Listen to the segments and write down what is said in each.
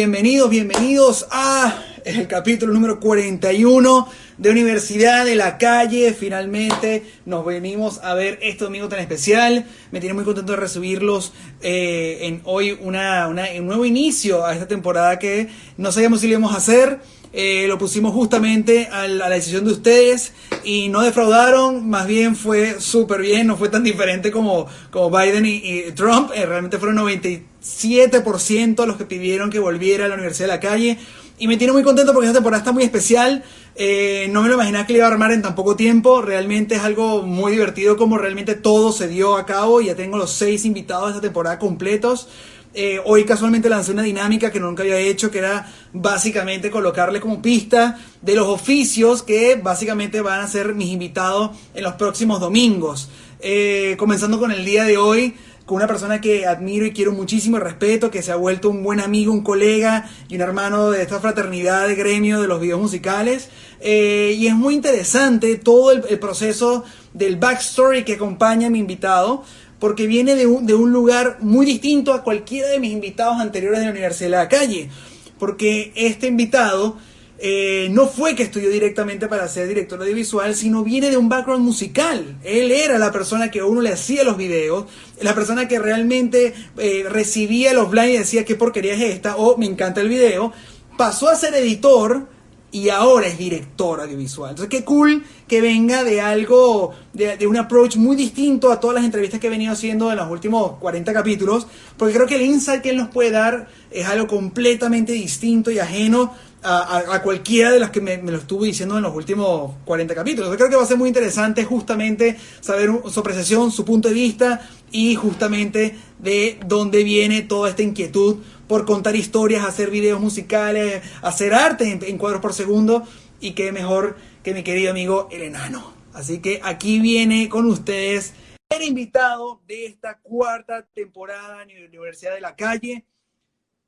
bienvenidos, bienvenidos a el capítulo número 41 de Universidad de la Calle. Finalmente nos venimos a ver este domingo tan especial. Me tiene muy contento de recibirlos eh, en hoy una, un nuevo inicio a esta temporada que no sabíamos si lo íbamos a hacer. Eh, lo pusimos justamente a la, decisión de ustedes y no defraudaron, más bien fue súper bien, no fue tan diferente como, como Biden y, Trump, eh, realmente fueron 97% los que pidieron que volviera a la Universidad de la Calle y me tiene muy contento porque esta temporada está muy especial, eh, no me lo imaginaba que le iba a armar en tan poco tiempo, realmente es algo muy divertido como realmente todo se dio a cabo, ya tengo los seis invitados de esta temporada completos. Eh, hoy casualmente lancé una dinámica que nunca había hecho, que era básicamente colocarle como pista de los oficios que básicamente van a ser mis invitados en los próximos domingos. Eh, comenzando con el día de hoy, con una persona que admiro y quiero muchísimo y respeto, que se ha vuelto un buen amigo, un colega y un hermano de esta fraternidad de gremio de los videos musicales. Eh, y es muy interesante todo el, el proceso del backstory que acompaña a mi invitado porque viene de un, de un lugar muy distinto a cualquiera de mis invitados anteriores de la Universidad de la Calle, porque este invitado eh, no fue que estudió directamente para ser director audiovisual, sino viene de un background musical. Él era la persona que a uno le hacía los videos, la persona que realmente eh, recibía los blinds y decía qué porquería es esta, o me encanta el video. Pasó a ser editor y ahora es director audiovisual. Entonces, qué cool que venga de algo, de, un approach muy distinto a todas las entrevistas que he venido haciendo en los últimos 40 capítulos, porque creo que el insight que él nos puede dar es algo completamente distinto y ajeno a, cualquiera de las que me, lo estuve diciendo en los últimos 40 capítulos. Yo creo que va a ser muy interesante justamente saber su apreciación, su punto de vista y justamente de dónde viene toda esta inquietud por contar historias, hacer videos musicales, hacer arte en, cuadros por segundo y qué mejor que mi querido amigo el enano. Así que aquí viene con ustedes el invitado de esta cuarta temporada en la Universidad de la Calle.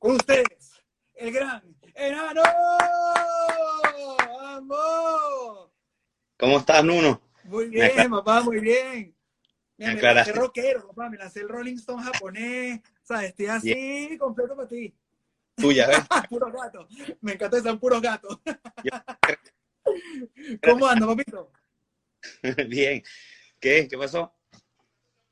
Con ustedes, el gran enano. ¡Vamos! ¿Cómo estás, Nuno? Muy bien, papá, muy bien. me, lancé rockero, papá, me lancé el Rolling Stone japonés, o sea, estoy así completo para ti. Tuya, ¿ves? puros gatos. Me encanta que sean puros gatos. ¿Cómo ando, papito? Bien. ¿Qué? ¿Qué pasó?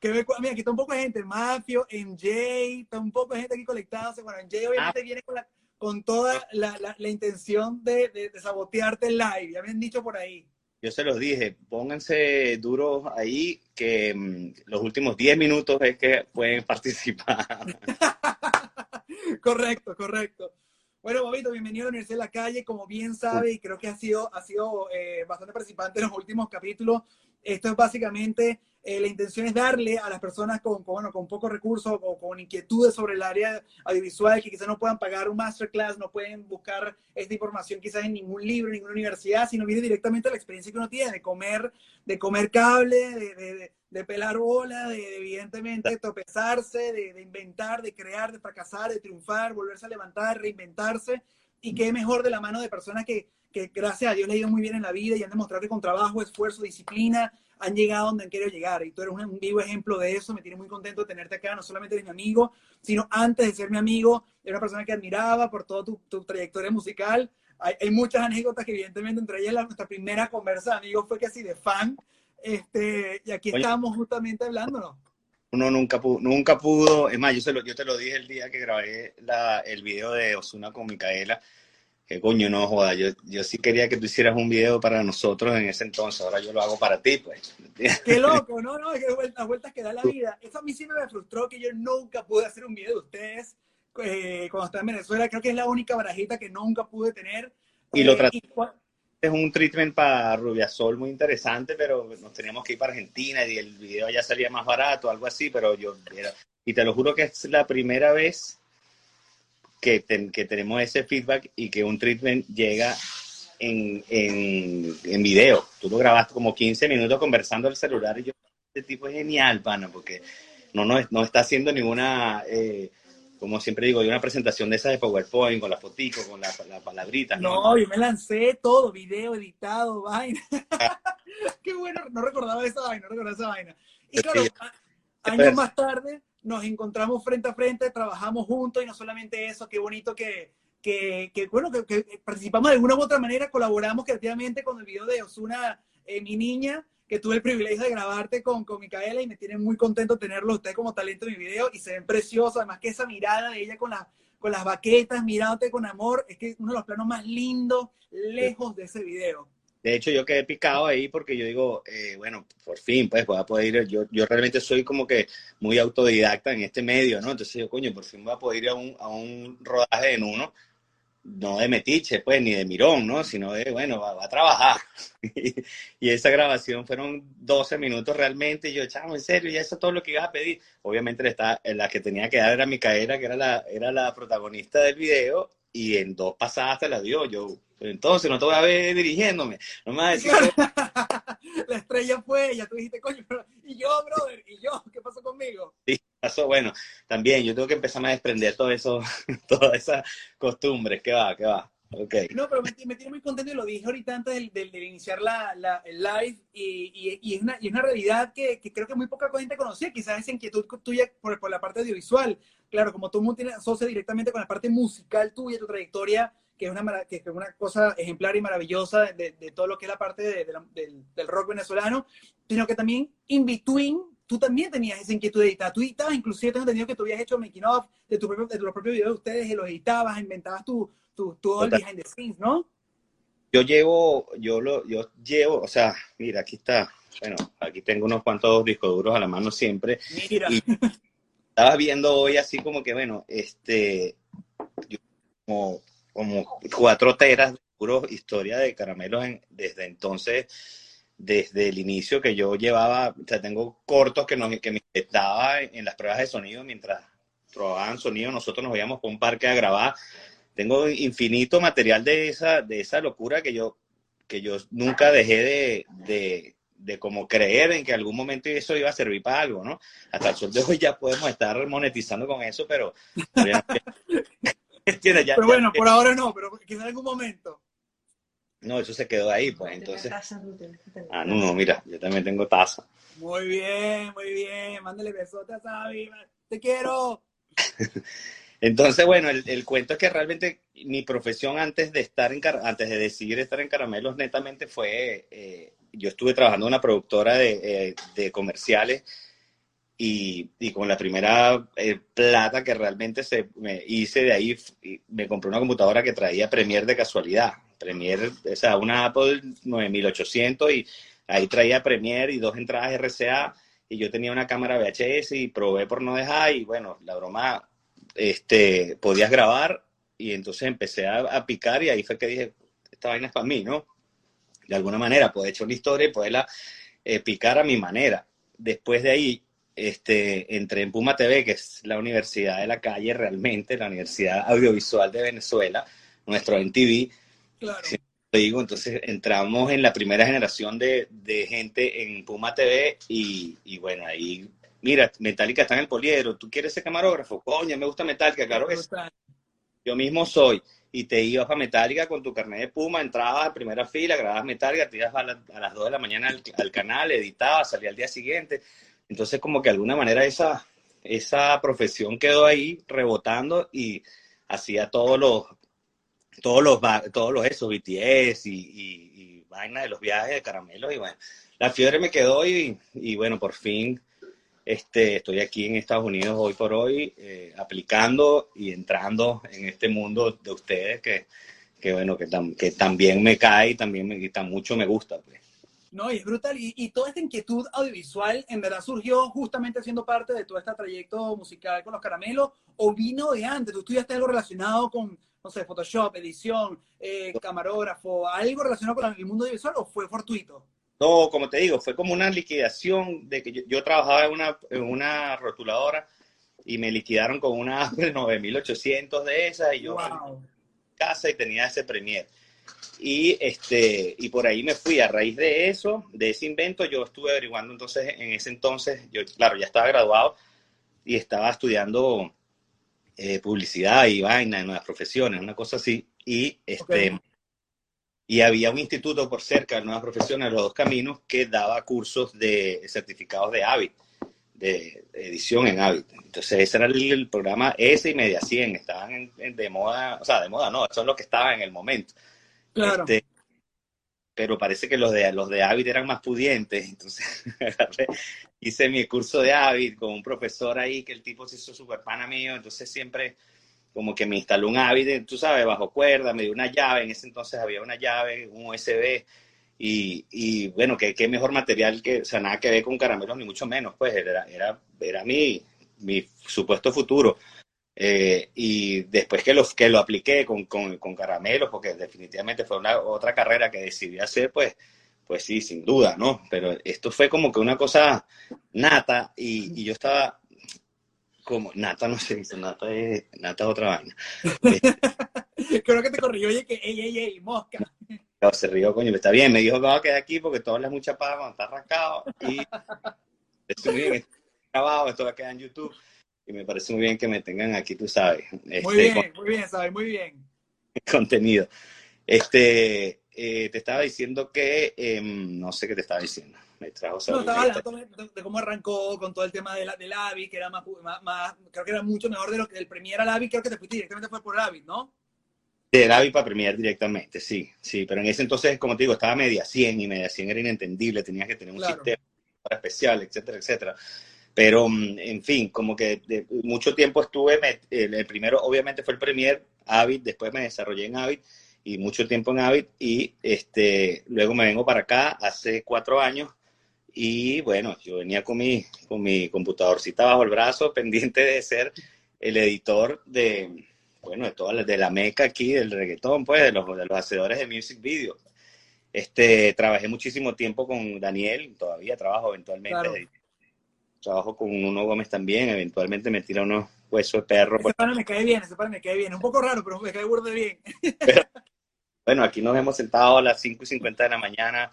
Que me, mira, aquí está un poco de gente, Mafio, MJ, está un poco de gente aquí conectada. Bueno, MJ obviamente ah. viene con, la, con toda la, la, la intención de, de, de, sabotearte el live, ya me han dicho por ahí yo se los dije, pónganse duros ahí, que mm, los últimos 10 minutos es que pueden participar. correcto, correcto. Bueno, Bobito, bienvenido a la Universidad de la Calle. Como bien sabe, y creo que ha sido, ha sido eh, bastante participante en los últimos capítulos, esto es básicamente eh, la intención es darle a las personas con, bueno, con pocos recursos o con inquietudes sobre el área audiovisual que quizás no puedan pagar un masterclass, no pueden buscar esta información quizás en ningún libro, en ninguna universidad, sino viene directamente a la experiencia que uno tiene de comer, de comer cable, de, de, de pelar bola, de, evidentemente tropezarse, de, inventar, de crear, de fracasar, de triunfar, volverse a levantar, reinventarse. Y qué mejor de la mano de personas que, que gracias a Dios le ha ido muy bien en la vida y han demostrado que con trabajo, esfuerzo, disciplina, han llegado donde han querido llegar. Y tú eres un vivo ejemplo de eso. Me tiene muy contento de tenerte acá. No solamente eres mi amigo, sino antes de ser mi amigo, era una persona que admiraba por toda tu, trayectoria musical. Hay, muchas anécdotas que evidentemente entre ellas la, nuestra primera conversa de amigos fue así de fan. Este, y aquí estamos justamente hablándonos. Uno nunca pudo, nunca pudo, es más, yo, se lo, yo te lo dije el día que grabé la, el video de Osuna con Micaela, que coño, no joda, yo, yo sí quería que tú hicieras un video para nosotros en ese entonces, ahora yo lo hago para ti, pues. Qué loco, no, no, qué vueltas, vueltas que da la vida. Eso a mí sí me frustró que yo nunca pude hacer un video de ustedes eh, cuando estaba en Venezuela, creo que es la única barajita que nunca pude tener. Y lo eh, traté. Es un treatment para Rubiasol muy interesante, pero nos teníamos que ir para Argentina y el video ya salía más barato, algo así, pero yo, y te lo juro que es la primera vez que, que tenemos ese feedback y que un treatment llega en, en, en, video. Tú lo grabaste como 15 minutos conversando al celular y yo, este tipo es genial, pana, porque no, no, no está haciendo ninguna, eh, como siempre digo, una presentación de esas de PowerPoint, con la fotico, con las la palabritas. No, ¿no? yo me lancé todo, video editado, vaina. Qué bueno, no recordaba esa vaina, no recordaba esa vaina. Y claro, años más tarde nos encontramos frente a frente, trabajamos juntos y no solamente eso, qué bonito que, que, bueno, que, participamos de alguna u otra manera, colaboramos creativamente con el video de Osuna, eh, mi niña, que tuve el privilegio de grabarte con, con Micaela y me tiene muy contento tenerlo usted como talento en mi video y se ven preciosos, además que esa mirada de ella con, la, con las baquetas, mirándote con amor, es que uno de los planos más lindos lejos de ese video. De hecho, yo quedé picado ahí porque yo digo, eh, bueno, por fin, pues voy a poder ir, yo, yo realmente soy como que muy autodidacta en este medio, ¿no? Entonces yo, coño, por fin voy a poder ir a un, a un rodaje en uno no de metiche, pues, ni de mirón, ¿no? Sino de, bueno, va, a trabajar. y esa grabación fueron 12 minutos realmente. Y yo, chamo, en serio, ya eso es todo lo que ibas a pedir. Obviamente la, la que tenía que dar era Micaela, que era la, era la protagonista del video, y en dos pasadas te la dio. Yo, entonces no te voy a ver dirigiéndome. No me vas a decir. la estrella fue ella. Tú dijiste, coño, y yo, brother, y yo, ¿qué pasó conmigo? Sí, pasó, bueno, también yo tengo que empezar a desprender todo eso, todas esas costumbres. ¿Qué va? ¿Qué va? Okay. No, pero me, me, tiene muy contento y lo dije ahorita antes del, del, iniciar la, la, el live y, y, es una, y es una realidad que, que, creo que muy poca gente conocía, quizás esa inquietud tuya por, por la parte audiovisual. Claro, como tú tienes asocia directamente con la parte musical tuya, tu trayectoria, que es una, que es una cosa ejemplar y maravillosa de, de todo lo que es la parte de, del, del, rock venezolano, sino que también in between, tú también tenías esa inquietud de editar. Tú editabas, inclusive tengo entendido que tú habías hecho making of de, tu propio, de los propios videos de ustedes y los editabas, inventabas tu, tu, todo el behind the scenes, ¿no? Yo llevo, yo lo, yo llevo, o sea, mira, aquí está, bueno, aquí tengo unos cuantos discos duros a la mano siempre. Mira. Y estaba viendo hoy así como que, bueno, este, como como cuatro teras de puro historia de caramelos desde entonces, desde el inicio que yo llevaba, o sea, tengo cortos que, nos, que me estaba en, las pruebas de sonido mientras probaban sonido, nosotros nos íbamos por un parque a grabar. Tengo infinito material de esa, de esa locura que yo, que yo nunca dejé de, de, de como creer en que algún momento eso iba a servir para algo, ¿no? Hasta el sol de hoy ya podemos estar monetizando con eso, pero pero bueno, por ahora no, pero quizá en algún momento. No, eso se quedó ahí, pues entonces. Ah, no, no, mira, yo también tengo taza. Muy bien, muy bien. Mándale besotes a Sabi. Te quiero. entonces, bueno, el, cuento es que realmente mi profesión antes de estar en antes de decidir estar en caramelos, netamente fue. Eh, yo estuve trabajando en una productora de, eh, comerciales y, y, con la primera eh, plata que realmente se me hice de ahí, me compré una computadora que traía Premiere de casualidad. Premiere, o sea, una Apple 9800 y ahí traía Premiere y dos entradas RCA y yo tenía una cámara VHS y probé por no dejar y bueno, la broma, este, podías grabar y entonces empecé a, picar y ahí fue que dije, esta vaina es para mí, ¿no? De alguna manera, puedo echar una historia y poderla eh, picar a mi manera. Después de ahí, este, entré en Puma TV, que es la universidad de la calle realmente, la Universidad Audiovisual de Venezuela, nuestro NTV. Claro. digo, entonces entramos en la primera generación de, de gente en Puma TV y, y, bueno, ahí, mira, Metallica está en el poliedro, ¿tú quieres ser camarógrafo? Coño, me gusta Metallica, claro que Yo mismo soy. Y te ibas para Metallica con tu carnet de Puma, entrabas a primera fila, grababas Metallica, te ibas a, a las 2 de la mañana al, al canal, editabas, salía al día siguiente entonces, como que de alguna manera esa, esa profesión quedó ahí rebotando y hacía todos los, todos los, todos los esos, BTS y, y, vainas de los viajes de caramelo. Y bueno, la fiebre me quedó y, y bueno, por fin este, estoy aquí en Estados Unidos hoy por hoy, eh, aplicando y entrando en este mundo de ustedes que, que bueno, que, que también me cae y también me, y mucho me gusta. Pues. No, y es brutal. Y, toda esta inquietud audiovisual en verdad surgió justamente siendo parte de todo este trayecto musical con los caramelos o vino de antes. Tú estudiaste algo relacionado con, no sé, Photoshop, edición, eh, camarógrafo, algo relacionado con el mundo audiovisual o fue fortuito? No, como te digo, fue como una liquidación de que yo, trabajaba en una, en una rotuladora y me liquidaron con una Apple 9800 de esas y yo en casa y tenía ese Premiere. Y, este, y por ahí me fui. A raíz de eso, de ese invento, yo estuve averiguando entonces, en ese entonces, yo, claro, ya estaba graduado y estaba estudiando eh, publicidad y vaina en nuevas profesiones, una cosa así. Y, este, y había un instituto por cerca de nuevas profesiones, los dos caminos, que daba cursos de certificados de hábito de edición en Avid. Entonces ese era el, programa, ese y Media 100, estaban de moda, o sea, de moda no, eso es lo que estaba en el momento. Claro. Este, pero parece que los de, los de Avid eran más pudientes, entonces hice mi curso de Avid con un profesor ahí que el tipo se hizo súper pana mío, entonces siempre como que me instaló un Avid, tú sabes, bajo cuerda, me dio una llave, en ese entonces había una llave, un USB, y, y bueno, qué, qué mejor material que, o sea, nada que ver con caramelos, ni mucho menos, pues era, era, era mi, mi supuesto futuro. Eh, y después que lo, que lo apliqué con, con, con, caramelos, porque definitivamente fue una otra carrera que decidí hacer, pues, pues sí, sin duda, ¿no? Pero esto fue como que una cosa nata y, y yo estaba como, nata no se dice, nata es, nata es otra vaina. Creo que te corrió, oye, que ey, ey, ey, mosca. No, se rió, coño, está bien, me dijo que va a quedar aquí porque todo hablas mucha paja cuando está rascado y estoy bien, grabado, esto va a quedar en YouTube y me parece muy bien que me tengan aquí, tú sabes. Este, muy bien, muy bien, sabes, muy bien. Contenido. Este, eh, te estaba diciendo que, eh, no sé qué te estaba diciendo. Me trajo no, estaba hablando de, de, cómo arrancó con todo el tema de la, del AVI, que era más, más, creo que era mucho mejor de lo que el Premier al AVI, creo que te fuiste directamente fue por el AVI, ¿no? Del AVI para Premier directamente, sí, sí, pero en ese entonces, como te digo, estaba media 100 y media 100 era inentendible, tenías que tener un claro. sistema especial, etcétera, etcétera. Pero, mm, en fin, como que de mucho tiempo estuve, el, el, primero obviamente fue el Premier, Avid, después me desarrollé en Avid y mucho tiempo en Avid y este, luego me vengo para acá hace cuatro años y bueno, yo venía con mi, con mi computadorcita bajo el brazo pendiente de ser el editor de, bueno, de toda la, de la meca aquí, del reggaetón, pues, de los, de los hacedores de music video. Este, trabajé muchísimo tiempo con Daniel, todavía trabajo eventualmente. Claro. Trabajo con Uno Gómez también, eventualmente me tira unos huesos de perro. Ese pana me cae bien, ese me cae bien. Un poco raro, pero me cae burde bien. Pero, bueno, aquí nos hemos sentado a las 5 y 50 de la mañana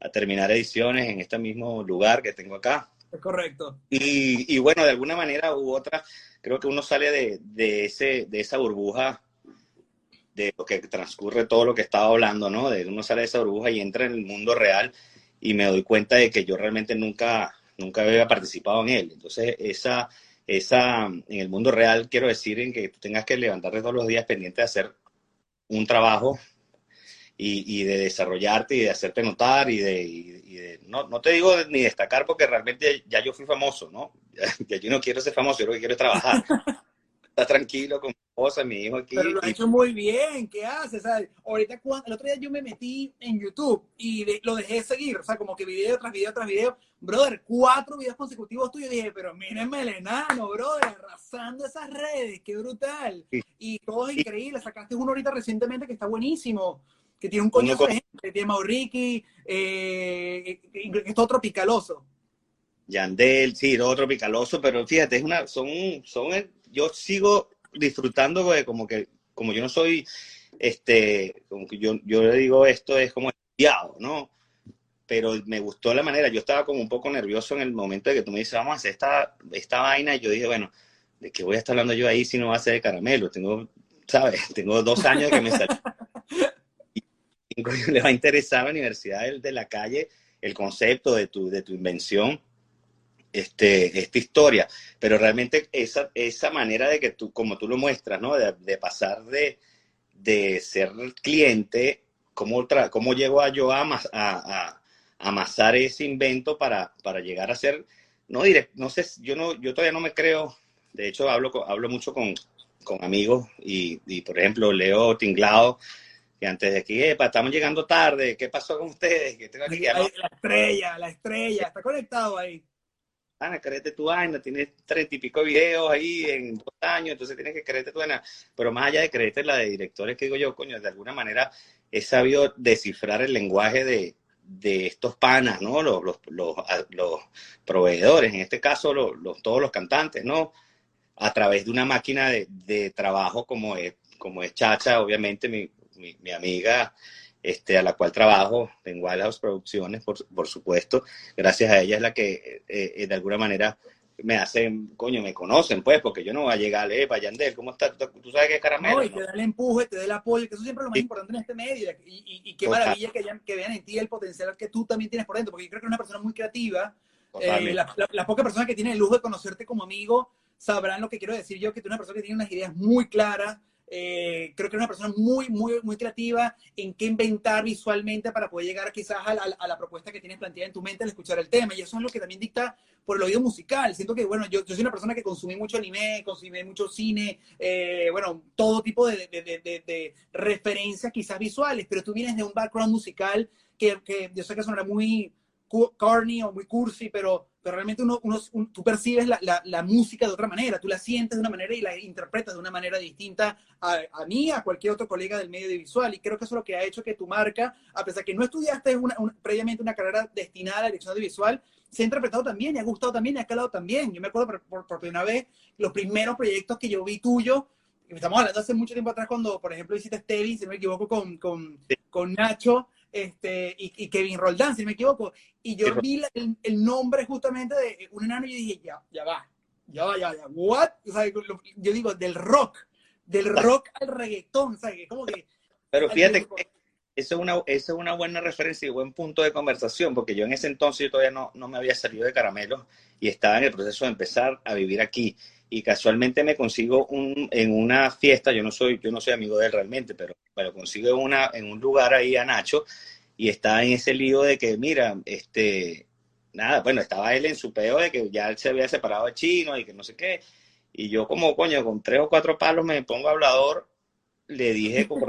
a terminar ediciones en este mismo lugar que tengo acá. Es correcto. Y, y bueno, de alguna manera u otra, creo que uno sale de, de, ese, de esa burbuja de lo que transcurre todo lo que estaba hablando, ¿no? De uno sale de esa burbuja y entra en el mundo real y me doy cuenta de que yo realmente nunca, nunca había participado en él. Entonces, esa, esa, en el mundo real, quiero decir en que tú tengas que levantarte todos los días pendiente de hacer un trabajo y, y, de desarrollarte y de hacerte notar y de, y, y de no, no, te digo ni destacar porque realmente ya yo fui famoso, ¿no? Ya, yo no quiero ser famoso, yo lo que quiero es trabajar. Está tranquilo con mi esposa, mi hijo aquí. Pero lo ha hecho muy bien, ¿qué haces? ¿sabes? Ahorita, cuando, el otro día yo me metí en YouTube y de, lo dejé seguir, o sea, como que video tras video tras video. Brother, cuatro videos consecutivos tuyos. Dije, pero mírenme el enano, brother, arrasando esas redes, qué brutal. Sí. Y todo es increíble. Sacaste uno ahorita recientemente que está buenísimo que tiene un coño de gente, tiene Mauricky, eh, que es todo tropicaloso. Yandel, sí, todo tropicaloso, pero fíjate, es una, son, son, yo sigo disfrutando porque como que, como yo no soy, este, como que yo, yo le digo esto es como estudiado, ¿no? Pero me gustó la manera, yo estaba como un poco nervioso en el momento de que tú me dices, vamos a hacer esta, esta vaina, y yo dije, bueno, ¿de qué voy a estar hablando yo ahí si no va a ser de caramelo? Tengo, ¿sabes? Tengo dos años que me salió le va a interesar a la universidad de la calle el concepto de tu, de tu invención, este, esta historia. Pero realmente esa, esa manera de que tú, como tú lo muestras, ¿no? De, de pasar de, de ser cliente, ¿cómo, cómo llego a yo a, a, a, amasar ese invento para, para llegar a ser, no diré, no sé, yo, no, yo todavía no me creo, de hecho hablo, hablo mucho con, con amigos y, y, por ejemplo, Leo Tinglao, que antes de aquí, epa, estamos llegando tarde, ¿qué pasó con ustedes? Que tengo aquí, la, la estrella, la estrella, está conectado ahí. Ana, créete tu vaina, tienes treinta y pico videos ahí en dos años, entonces tienes que creerte tu vaina. Pero más allá de creerte la de directores, que digo yo, coño, de alguna manera he sabido descifrar el lenguaje de, de estos panas, ¿no? Los, los, los, los proveedores, en este caso los, los, todos los cantantes, ¿no? A través de una máquina de, de trabajo como es, como es Chacha, obviamente mi, mi, mi, amiga, este, a la cual trabajo en Wild House Producciones, por, por supuesto. Gracias a ella es la que eh, eh, de alguna manera me hacen, coño, me conocen, pues, porque yo no voy a llegar, eh, Yandel, ¿cómo estás? Tú sabes que es caramelo. No, y te da el empuje, te da el apoyo, que eso siempre es lo más sí. importante en este medio. Y, y, y qué Total. maravilla que, que, vean en ti el potencial que tú también tienes por dentro, porque yo creo que eres una persona muy creativa, Eh, las pocas personas que tienen el lujo de conocerte como amigo sabrán lo que quiero decir yo, que tú eres una persona que tiene unas ideas muy claras, eh, creo que es una persona muy, muy, muy creativa en qué inventar visualmente para poder llegar quizás a la, propuesta que tienes planteada en tu mente al escuchar el tema. Y eso es lo que también dicta por el oído musical. Siento que, bueno, yo, soy una persona que consumí mucho anime, consumí mucho cine, eh, bueno, todo tipo de, de, referencias quizás visuales, pero tú vienes de un background musical que, que yo sé que sonará muy corny o muy cursi, pero, pero realmente uno, uno, tú percibes la, la, la, música de otra manera, tú la sientes de una manera y la interpretas de una manera distinta a, a, mí, a cualquier otro colega del medio visual. Y creo que eso es lo que ha hecho que tu marca, a pesar que no estudiaste una, previamente una carrera destinada a la dirección audiovisual, se ha interpretado también, y ha gustado también, y ha calado también. Yo me acuerdo por, por, por primera vez los primeros proyectos que yo vi tuyo, estamos hablando hace mucho tiempo atrás cuando, por ejemplo, hiciste Stevie, si no me equivoco, con, con, con Nacho, este, y, Kevin Roldán, si no me equivoco. Y yo vi el, el, nombre justamente de un enano y yo dije, ya, ya va, ya va, ya, ya, what? O sea, yo digo, del rock, del rock al reggaetón, ¿sabes? Como que... Pero fíjate que eso es, una, eso es una buena referencia y buen punto de conversación, porque yo en ese entonces yo todavía no, no me había salido de caramelo y estaba en el proceso de empezar a vivir aquí y casualmente me consigo un, en una fiesta, yo no soy, yo no soy amigo de él realmente, pero, pero consigo una, en un lugar ahí a Nacho y está en ese lío de que, mira, este, nada, bueno, estaba él en su peo de que ya él se había separado de Chino y que no sé qué, y yo como, coño, con tres o cuatro palos me pongo hablador, le dije con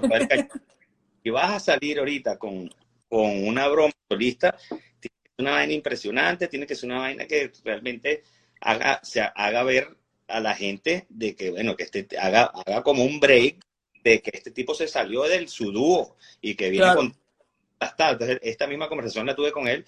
y vas a salir ahorita con, con una broma solista, tiene que ser una vaina impresionante, tiene que ser una vaina que realmente haga, se haga ver a la gente de que, bueno, que este haga, haga como un break de que este tipo se salió del su y que viene con hasta entonces esta misma conversación la tuve con él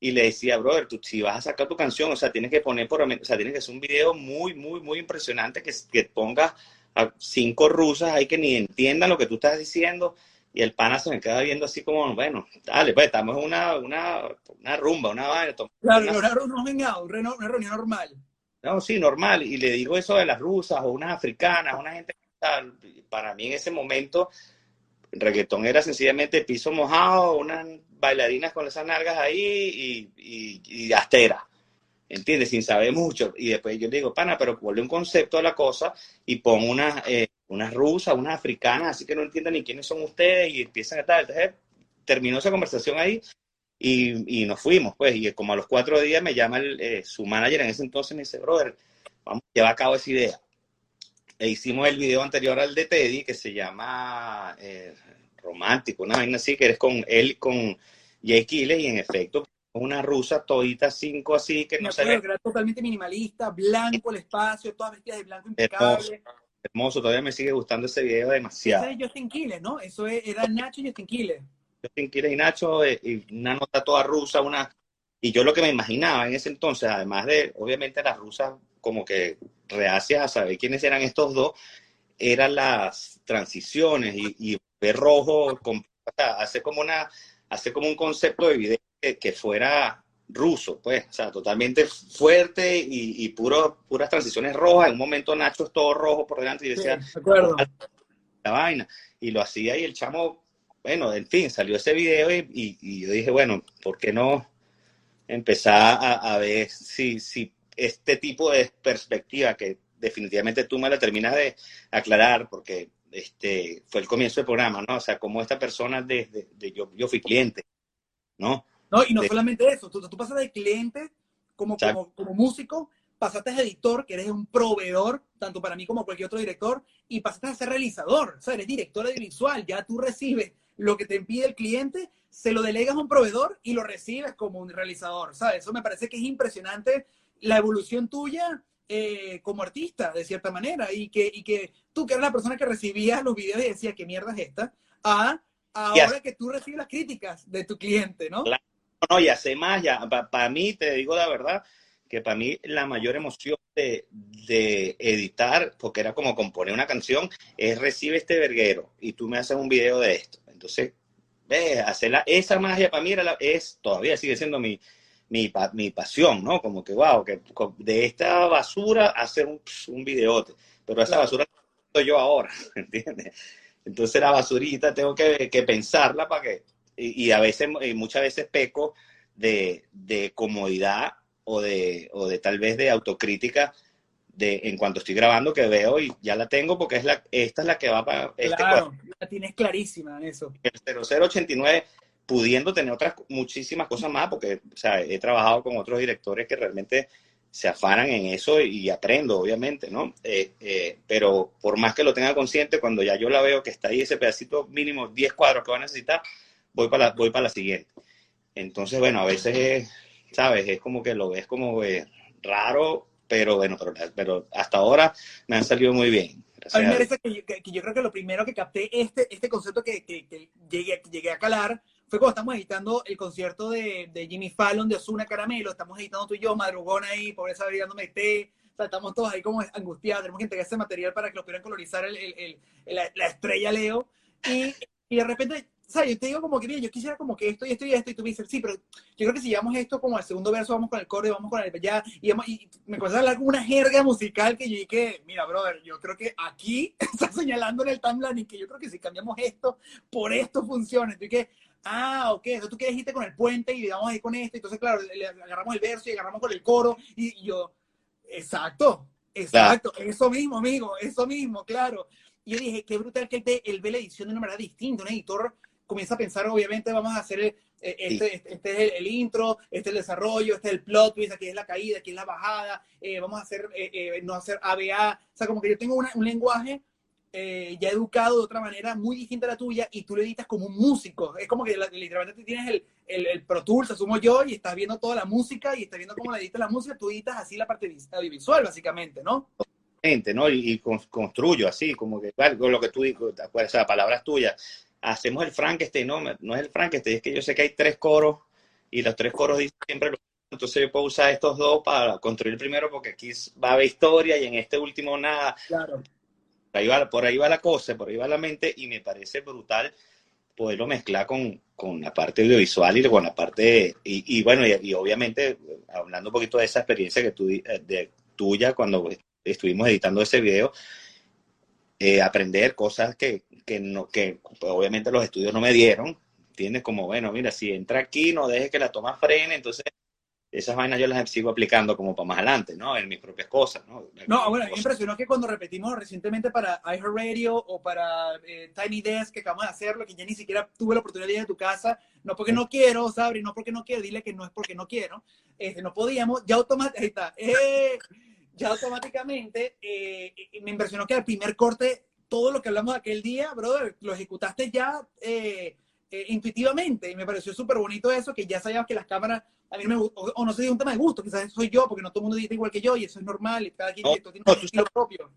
y le decía, brother, tú si vas a sacar tu canción, o sea, tienes que poner por o sea, tienes que hacer un video muy, muy, muy impresionante que, que ponga a cinco rusas ahí que ni entiendan lo que tú estás diciendo y el pana se me queda viendo así como, bueno, dale, pues estamos en una, una, una rumba, una vaina. Claro, una, una, una reunión normal. No, sí, normal. Y le digo eso de las rusas o unas africanas, una gente tal. Para mí en ese momento, reggaetón era sencillamente piso mojado, unas bailarinas con esas nalgas ahí y, y, astera. ¿Entiendes? Sin saber mucho. Y después yo digo, pana, pero vuelve un concepto a la cosa y pon unas, eh, unas rusas, unas africanas, así que no entiendan ni quiénes son ustedes y empiezan a tal. Entonces terminó esa conversación ahí y, nos fuimos, pues, y como a los cuatro días me llama el, eh, su manager en ese entonces me dice, brother, vamos a llevar a cabo esa idea. E hicimos el video anterior al de Teddy, que se llama eh, Romántico, una vaina así, que eres con él, con Jay Kiles, y en efecto, una rusa todita cinco así, que no se ve. Era totalmente minimalista, blanco el espacio, todas vestidas de blanco impecable. Hermoso, todavía me sigue gustando ese video demasiado. Ese es Justin Quiles, ¿no? Eso era Nacho y Justin Quiles. Justin Quiles y Nacho, eh, y una nota toda rusa, una... Y yo lo que me imaginaba en ese entonces, además de, obviamente, las rusas como que reacias a saber quiénes eran estos dos, eran las transiciones y, ver rojo, con, hacer como una, hacer como un concepto de video que, fuera ruso, pues, o sea, totalmente fuerte y, y puro, puras transiciones rojas. En un momento Nacho es todo rojo por delante y decía, la vaina. Y lo hacía y el chamo bueno, en fin, salió ese video y, yo dije, bueno, ¿por qué no empezar a, ver si, si este tipo de perspectiva que definitivamente tú me la terminas de aclarar, porque este fue el comienzo del programa, ¿no? O sea, como esta persona desde de, yo, yo fui cliente, ¿no? No, y no solamente eso, tú, tú pasas de cliente como, como, como, músico, pasaste a editor, que eres un proveedor, tanto para mí como cualquier otro director, y pasaste a ser realizador, o sea, eres director audiovisual, ya tú recibes lo que te pide el cliente, se lo delegas a un proveedor y lo recibes como un realizador, ¿sabes? Eso me parece que es impresionante la evolución tuya eh, como artista, de cierta manera, y que, y que tú, que eras la persona que recibía los videos y decía, ¿qué mierda es esta? A ahora que tú recibes las críticas de tu cliente, ¿no? No, y hace más, ya, para mí, te digo la verdad, que para mí la mayor emoción de, de, editar, porque era como componer una canción, es recibe este verguero y tú me haces un video de esto. Entonces, ve, hacer esa magia para mí era es, todavía sigue siendo mi, mi, mi, pasión, ¿no? Como que, wow, que de esta basura hacer un, un videote. Pero esa basura soy yo ahora, ¿entiendes? Entonces la basurita tengo que, que pensarla para que, y, a veces, y muchas veces peco de, de comodidad o de, o de tal vez de autocrítica de en cuanto estoy grabando que veo y ya la tengo porque es la, esta es la que va para este Claro, la tienes clarísima en eso. El 0089 pudiendo tener otras muchísimas cosas más porque o sea, he trabajado con otros directores que realmente se afanan en eso y aprendo, obviamente, ¿no? Eh, eh, pero por más que lo tenga consciente, cuando ya yo la veo que está ahí ese pedacito mínimo, 10 cuadros que va a necesitar, voy para la, voy para la siguiente. Entonces, bueno, a veces, ¿sabes? Es como que lo ves como eh, raro, pero bueno, pero, hasta ahora me han salido muy bien. A mí me parece que, yo creo que lo primero que capté este, este concepto que, que, que llegué, llegué a calar fue cuando estamos editando el concierto de, de Jimmy Fallon de Osuna Caramelo, estamos editando tú y yo, madrugón ahí, pobreza brigándome té, o sea, estamos todos ahí como angustiados, tenemos que entregar ese material para que lo pudieran colorizar el, el, la, estrella Leo, y, y, de repente, o sea, yo te digo como que, mira, yo quisiera como que esto y esto y esto, y tú me dices, sí, pero yo creo que si llevamos esto como al segundo verso, vamos con el coro y vamos con el ya, y, y me comienza a hablar con una jerga musical que yo dije, mira, brother, yo creo que aquí está señalando en el timeline y que yo creo que si cambiamos esto, por esto funciona. Entonces, que ah, ok, entonces tú quieres irte con el puente y vamos a ir con este, entonces claro, le, agarramos el verso y agarramos con el coro y, yo, exacto, exacto, eso mismo, amigo, eso mismo, claro. Y yo dije, qué brutal que él ve, la edición de una manera distinta, un editor comienza a pensar, obviamente vamos a hacer eh, este, este, este, es el, intro, este es el desarrollo, este es el plot twist, aquí es la caída, aquí es la bajada, eh, vamos a hacer, eh, no hacer ABA, o sea, como que yo tengo un lenguaje eh, ya educado de otra manera muy distinta a la tuya y tú lo editas como un músico. Es como que literalmente tienes el, el, el, Pro Tools, asumo yo, y estás viendo toda la música y estás viendo cómo la editas la música, tú editas así la parte visual, básicamente, ¿no? ¿no? Y, construyo así, como que, con lo que tú dices, o sea, palabras tuyas. Hacemos el Frankenstein, no, no es el Frankenstein, es que yo sé que hay tres coros y los tres coros dicen siempre lo entonces yo puedo usar estos dos para construir el primero porque aquí va a haber historia y en este último nada. Claro ahí va, por ahí va la cosa, por ahí va la mente y me parece brutal poderlo mezclar con, con la parte audiovisual y con la parte, y, bueno, y, obviamente hablando un poquito de esa experiencia que tú, de, tuya cuando estuvimos editando ese video, eh, aprender cosas que, que, no, que obviamente los estudios no me dieron, ¿entiendes? Como, bueno, mira, si entra aquí, no dejes que la toma frene, entonces esas vainas yo las sigo aplicando como para más adelante, ¿no? En mis propias cosas, ¿no? No, bueno, me impresionó que cuando repetimos recientemente para iHeartRadio o para eh, Tiny Desk que acabamos de hacerlo, que ya ni siquiera tuve la oportunidad de ir a tu casa, no porque no quiero, Sabri, no porque no quiero, dile que no es porque no quiero, este, no podíamos, ya automáticamente, eh, ya automáticamente eh, me impresionó que al primer corte, todo lo que hablamos aquel día, brother, lo ejecutaste ya intuitivamente y me pareció súper bonito eso, que ya sabíamos que las cámaras a mí me o, no sé si es un tema de gusto, quizás soy yo, porque no todo el mundo dice igual que yo y eso es normal y cada quien tiene un estilo propio.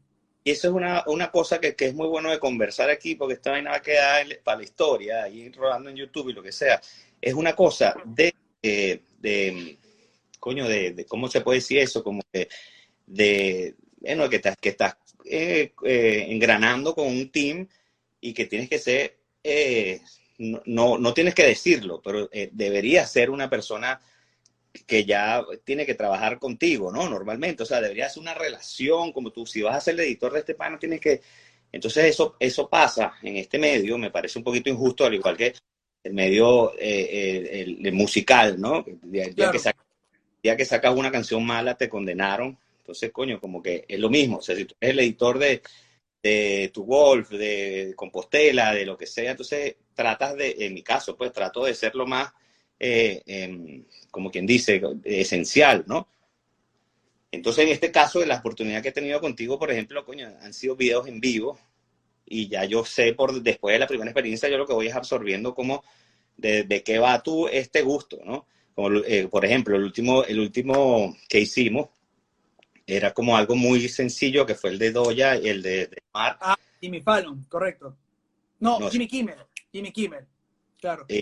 Y eso es una, una cosa que, que, es muy bueno de conversar aquí, porque esta vaina va a quedar para la historia, ahí rodando en YouTube y lo que sea. Es una cosa de, eh, de coño, de, ¿cómo se puede decir eso? Como que de, bueno, que estás, que estás eh, eh, engranando con un team y que tienes que ser, no, no, no, tienes que decirlo, pero debería ser una persona que ya tiene que trabajar contigo, ¿no? Normalmente, o sea, debería ser una relación, como tú, si vas a ser el editor de este panel, tienes que... Entonces eso, eso pasa en este medio, me parece un poquito injusto, al igual que el medio eh, el, musical, ¿no? Ya, que que sacas una canción mala, te condenaron. Entonces, coño, como que es lo mismo. O sea, si tú eres el editor de, de tu golf, de Compostela, de lo que sea, entonces tratas de, en mi caso, pues trato de ser lo más eh, em, como quien dice, esencial, ¿no? Entonces, en este caso, de la oportunidad que he tenido contigo, por ejemplo, coño, han sido videos en vivo y ya yo sé, por después de la primera experiencia, yo lo que voy es absorbiendo como de, qué va tú este gusto, ¿no? Como, eh, por ejemplo, el último, el último que hicimos era como algo muy sencillo, que fue el de Doya y el de, de Mark. Ah, Jimmy Fallon, correcto. No, Jimmy Kimmel, Jimmy Kimmel, claro. Eh,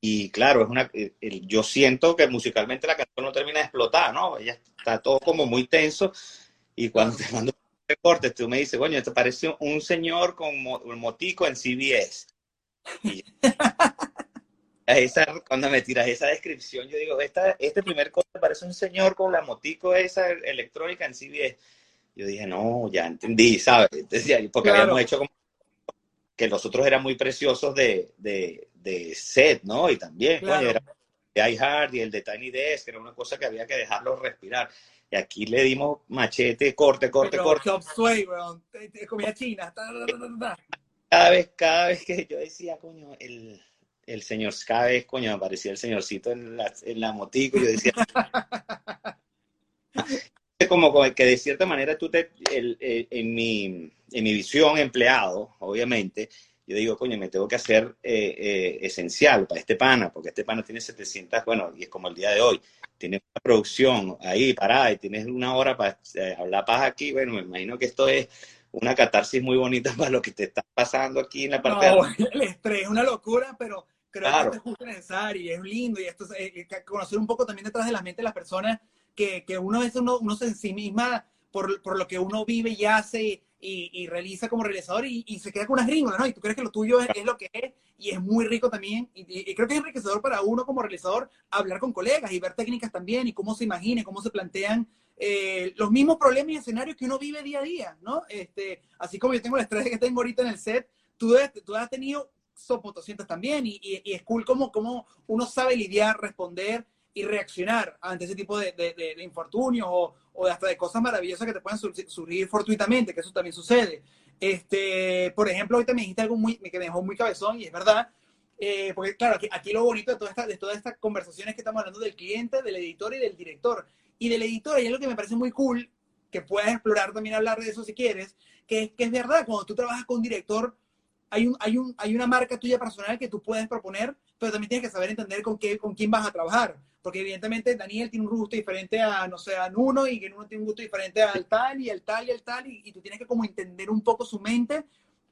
y claro, es una, eh, yo siento que musicalmente la canción no termina de explotar, ¿no? Ella está todo como muy tenso y cuando te mando un corte, tú me dices, bueno, esto parece un señor con un motico en CBS. Y esa, cuando me tiras esa descripción, yo digo, esta, este primer corte parece un señor con la motico esa electrónica en CBS. Yo dije, no, ya entendí, ¿sabes? porque habíamos hecho como que los otros eran muy preciosos de, de, de set, ¿no? Y también, Die Hard y el de Tiny Desk, era una cosa que había que dejarlo respirar. Y aquí le dimos machete, corte, corte, Pero corte. Chop Suey, weón. Comida china. Cada vez, cada vez que yo decía, coño, el, el señor, cada vez, coño, aparecía el señorcito en la, en la motico, y yo decía, como, que de cierta manera tú te, el- el- en, mi, en mi visión empleado, obviamente, yo digo, coño, me tengo que hacer eh, eh, esencial para este pana, porque este pana tiene 700, bueno, y es como el día de hoy, tiene una producción ahí parada y tienes una hora para eh, hablar paz aquí, bueno, me imagino que esto es una catarsis muy bonita para lo que te está pasando aquí en la parte de el estrés es una locura, pero creo Claro. que esto es justo necesario y es lindo. Y esto es eh, eh, conocer un poco también detrás de la mente de las personas que, que uno a veces uno, uno se en sí misma por, por lo que uno vive y hace y, y realiza como realizador y, y se queda con unas gringolas, ¿no? Y tú crees que lo tuyo es, es lo que es y es muy rico también. Y, y- creo que es enriquecedor para uno como realizador hablar con colegas y ver técnicas también y cómo se imagina, cómo se plantean eh, los mismos problemas y escenarios que uno vive día a día, ¿no? Este, así como yo tengo el estrés que tengo ahorita en el set, tú, tú has tenido sopotoscientos también y, y- y es cool como, como uno sabe lidiar, responder y reaccionar ante ese tipo de, de- de- de infortunios o, o hasta de cosas maravillosas que te pueden sur- surgir fortuitamente, que eso también sucede. Este, por ejemplo, ahorita me dijiste algo muy, que me dejó muy cabezón y es verdad, eh, porque claro, aquí, aquí lo bonito de, toda esta, de todas estas conversaciones que estamos hablando del cliente, del editor y del director. Y del editor hay algo que me parece muy cool, que puedes explorar también, hablar de eso si quieres, que es, que es verdad, cuando tú trabajas con un director, hay, un, hay, un, hay una marca tuya personal que tú puedes proponer, pero también tienes que saber entender con, qué, con quién vas a trabajar. Porque evidentemente Daniel tiene un gusto diferente a, no sé, a Nuno y que Nuno tiene un gusto diferente al tal y al tal y al tal, y, y tú tienes que como entender un poco su mente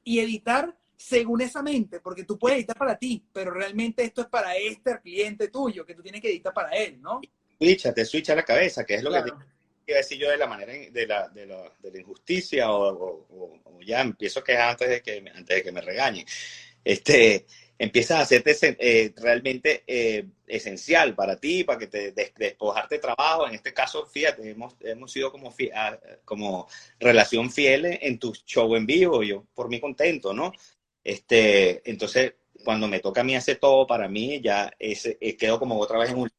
y editar según esa mente, porque tú puedes editar para ti, pero realmente esto es para este cliente tuyo, que tú tienes que editar para él, ¿no? switcha, te switcha la cabeza, que es lo que Claro. Iba decir yo de la manera de la, de la, injusticia o, ya empiezo a quejar antes de que, antes de que me regañen. Este, empiezas a hacerte eh, realmente eh, esencial para ti, para que te des- despojarte de trabajo. En este caso, fíjate, hemos, hemos sido como, ah, como relación fieles en tu show en vivo, yo por mí contento, ¿no? Este, entonces, cuando me toca a mí hacer todo para mí, ya ese, eh, quedo como otra vez en un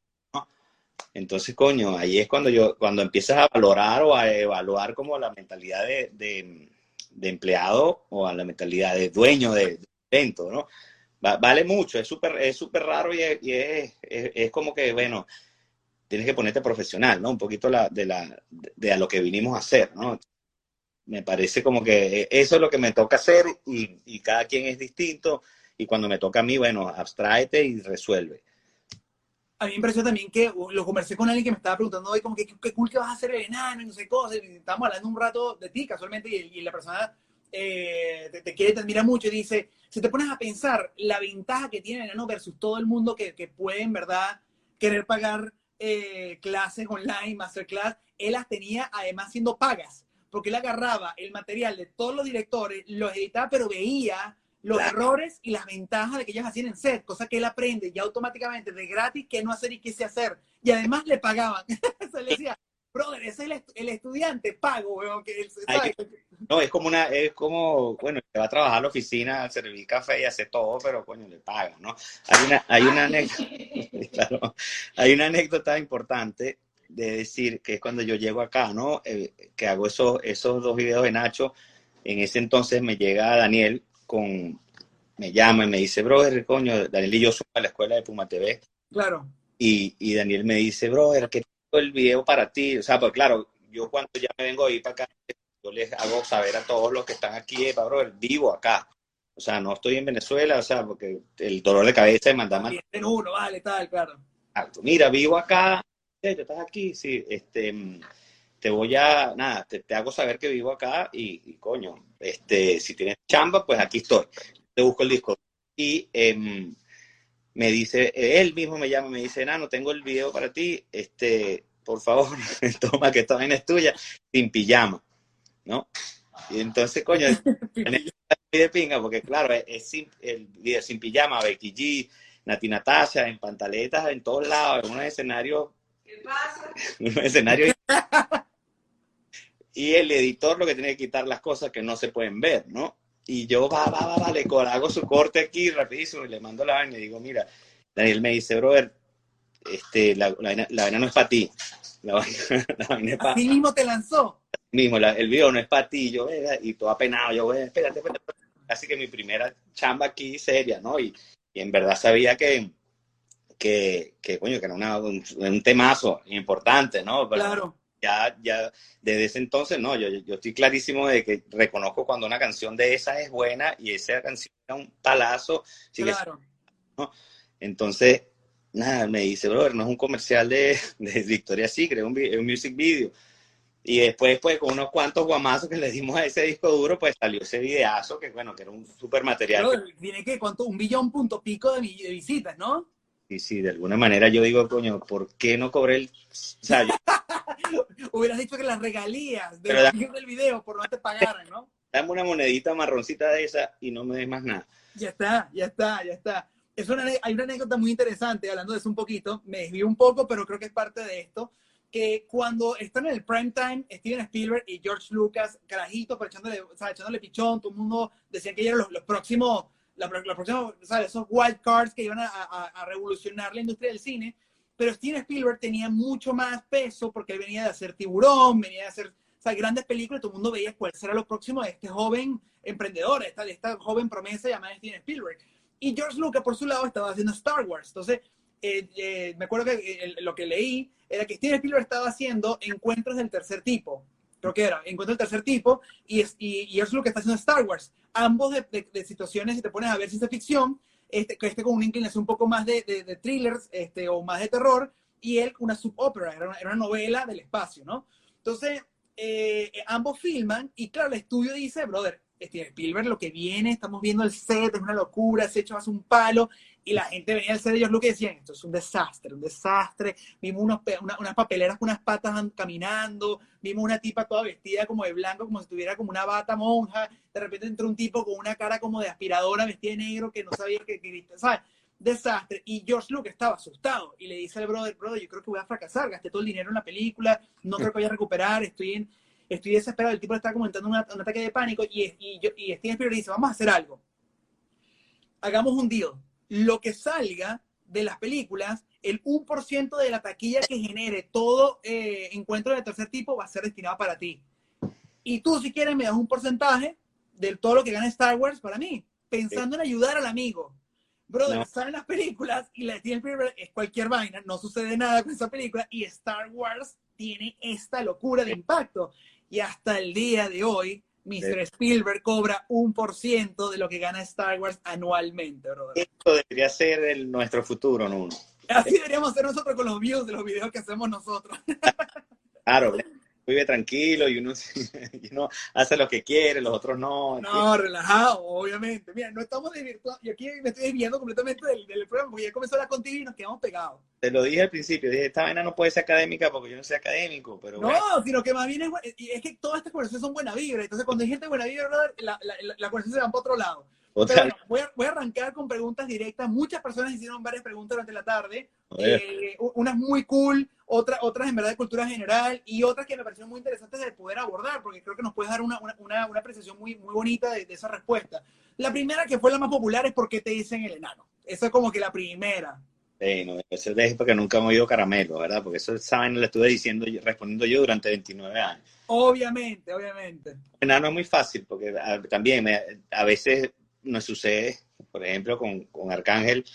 entonces, coño, ahí es cuando yo, cuando empiezas a valorar o a evaluar como la mentalidad de, de, de empleado o a la mentalidad de dueño de, de evento, ¿no? Va- vale mucho, es súper es súper raro y, es, y es, es- es como que, bueno, tienes que ponerte profesional, ¿no? Un poquito la, de, la, de a lo que vinimos a hacer, ¿no? Me parece como que eso es lo que me toca hacer y, y cada quien es distinto y cuando me toca a mí, bueno, abstráete y resuelve. A mí me pareció también que lo conversé con alguien que me estaba preguntando hoy como que qué cool que vas a hacer el enano y no sé cosas, y hablando un rato de ti casualmente y, y la persona eh, te, te quiere, te admira mucho y dice, si te pones a pensar la ventaja que tiene el enano versus todo el mundo que, que puede en verdad querer pagar eh, clases online, masterclass, él las tenía además siendo pagas, porque él agarraba el material de todos los directores, los editaba, pero veía los Claro. errores y las ventajas de que ellos hacían en set, cosa que él aprende ya automáticamente de gratis qué no hacer y qué sí hacer. Y además le pagaban. Se le decía, brother, ese es el, el estudiante pago, weón. No, es como una, es como, bueno, te va a trabajar a la oficina, a servir café y hacer todo, pero coño, le pagan, ¿no? Hay una, hay una anécdota, claro, hay una anécdota importante de decir que es cuando yo llego acá, ¿no? Eh, que hago esos, esos dos videos de Nacho. En ese entonces me llega Daniel con, me llama y me dice, brother, coño, Daniel y yo somos a la escuela de Puma TV. Claro. Y, y Daniel me dice, brother, que tengo el video para ti. O sea, pues claro, yo cuando ya me vengo a ir para acá, yo les hago saber a todos los que están aquí, "Epa, brother, vivo acá. O sea, no estoy en Venezuela, o sea, porque el dolor de cabeza de mandar en uno, vale, tal, claro. Mira, vivo acá, ¿tú estás aquí? Sí, este, te voy a, nada, te, te hago saber que vivo acá y, y, coño, este, si tienes chamba, pues aquí estoy. Te busco el disco. Y em, me dice, él mismo me llama, me dice, Nano, tengo el video para ti, este, por favor, toma que esta vaina es tuya, sin pijama, ¿no? Y entonces, coño, de pinga, porque claro, es, es sin, el video sin pijama, Becky G, Nati Natasha, en pantaletas, en todos lados, en unos escenarios, ¿Qué pasa? unos escenarios. Y el editor lo que tiene que quitar las cosas que no se pueden ver, ¿no? Y yo, va, va, va, va, le hago su corte aquí rapidísimo y le mando la vaina y digo, mira, Daniel me dice, brother, este, la, la, vaina, no es para ti. La vaina, es para... Así mismo te lanzó. Mismo, el video no es para ti, yo, y todo apenado, yo, espérate, espérate. Así que mi primera chamba aquí seria, ¿no? Y, y en verdad sabía que, que, que, coño, que era una, un, temazo importante, ¿no? claro. Ya, ya, desde ese entonces, no, yo, yo estoy clarísimo de que reconozco cuando una canción de esa es buena y esa canción era un palazo. Claro. ¿no? Entonces, nada, me dice, brother, no es un comercial de, de Victoria Secret, es un, un music video. Y después, pues, con unos cuantos guamazos que le dimos a ese disco duro, pues salió ese videazo, que bueno, que era un super material. viene que, ¿cuánto? Un billón punto pico de, visitas, ¿no? Sí, sí, de alguna manera yo digo, coño, ¿por qué no cobré el... O sea, Hubieras dicho que las regalías del video por no te pagaran, ¿no? Dame una monedita marroncita de esa y no me des más nada. Ya está, ya está, ya está. Es una, hay una anécdota muy interesante, hablando de eso un poquito, me desvío un poco, pero creo que es parte de esto, que cuando están en el prime time, Steven Spielberg y George Lucas, carajitos, echándole, o sea, echándole pichón, todo el mundo decía que eran los, los próximos, la, los próximos, ¿sabes? esos wild cards que iban a, a, revolucionar la industria del cine, pero Steven Spielberg tenía mucho más peso porque él venía de hacer Tiburón, venía de hacer o sea, grandes películas, todo el mundo veía cuál será lo próximo de este joven emprendedor, esta, esta joven promesa llamada Steven Spielberg. Y George Lucas, por su lado, estaba haciendo Star Wars. Entonces, eh, eh, me acuerdo que eh, lo que leí era que Steven Spielberg estaba haciendo encuentros del tercer tipo. Creo que era, encuentros del tercer tipo, y, y, y es que está haciendo Star Wars. Ambos de, de, situaciones, si te pones a ver ciencia ficción, este, este con una inclinación un poco más de, de, thrillers este, o más de terror, y él una subópera, era una, era una novela del espacio, ¿no? Entonces, ambos filman, y claro, el estudio dice, brother, Steven Spielberg, lo que viene, estamos viendo el set, es una locura, se hecho hace un palo, y la gente venía al set de ellos lo que decían, esto es un desastre, un desastre, vimos unos, unas papeleras con unas patas caminando, vimos una tipa toda vestida como de blanco, como si tuviera como una bata monja, de repente entró un tipo con una cara como de aspiradora vestida de negro que no sabía qué, qué ¿sabes? Desastre. Y George Lucas estaba asustado y le dice al brother, brother, yo creo que voy a fracasar, gasté todo el dinero en la película, no creo que vaya a recuperar, estoy en estoy desesperado, el tipo está comentando un ataque de pánico y, y, yo, y Steven Spielberg dice, vamos a hacer algo. Hagamos un deal. Lo que salga de las películas, el 1% de la taquilla que genere todo eh, encuentro de tercer tipo va a ser destinado para ti. Y tú, si quieres, me das un porcentaje de todo lo que gana Star Wars para mí, pensando en ayudar al amigo. Brother, salen las películas y la Steven Spielberg es cualquier vaina, no sucede nada con esa película y Star Wars tiene esta locura de impacto y hasta el día de hoy, Mr. Spielberg cobra un por ciento de lo que gana Star Wars anualmente, brother. Esto debería ser el, nuestro futuro, ¿no? Así deberíamos ser nosotros con los views de los videos que hacemos nosotros. Claro, vive tranquilo y uno, y uno, hace lo que quiere, los otros no. No, relajado, obviamente. Mira, no estamos desvirtuando. Yo aquí me estoy desviando completamente del, del, programa porque ya comenzó la contigo y nos quedamos pegados. Te lo dije al principio, dije, esta vaina no puede ser académica porque yo no soy académico, pero. No, sino que más bien es, es que todas estas conversaciones son buena vibra. Entonces, cuando hay gente buena vibra, la, la, la, la conversación se va para otro lado. Pero voy, a, voy, a, arrancar con preguntas directas. Muchas personas hicieron varias preguntas durante la tarde. Eh, unas muy cool, otras, otras en verdad de cultura general y otras que me parecieron muy interesantes de poder abordar, porque creo que nos puedes dar una, una, una, apreciación muy, muy bonita de, esa respuesta. La primera, que fue la más popular, es ¿por qué te dicen el enano? Esa es como que la primera. Sí, no, eso es porque nunca hemos oído caramelo, ¿verdad? Porque eso saben, lo estuve diciendo, respondiendo yo durante 29 años. Obviamente, obviamente. Enano es muy fácil, porque también a veces nos sucede, por ejemplo, con, con Arcángel.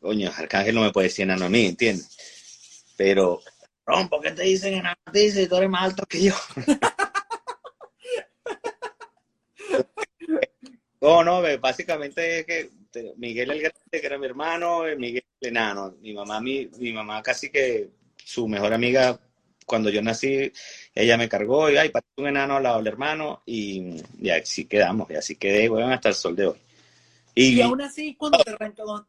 Coño, Arcángel no me puede decir enano a mí, ¿entiendes? Pero, Ron, ¿por qué te dicen enano a ti si tú eres más alto que yo? no, no, básicamente es que Miguel el Grande, que era mi hermano, Miguel el enano. Mi mamá, mi, mi mamá casi que su mejor amiga cuando yo nací, ella me cargó y, ay, para un enano al lado del hermano y, y, así quedamos, y así quedé, weón, hasta el sol de hoy. Y, aún así, cuando te,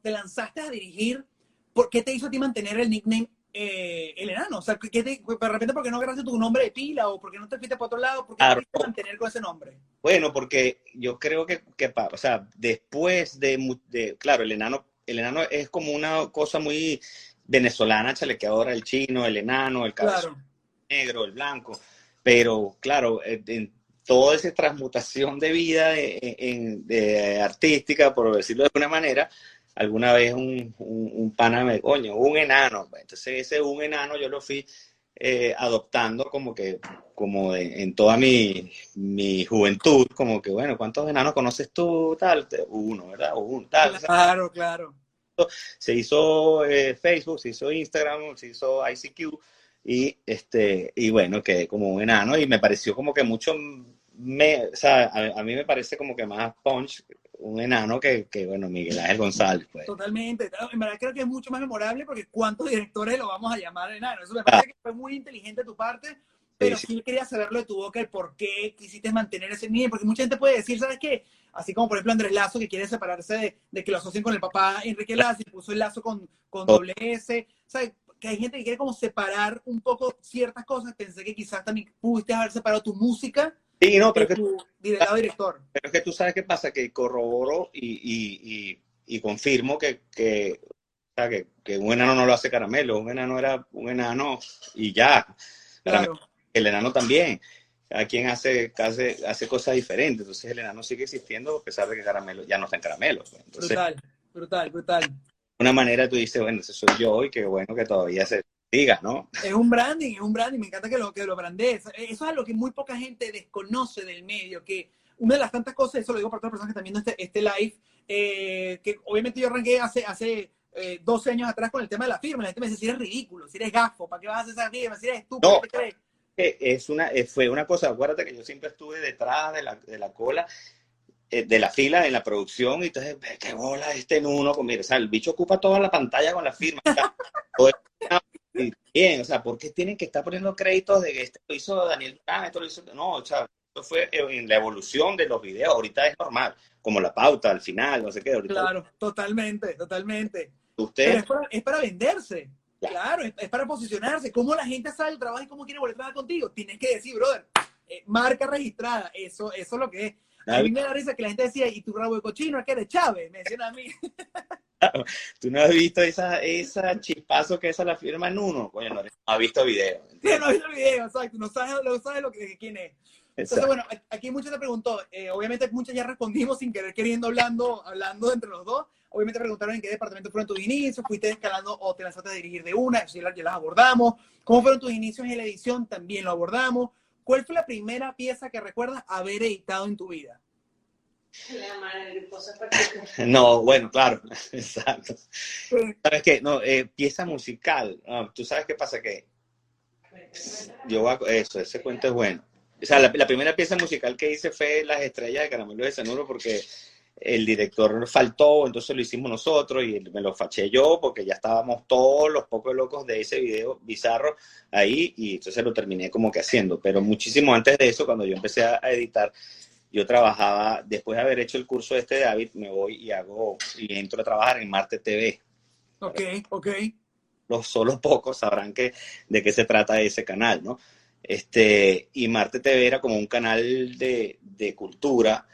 te, lanzaste a dirigir, ¿por qué te hizo a ti mantener el nickname eh, el enano? O sea, ¿qué de repente, ¿por qué no agarraste tu nombre de pila o por qué no te fuiste para otro lado? ¿Por qué te te mantener con ese nombre? Bueno, porque yo creo que, que o sea, después de, de, claro, el enano, el enano es como una cosa muy venezolana, chalequeadora, el chino, el enano, el cabezón. Claro negro, el blanco, pero claro, eh, en toda esa transmutación de vida de, artística, por decirlo de alguna manera, alguna vez un, un, un pana me, coño, un enano. Entonces ese un enano yo lo fui eh, adoptando como que, como en toda mi, mi, juventud, como que, bueno, ¿cuántos enanos conoces tú? Tal, uno, ¿verdad? O un, tal. Claro, claro. Se hizo eh, Facebook, se hizo Instagram, se hizo ICQ y, este, y bueno, quedé como un enano y me pareció como que mucho, me, o sea, a, a mí me parece como que más punch un enano que, que, bueno, Miguel Ángel González. Pues. Totalmente. En verdad creo que es mucho más memorable porque ¿cuántos directores lo vamos a llamar enano? Eso me parece que fue muy inteligente de tu parte, pero sí, sí quería saberlo de tu boca, el por qué quisiste mantener ese nivel, porque mucha gente puede decir, ¿sabes qué? Así como por ejemplo Andrés Lazo, que quiere separarse de, de que lo asocien con el papá Enrique Lazo y puso el lazo con, con doble S. ¿Sabes? Que hay gente que quiere como separar un poco ciertas cosas. Pensé que quizás también pudiste haber separado tu música Sí, no, pero es que, director, director. Pero es que tú sabes qué pasa, que corroboro y, y, y, y confirmo que, que, que, que, un enano no lo hace caramelo, un enano era un enano y ya. Claro. El enano también. Cada quien hace, hace, hace cosas diferentes. Entonces el enano sigue existiendo a pesar de que caramelo ya no está en caramelo. Pues. Entonces, brutal, brutal, brutal. De una manera tú dices, bueno, ese soy yo y qué bueno que todavía se, diga, ¿no? Es un branding, es un branding, me encanta que lo, que lo brandees. Eso es algo que muy poca gente desconoce del medio, que una de las tantas cosas, eso lo digo para todas las personas que están viendo este, este live, eh, que obviamente yo arranqué hace, hace eh, 12 años atrás con el tema de la firma, la gente me dice, si eres ridículo, si eres gafo, ¿para qué vas a hacer esa firma? Si eres estúpido, no, ¿qué crees? Es una, fue una cosa, acuérdate que yo siempre estuve detrás de la, de la cola eh, de la fila en la producción y entonces, qué bola este en uno, mira, o sea, el bicho ocupa toda la pantalla con la firma. bien, o sea, ¿por qué tienen que estar poniendo créditos de que esto lo hizo Daniel Durán, esto lo hizo... No, o sea, esto fue en la evolución de los videos, ahorita es normal, como la pauta al final, no sé qué. Ahorita... Claro, totalmente, totalmente. Usted... Pero es para, es para venderse, claro, claro es, es, para posicionarse. ¿Cómo la gente sabe el trabajo y cómo quiere volver a trabajar contigo? Tienes que decir, brother, eh, marca registrada, eso, eso es lo que es. A mí me da risa que la gente decía, ¿y tu rabo de cochino es que eres Chávez? Me decían a mí. Tú no has visto esa, esa chispazo que esa la firma en uno. Coño, no, has visto video. Sí, no has visto video, exacto. No sabes, no sabes lo que, quién es. Entonces, exacto. bueno, aquí muchos te preguntó, eh, obviamente muchas ya respondimos sin querer queriendo, hablando, hablando entre los dos. Obviamente preguntaron en qué departamento fueron tus inicios, fuiste escalando o te lanzaste a dirigir de una, eso ya, ya las abordamos. ¿Cómo fueron tus inicios en la edición? También lo abordamos. ¿Cuál fue la primera pieza que recuerdas haber editado en tu vida? No, bueno, claro, exacto. ¿Sabes qué? No, eh, pieza musical. No, Tú sabes qué pasa que yo hago eso, ese cuento es bueno. O sea, la, la, primera pieza musical que hice fue Las Estrellas de Caramelo de Sanuro porque el director faltó, entonces lo hicimos nosotros y me lo faché yo porque ya estábamos todos los pocos locos de ese video bizarro ahí y entonces lo terminé como que haciendo. Pero muchísimo antes de eso, cuando yo empecé a editar, yo trabajaba, después de haber hecho el curso este de David, me voy y hago, y entro a trabajar en Marte TV. Ok, ok. Los solo pocos sabrán que, de qué se trata ese canal, ¿no? Este, y Marte TV era como un canal de, de cultura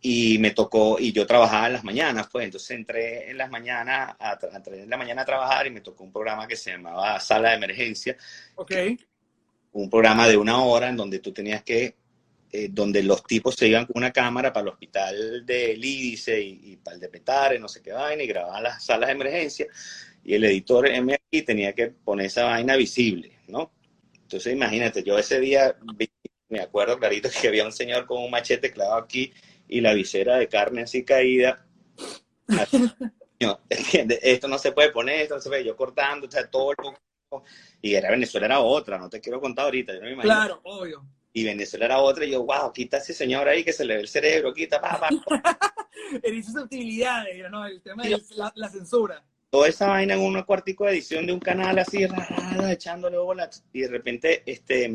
y me tocó, y yo trabajaba en las mañanas, pues entonces entré en las mañanas, a, entré en la mañana a trabajar y me tocó un programa que se llamaba Sala de Emergencia. Ok. Un programa de una hora en donde tú tenías que eh, donde los tipos se iban con una cámara para el hospital de Lídice y, y, para el de Petare, no sé qué vaina, y grababan las salas de emergencia, y el editor MI tenía que poner esa vaina visible, ¿no? Entonces imagínate, yo ese día vi, me acuerdo clarito que había un señor con un machete clavado aquí y la visera de carne así caída. no, ¿entiendes? Esto no se puede poner, esto no se puede, yo cortando, o sea, todo el y era Venezuela era otra, no te quiero contar ahorita, yo no me imagino. Claro, obvio y Venezuela era otra, y yo, wow, quita a ese señor ahí que se le ve el cerebro, quita, pa, pa. en susceptibilidades, ¿no? El tema de la, la, censura. Toda esa vaina en un cuartico de edición de un canal así, rara, echándole bolas, y de repente, este,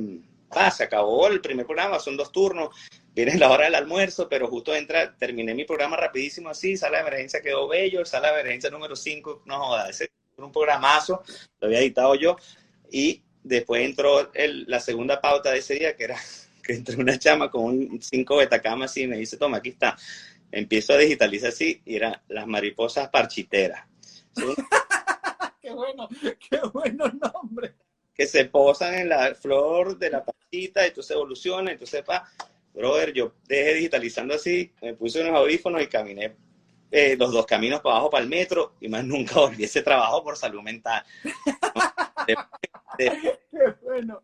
se acabó el primer programa, son dos turnos, viene la hora del almuerzo, pero justo entra, terminé mi programa rapidísimo así, sala de emergencia quedó bello, sala de emergencia número 5, no joda, ese fue un programazo, lo había editado yo, y Después entró el, la segunda pauta de ese día, que era que entró una chama con un 5 betacamas y me dice, toma, aquí está. Empiezo a digitalizar así y eran las mariposas parchiteras. Qué bueno, qué bueno nombre. Que se posan en la flor de la parchita, entonces evoluciona, entonces, pa, brother, yo dejé digitalizando así, me puse unos audífonos y caminé eh, los dos caminos para abajo para el metro y más nunca volví a ese trabajo por salud mental. Qué bueno.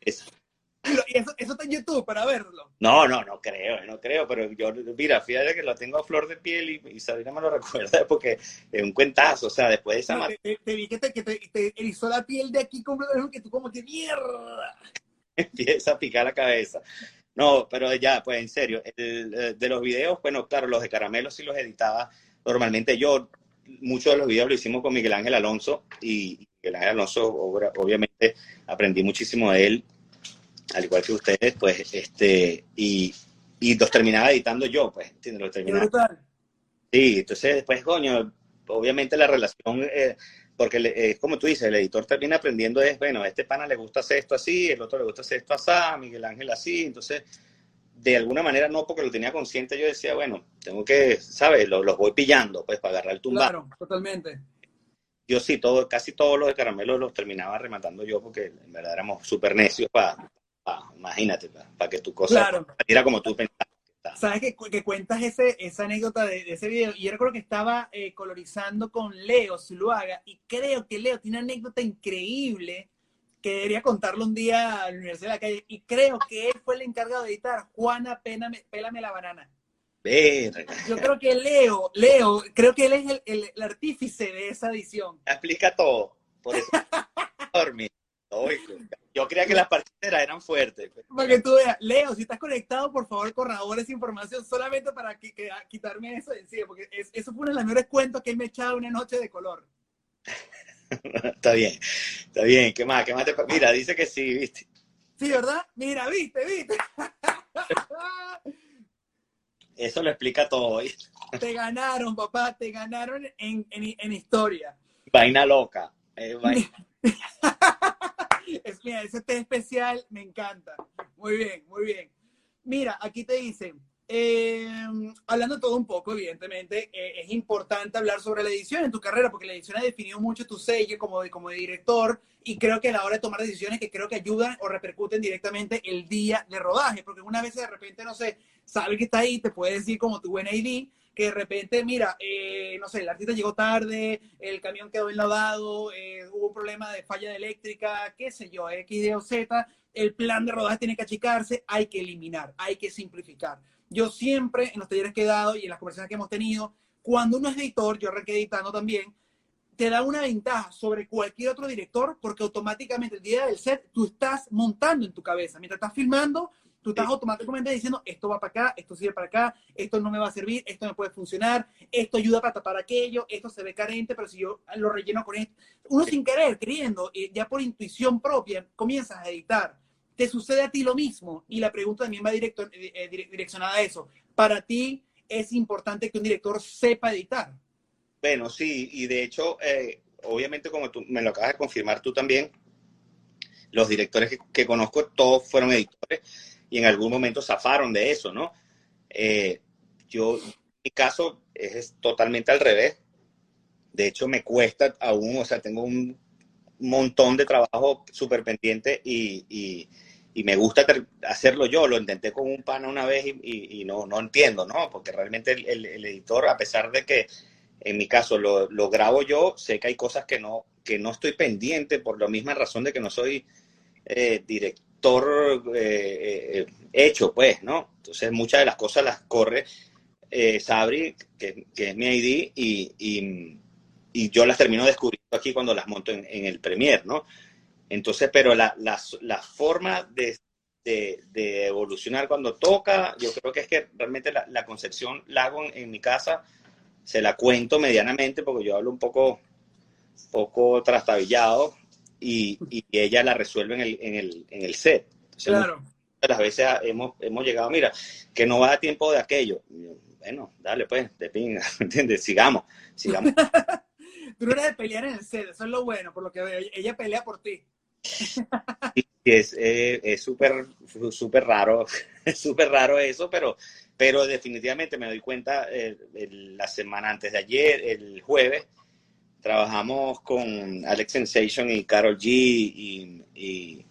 Eso. Y eso, eso está en YouTube para verlo. No, no, no creo, no creo, pero yo, mira, fíjate que lo tengo a flor de piel y, y Sabrina me lo recuerda porque es un cuentazo, o sea, después de esa... No, te, te- te vi que te, que te, te erizó la piel de aquí completamente, que tú como que mierda. empieza a picar la cabeza. No, pero ya, pues en serio, el, eh, de los videos, bueno, claro, los de Caramelo sí los editaba normalmente yo. Muchos de los videos lo hicimos con Miguel Ángel Alonso y Miguel Ángel Alonso, obviamente, aprendí muchísimo de él, al igual que ustedes, pues, este, y, y los terminaba editando yo, pues, ¿entiendes? Los terminaba. Sí, entonces después, coño, obviamente la relación, eh, porque es como tú dices, el editor termina aprendiendo es, bueno, a este pana le gusta hacer esto así, el otro le gusta hacer esto así, a Miguel Ángel así, entonces, de alguna manera no, porque lo tenía consciente, yo decía, bueno, tengo que, ¿sabes? Los, los voy pillando, pues, para agarrar el tumbar. Claro, totalmente. Yo sí, todo, casi todos los de caramelo los terminaba rematando yo, porque en verdad éramos súper necios para, imagínate, para que tu cosa Claro. saliera como tú pensabas. Sabes que, que cuentas ese, esa anécdota de, de ese video y yo recuerdo que estaba eh, colorizando con Leo Zuluaga y creo que Leo tiene una anécdota increíble que debería contarlo un día a la Universidad de la Calle y creo que él fue el encargado de editar Juana, Péname- Pélame la banana. Verga. Yo creo que Leo, Leo, creo que él es el, el- el artífice de esa edición. explica todo. Por eso. Yo creía que las partidas eran fuertes. Para que tú veas, Leo, si estás conectado, por favor, corrobora esa información solamente para que, que- quitarme eso de encima, porque es- eso fue uno de los mejores cuentos que me echaba una noche de color. está bien, está bien. ¿Qué más? ¿Qué más te Mira, dice que sí, ¿viste? Sí, ¿verdad? Mira, viste, viste. Eso lo explica todo. ¿viste? te ganaron, papá, te ganaron en, en, en historia. Vaina loca. eh, vaina- Es, mira, ese té especial me encanta. Muy bien, muy bien. Mira, aquí te dicen, eh, hablando todo un poco, evidentemente, eh, es importante hablar sobre la edición en tu carrera, porque la edición ha definido mucho tu sello como de, como director, y creo que a la hora de tomar decisiones que creo que ayudan o repercuten directamente el día de rodaje, porque una vez de repente, no sé, sabe que está ahí, te puede decir como tu buen ID, que de repente, mira, eh, no sé, el artista llegó tarde, el camión quedó enlavado, eh, hubo un problema de falla de eléctrica, qué sé yo, X, Y o Z, el plan de rodaje tiene que achicarse, hay que eliminar, hay que simplificar. Yo siempre, en los talleres que he dado y en las conversaciones que hemos tenido, cuando uno es editor, yo arranqué editando también, te da una ventaja sobre cualquier otro director porque automáticamente el día del set tú estás montando en tu cabeza. Mientras estás filmando, tú estás Sí. automáticamente diciendo, esto va para acá, esto sirve para acá, esto no me va a servir, esto me puede funcionar, esto ayuda para tapar aquello, esto se ve carente, pero si yo lo relleno con esto. Uno sin querer, queriendo, eh, ya por intuición propia, comienzas a editar. Te sucede a ti lo mismo y la pregunta también va directo, eh, eh, dire- direccionada a eso. Para ti es importante que un director sepa editar. Bueno, sí, y de hecho, eh, obviamente como tú me lo acabas de confirmar tú también, los directores que, que conozco todos fueron editores y en algún momento zafaron de eso, ¿no? Eh, yo, mi caso, es, totalmente al revés. De hecho, me cuesta aún, o sea, tengo un montón de trabajo súper pendiente y, y- me gusta hacerlo yo. Lo intenté con un pana una vez y, no, no entiendo, ¿no? Porque realmente el, editor, a pesar de que en mi caso lo, lo grabo yo, sé que hay cosas que no, que no estoy pendiente por la misma razón de que no soy eh, director eh, eh, hecho, pues, ¿no? Entonces muchas de las cosas las corre eh, Sabri, que, es mi ID, y, yo las termino descubriendo aquí cuando las monto en, el Premiere, ¿no? Entonces, pero la, la, forma de, evolucionar cuando toca, yo creo que es que realmente la, la concepción la hago en, en mi casa, se la cuento medianamente porque yo hablo un poco, poco trastabillado y, y ella la resuelve en el, en el, en el set. Entonces, Claro. las veces hemos, hemos llegado, mira, que no va a tiempo de aquello. Bueno, dale pues, de pinga, ¿entiendes? Sigamos, sigamos. Tú no eres de pelear en el set, eso es lo bueno, por lo que veo. Ella pelea por ti. Es eh, es súper súper raro, es súper raro eso, pero, pero definitivamente me doy cuenta eh, el- la semana antes de ayer, el jueves, trabajamos con Alex Sensation y Carol G y, y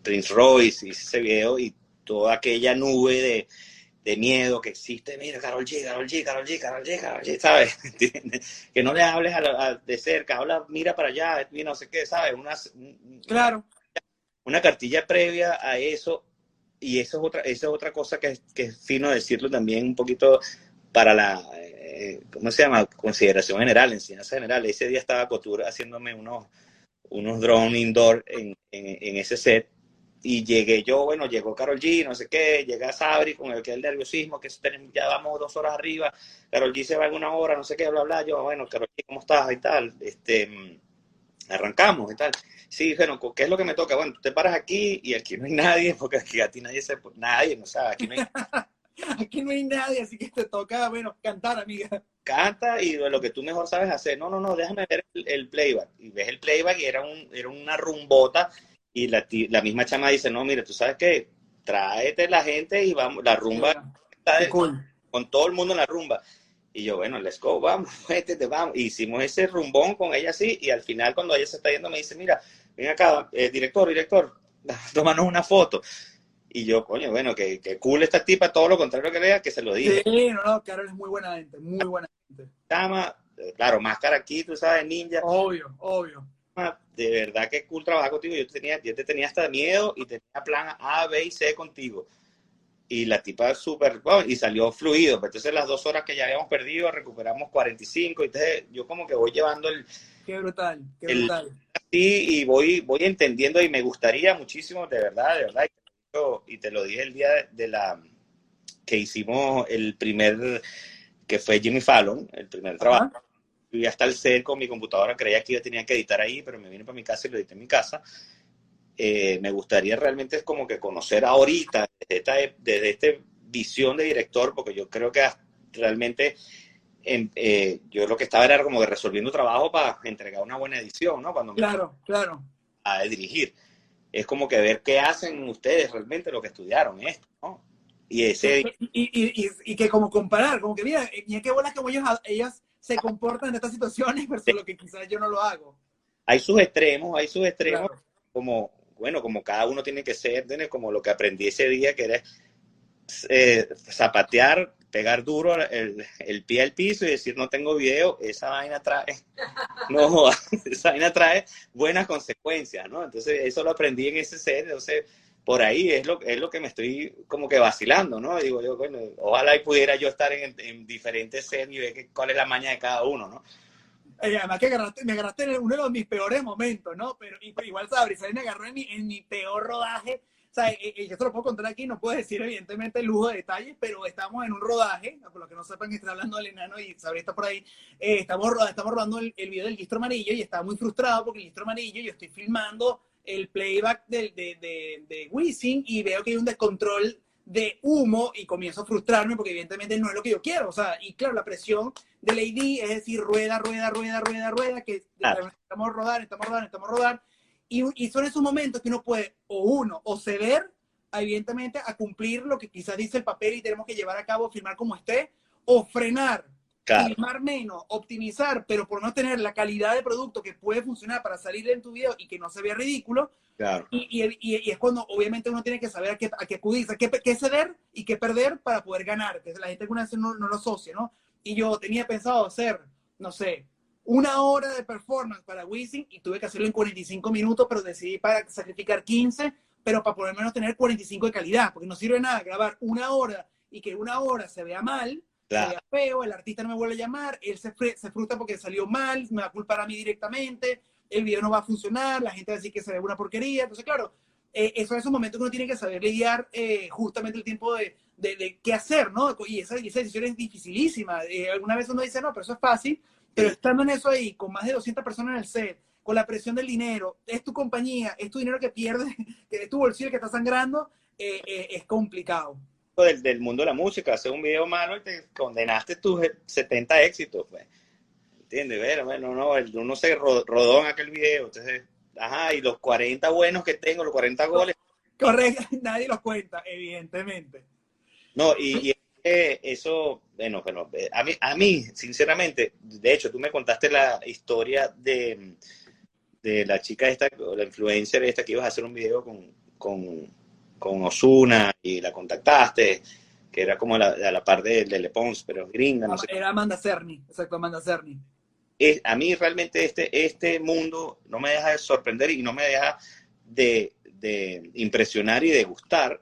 Prince Royce y ese video y toda aquella nube de, de miedo que existe, mira, Carol G, Carol G, Carol G, Carol G, Carol G, ¿sabes? que no le hables a de cerca, habla, mira para allá, no sé qué, ¿sabes? Una, claro. Una cartilla previa a eso, y eso es otra, eso es otra cosa que, que es fino decirlo también un poquito para la, eh, ¿cómo se llama? Consideración general, enseñanza general. Ese día estaba Couture haciéndome unos, unos drones indoor en, en, ese set y llegué yo, bueno, llegó Carol G, no sé qué, llega Sabri con el que el nerviosismo, que ya vamos dos horas arriba, Carol G se va en una hora, no sé qué, bla, bla, yo, bueno, Carol G, ¿cómo estás? y tal, este, arrancamos y tal. Sí, bueno, ¿qué es lo que me toca? Bueno, tú te paras aquí y aquí no hay nadie, porque aquí a ti nadie se, nadie, no sabe, aquí no Aquí no hay nadie, así que te toca, bueno, cantar, amiga. Canta y lo que tú mejor sabes hacer. No, no, no, déjame ver el, playback. Y ves el playback y era, un, era una rumbota y la, la misma chama dice, no, mire, tú sabes que tráete la gente y vamos, la rumba está con todo el mundo en la rumba. Y yo, bueno, let's go, vamos, métete, vamos. hicimos ese rumbón con ella así, y al final cuando ella se está yendo me dice, mira, ven acá, eh, director, director, tómanos una foto. Y yo, coño, bueno, que, que, cool esta tipa, todo lo contrario que vea, que se lo diga. Sí, no, no, Carol es muy buena gente, muy buena gente. Chama, eh, claro, máscara aquí, tú sabes, ninja. Obvio, obvio de verdad que cool trabajar contigo. Yo, tenía, yo te tenía hasta miedo y tenía plan A, B y C contigo. Y la tipa súper, bueno, y salió fluido. Pues entonces las dos horas que ya habíamos perdido, recuperamos 45. Y entonces yo como que voy llevando el... Qué brutal, qué brutal. Sí, y voy, voy entendiendo y me gustaría muchísimo, de verdad, de verdad. Y te lo dije el día de la que hicimos el primer, que fue Jimmy Fallon, el primer trabajo y hasta el set con mi computadora, creía que yo tenía que editar ahí, pero me vine para mi casa y lo edité en mi casa. Eh, me gustaría realmente como que conocer ahorita, desde esta, desde esta visión de director, porque yo creo que realmente eh, yo lo que estaba era como que resolviendo trabajo para entregar una buena edición, ¿no? Cuando claro, claro. A dirigir. Es como que ver qué hacen ustedes realmente lo que estudiaron esto, ¿no? Y ese... Y, y, y, que como comparar, como que mira, y qué buena que ellos, ellas se comportan en estas situaciones versus lo que quizás yo no lo hago. Hay sus extremos, hay sus extremos, como, bueno, como cada uno tiene que ser, como lo que aprendí ese día, que era eh, zapatear, pegar duro el, el, pie al piso y decir no tengo video, esa vaina trae, no, esa vaina trae buenas consecuencias, ¿no? Entonces eso lo aprendí en ese set, entonces por ahí es lo, es lo que me estoy como que vacilando, ¿no? Digo yo, bueno, ojalá y pudiera yo estar en, en diferentes sets y ver cuál es la maña de cada uno, ¿no? Eh, además que me agarraste en uno de mis peores momentos, ¿no? Pero, igual sabes, me agarró en mi, en mi peor rodaje. Sea, y, y yo te lo puedo contar aquí, no puedo decir evidentemente el lujo de detalles, pero estamos en un rodaje, por lo que no sepan que estoy hablando del enano y Sabri está por ahí, eh, estamos, estamos rodando el, el, video del Gistro Amarillo y estaba muy frustrado porque el Gistro Amarillo yo estoy filmando el playback de, de, de, de Wisin y veo que hay un descontrol de humo y comienzo a frustrarme porque evidentemente no es lo que yo quiero. O sea, y claro, la presión de Lady es decir, rueda, rueda, rueda, rueda, rueda, que estamos rodando, estamos rodando, estamos rodando. Y, y son esos momentos que uno puede, o uno, o ceder, evidentemente, a cumplir lo que quizás dice el papel y tenemos que llevar a cabo, firmar como esté, o frenar filmar menos, optimizar, pero por no tener la calidad de producto que puede funcionar para salir en tu video y que no se vea ridículo. Claro. Y, y, y, es cuando obviamente uno tiene que saber a qué, a qué acudir, a qué, qué, ceder y qué perder para poder ganar. Que la gente alguna vez no, no lo asocia, ¿no? Y yo tenía pensado hacer, no sé, una hora de performance para Wisin y tuve que hacerlo en 45 minutos, pero decidí para sacrificar 15, pero para por lo menos tener 45 de calidad, porque no sirve nada grabar una hora y que una hora se vea mal Claro. feo, el artista no me vuelve a llamar, él se, se frustra porque salió mal, me va a culpar a mí directamente, el video no va a funcionar, la gente va a decir que se ve una porquería. Entonces, claro, eh, eso es un momento que uno tiene que saber lidiar eh, justamente el tiempo de, de, qué hacer, ¿no? Y esa, esa decisión es dificilísima. Eh, alguna vez uno dice, no, pero eso es fácil, pero estando en eso ahí, con más de 200 personas en el set, con la presión del dinero, es tu compañía, es tu dinero que pierdes, que es tu bolsillo que está sangrando, es complicado del, del, mundo de la música, hacer un video malo y te condenaste tus 70 éxitos, pues. ¿Entiendes? Bueno, no, uno se rodó en aquel video, entonces, ajá, y los 40 buenos que tengo, los 40 goles. Correcto, nadie los cuenta, evidentemente. No, y, eso, bueno, bueno, a mí, a mí, sinceramente, de hecho, tú me contaste la historia de, de la chica esta, la influencer esta que ibas a hacer un video con, con con Osuna y la contactaste, que era como la, a la par de, de Le Pons, pero gringa, no sé. Era Amanda Cerny, exacto, Amanda Cerny. Es, a mí realmente este, este mundo no me deja de sorprender y no me deja de, de impresionar y de gustar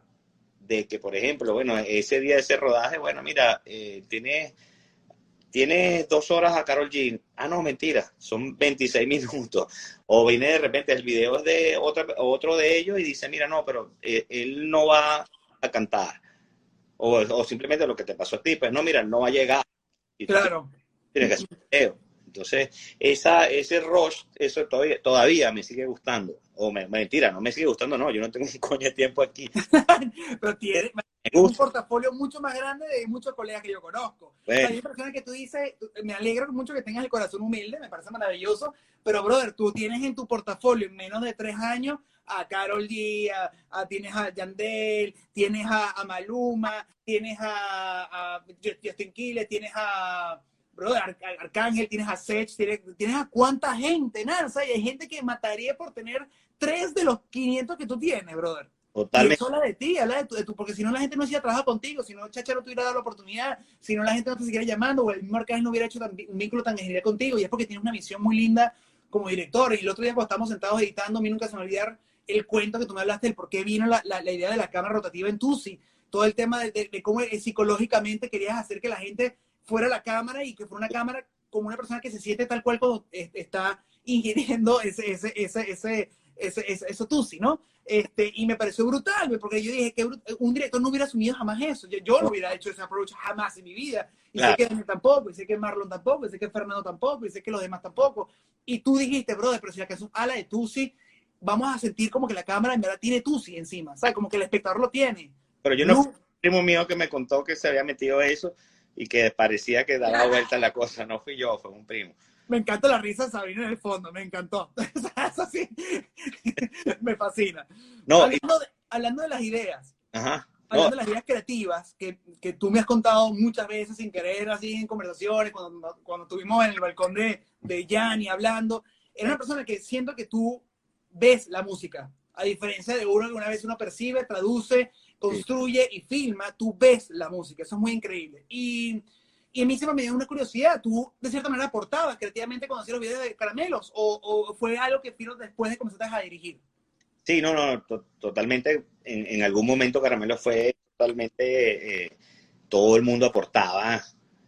de que, por ejemplo, bueno, ese día de ese rodaje, bueno, mira, eh, tienes, tienes dos horas a Carol G. Ah, no, mentira, son 26 minutos. O viene de repente, el video es de otra, otro de ellos y dice, mira, no, pero eh, él no va a cantar. O, o, simplemente lo que te pasó a ti, pues no, mira, no va a llegar. Y claro. Tienes que hacer un video. Entonces, esa, ese rush, eso todavía, todavía me sigue gustando. O me, mentira, no me sigue gustando, no, yo no tengo un coño de tiempo aquí. Pero tiene un portafolio mucho más grande de muchos colegas que yo conozco. Bueno. hay personas que tú dices, me alegro mucho que tengas el corazón humilde, me parece maravilloso, pero brother, tú tienes en tu portafolio en menos de tres años a Carol G, a, tienes a Yandel, tienes a, a Maluma, tienes a, a Justin Quiles, tienes a brother, Arcángel, tienes a Sech, tienes, tienes, a cuánta gente, nada, o sea, hay gente que mataría por tener tres de los 500 que tú tienes, brother. Totalmente. Y eso habla de ti, habla de tu, de tu, porque si no la gente no hacía trabajo contigo, si no Chacha no te hubiera dado la oportunidad, si no la gente no te siguiera llamando, o el mismo Arcángel no hubiera hecho tan, un vínculo tan genial contigo, y es porque tienes una visión muy linda como director. Y el otro día cuando estábamos sentados editando, a mí nunca se me olvidar el cuento que tú me hablaste del por qué vino la, la, la idea de la cámara rotativa en Tusi, todo el tema de, de, de cómo psicológicamente querías hacer que la gente fuera la cámara y que fuera una cámara como una persona que se siente tal cual cuando está ingiriendo ese, ese, ese, ese, ese, ese eso tusi, ¿no? Este, y me pareció brutal, porque yo dije que un director no hubiera asumido jamás eso. Yo, yo no hubiera hecho ese approach jamás en mi vida. Y claro. sé que Daniel tampoco, y sé que Marlon tampoco, y sé que Fernando tampoco, y sé que los demás tampoco. Y tú dijiste, brother, pero si la canción ala de Tusi, vamos a sentir como que la cámara en verdad tiene Tusi encima, ¿sabes? Como que el espectador lo tiene. Pero yo no, no. primo mío que me contó que se había metido eso y que parecía que daba vuelta la cosa. No fui yo, fue un primo. Me encanta la risa de Sabina en el fondo, me encantó. Eso sí, me fascina. No, hablando, de, hablando de las ideas, Ajá. hablando no. de las ideas creativas que, que, tú me has contado muchas veces sin querer, así en conversaciones, cuando, cuando estuvimos en el balcón de, de Yanni hablando, era una persona que siento que tú ves la música, a diferencia de uno que una vez uno percibe, traduce, construye y filma, tú ves la música, eso es muy increíble. Y, y a mí siempre me dio una curiosidad, ¿tú de cierta manera aportabas creativamente cuando hacías los videos de Caramelos o, o fue algo que vino después de comenzaste a dirigir? Sí, no, no, to totalmente, en, en, algún momento Caramelos fue totalmente, eh, todo el mundo aportaba,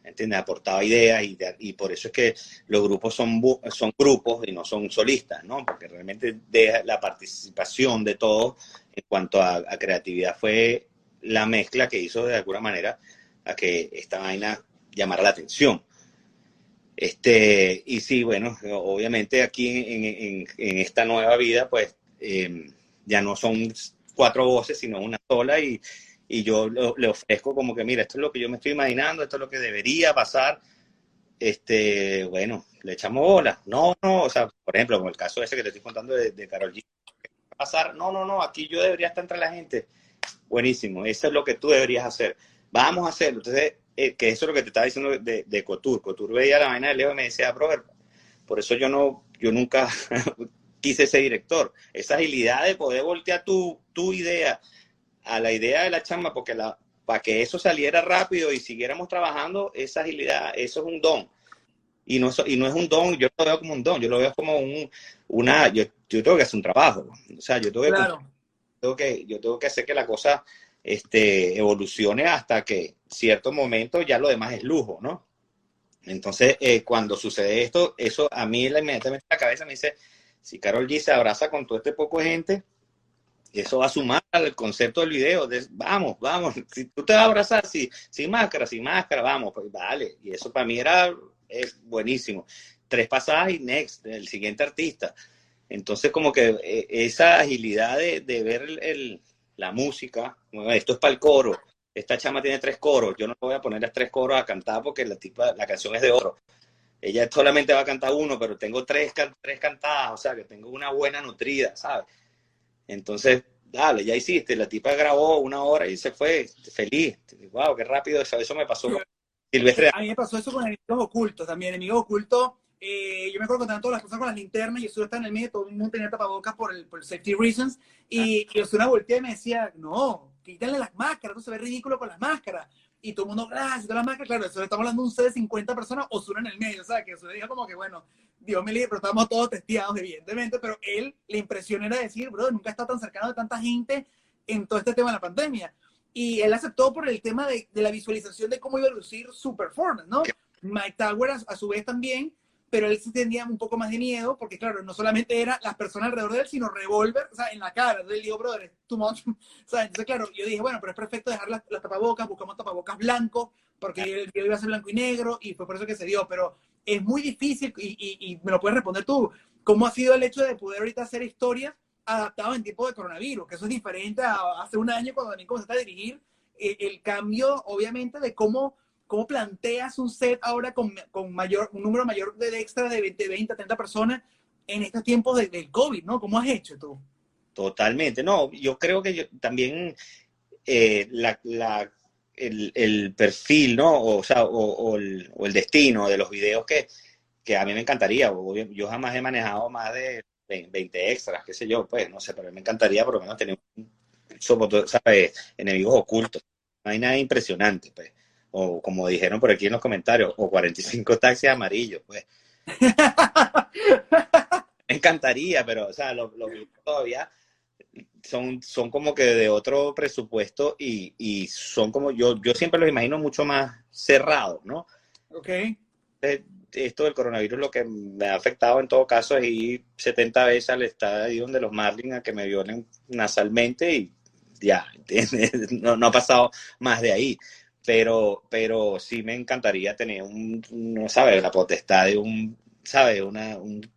¿entiendes? Aportaba ideas y, y, por eso es que los grupos son, son grupos y no son solistas, ¿no? Porque realmente de la participación de todos en cuanto a, a, creatividad fue la mezcla que hizo de alguna manera a que esta vaina llamara la atención. Este, y sí, bueno, obviamente aquí en, en, en esta nueva vida, pues eh, ya no son cuatro voces, sino una sola y, y yo le ofrezco como que, mira, esto es lo que yo me estoy imaginando, esto es lo que debería pasar. Este, bueno, le echamos bola. No, no, o sea, por ejemplo, como el caso ese que te estoy contando de, de Carol G. Pasar, no, no, no, aquí yo debería estar entre la gente. Buenísimo, eso es lo que tú deberías hacer. Vamos a hacerlo. Entonces, eh, que eso es lo que te estaba diciendo de, de Cotur. Cotur veía la vaina de Leo y me decía, brother, por eso yo no, yo nunca quise ser director. Esa agilidad de poder voltear tu, tu idea a la idea de la chamba, porque la, para que eso saliera rápido y siguiéramos trabajando, esa agilidad, eso es un don. Y no, y no es un don, yo lo veo como un don, yo lo veo como un, una, yo, yo tengo que hacer un trabajo. O sea, yo tengo que, claro. tengo que, yo tengo que hacer que la cosa este, evolucione hasta que cierto momento ya lo demás es lujo, ¿no? Entonces, eh, cuando sucede esto, eso a mí inmediatamente la cabeza me dice, si Carol G se abraza con todo este poco de gente, eso va a sumar al concepto del video. De, vamos, vamos, si tú te vas a abrazar si, sin máscara, sin máscara, vamos, pues vale. Y eso para mí era buenísimo. Tres pasadas y next, el siguiente artista. Entonces, como que eh, esa agilidad de, de ver la música, bueno, esto es para el coro, esta chama tiene tres coros, yo no voy a poner las tres coros a cantar porque la, tipa, la canción es de oro. Ella solamente va a cantar uno, pero tengo tres, tres cantadas, o sea, que tengo una buena nutrida, ¿sabes? Entonces, dale, ya hiciste. La tipa grabó una hora y se fue feliz. Wow, qué rápido eso, eso me pasó con Silvestre. A mí me pasó eso con enemigos ocultos también. Enemigos ocultos, eh, yo me acuerdo que todas las cosas con las linternas y yo estaba en el medio, todo el mundo tenía tapabocas por el, por safety reasons. Y, ah. y Osuna y me decía, no, quítenle las máscaras, no se ve ridículo con las máscaras. Y todo el mundo, gracias, todas las máscaras, claro, eso estamos hablando de un set de 50 personas, Osuna en el medio, o sea, que eso dijo como que, bueno, Dios me libre, pero estamos todos testeados, evidentemente, pero él, la impresión era decir, bro, nunca está tan cercano de tanta gente en todo este tema de la pandemia. Y él aceptó por el tema de, de la visualización de cómo iba a lucir su performance, ¿no? Mike Tower a, a su vez también pero él sí tenía un poco más de miedo, porque claro, no solamente era las personas alrededor de él, sino revólver, o sea, en la cara. Entonces él dijo, brother, too much. O sea, entonces claro, yo dije, bueno, pero es perfecto dejar las, las tapabocas, buscamos tapabocas blancos, porque el video iba a ser blanco y negro, y fue por eso que se dio, pero es muy difícil, y, y, y me lo puedes responder tú, ¿cómo ha sido el hecho de poder ahorita hacer historias adaptadas en tiempo de coronavirus? Que eso es diferente a hace un año cuando también comenzaste a dirigir, el, el cambio, obviamente, de cómo ¿Cómo planteas un set ahora con, con mayor, un número mayor de extra de 20, 20 30 personas en estos tiempos de, del COVID, ¿no? ¿Cómo has hecho tú? Totalmente, no, yo creo que yo, también eh, la, el, perfil, ¿no? O, sea, o, o, el, o, el, destino de los videos que, que a mí me encantaría. Yo jamás he manejado más de 20 extras, qué sé yo, pues, no sé, pero me encantaría por lo menos tener, un, ¿sabes? Enemigos ocultos. No hay nada impresionante, pues o como dijeron por aquí en los comentarios, o 45 taxis amarillos, pues. Me encantaría, pero, o sea, los lo todavía son, son como que de otro presupuesto y, y, son como, yo, yo siempre los imagino mucho más cerrados, ¿no? Ok. Esto del coronavirus lo que me ha afectado en todo caso es ir 70 veces al estadio de los Marlins a que me violen nasalmente y ya, no, no ha pasado más de ahí pero, pero sí me encantaría tener un, no sabes, la potestad de un, ¿sabes? Una, un,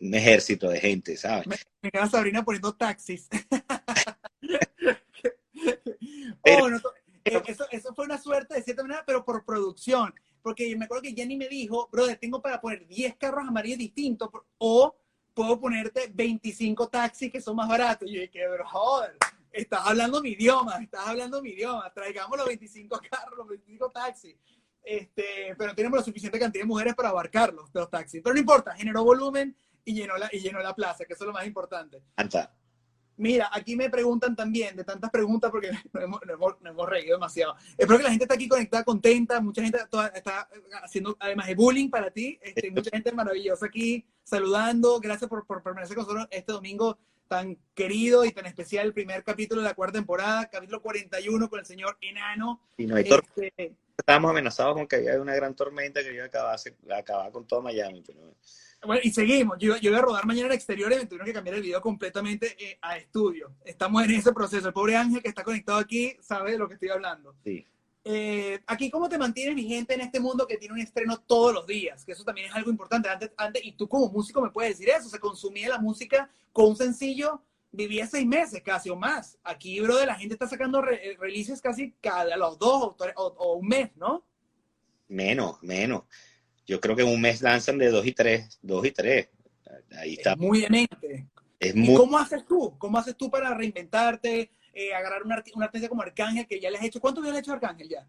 un ejército de gente, ¿sabes? Me, me queda Sabrina poniendo taxis. oh, no, eh, eso, eso fue una suerte de cierta manera, pero por producción. Porque me acuerdo que Jenny me dijo, brother, tengo para poner 10 carros amarillos distintos o puedo ponerte 25 taxis que son más baratos. Y yo dije, bro, joder estás hablando mi idioma, estás hablando mi idioma, traigamos los 25 carros, los 25 taxis. Este, pero tenemos la suficiente cantidad de mujeres para abarcarlos, los taxis. Pero no importa, generó volumen y llenó la, y llenó la plaza, que eso es lo más importante. Anta. Mira, aquí me preguntan también, de tantas preguntas, porque nos hemos, nos hemos, nos hemos reído demasiado. Espero que la gente está aquí conectada, contenta, mucha gente está, está haciendo, además de bullying para ti, este, mucha gente maravillosa aquí saludando. Gracias por, por permanecer con nosotros este domingo tan querido y tan especial el primer capítulo de la cuarta temporada, capítulo 41 con el señor Enano. Y no hay este... Estábamos amenazados con que había una gran tormenta que iba a acabar, acabar con todo Miami. Pero... Bueno, y seguimos. Yo, yo, iba a rodar mañana en exterior y me tuvieron que cambiar el video completamente eh, a estudio. Estamos en ese proceso. El pobre Ángel que está conectado aquí sabe de lo que estoy hablando. Sí. Eh, aquí, ¿cómo te mantienes vigente en este mundo que tiene un estreno todos los días? Que eso también es algo importante. Antes, antes, y tú como músico me puedes decir eso. Se consumía la música con un sencillo, vivía seis meses casi o más. Aquí, bro, de la gente está sacando re releases casi cada los dos o, o, un mes, ¿no? Menos, menos. Yo creo que un mes lanzan de dos y tres, dos y tres. Ahí está. Es muy demente. Es muy... ¿Y cómo haces tú? ¿Cómo haces tú para reinventarte? Eh, agarrar un, art un, artista como Arcángel, que ya les he hecho. ¿Cuánto ya le he hecho Arcángel ya?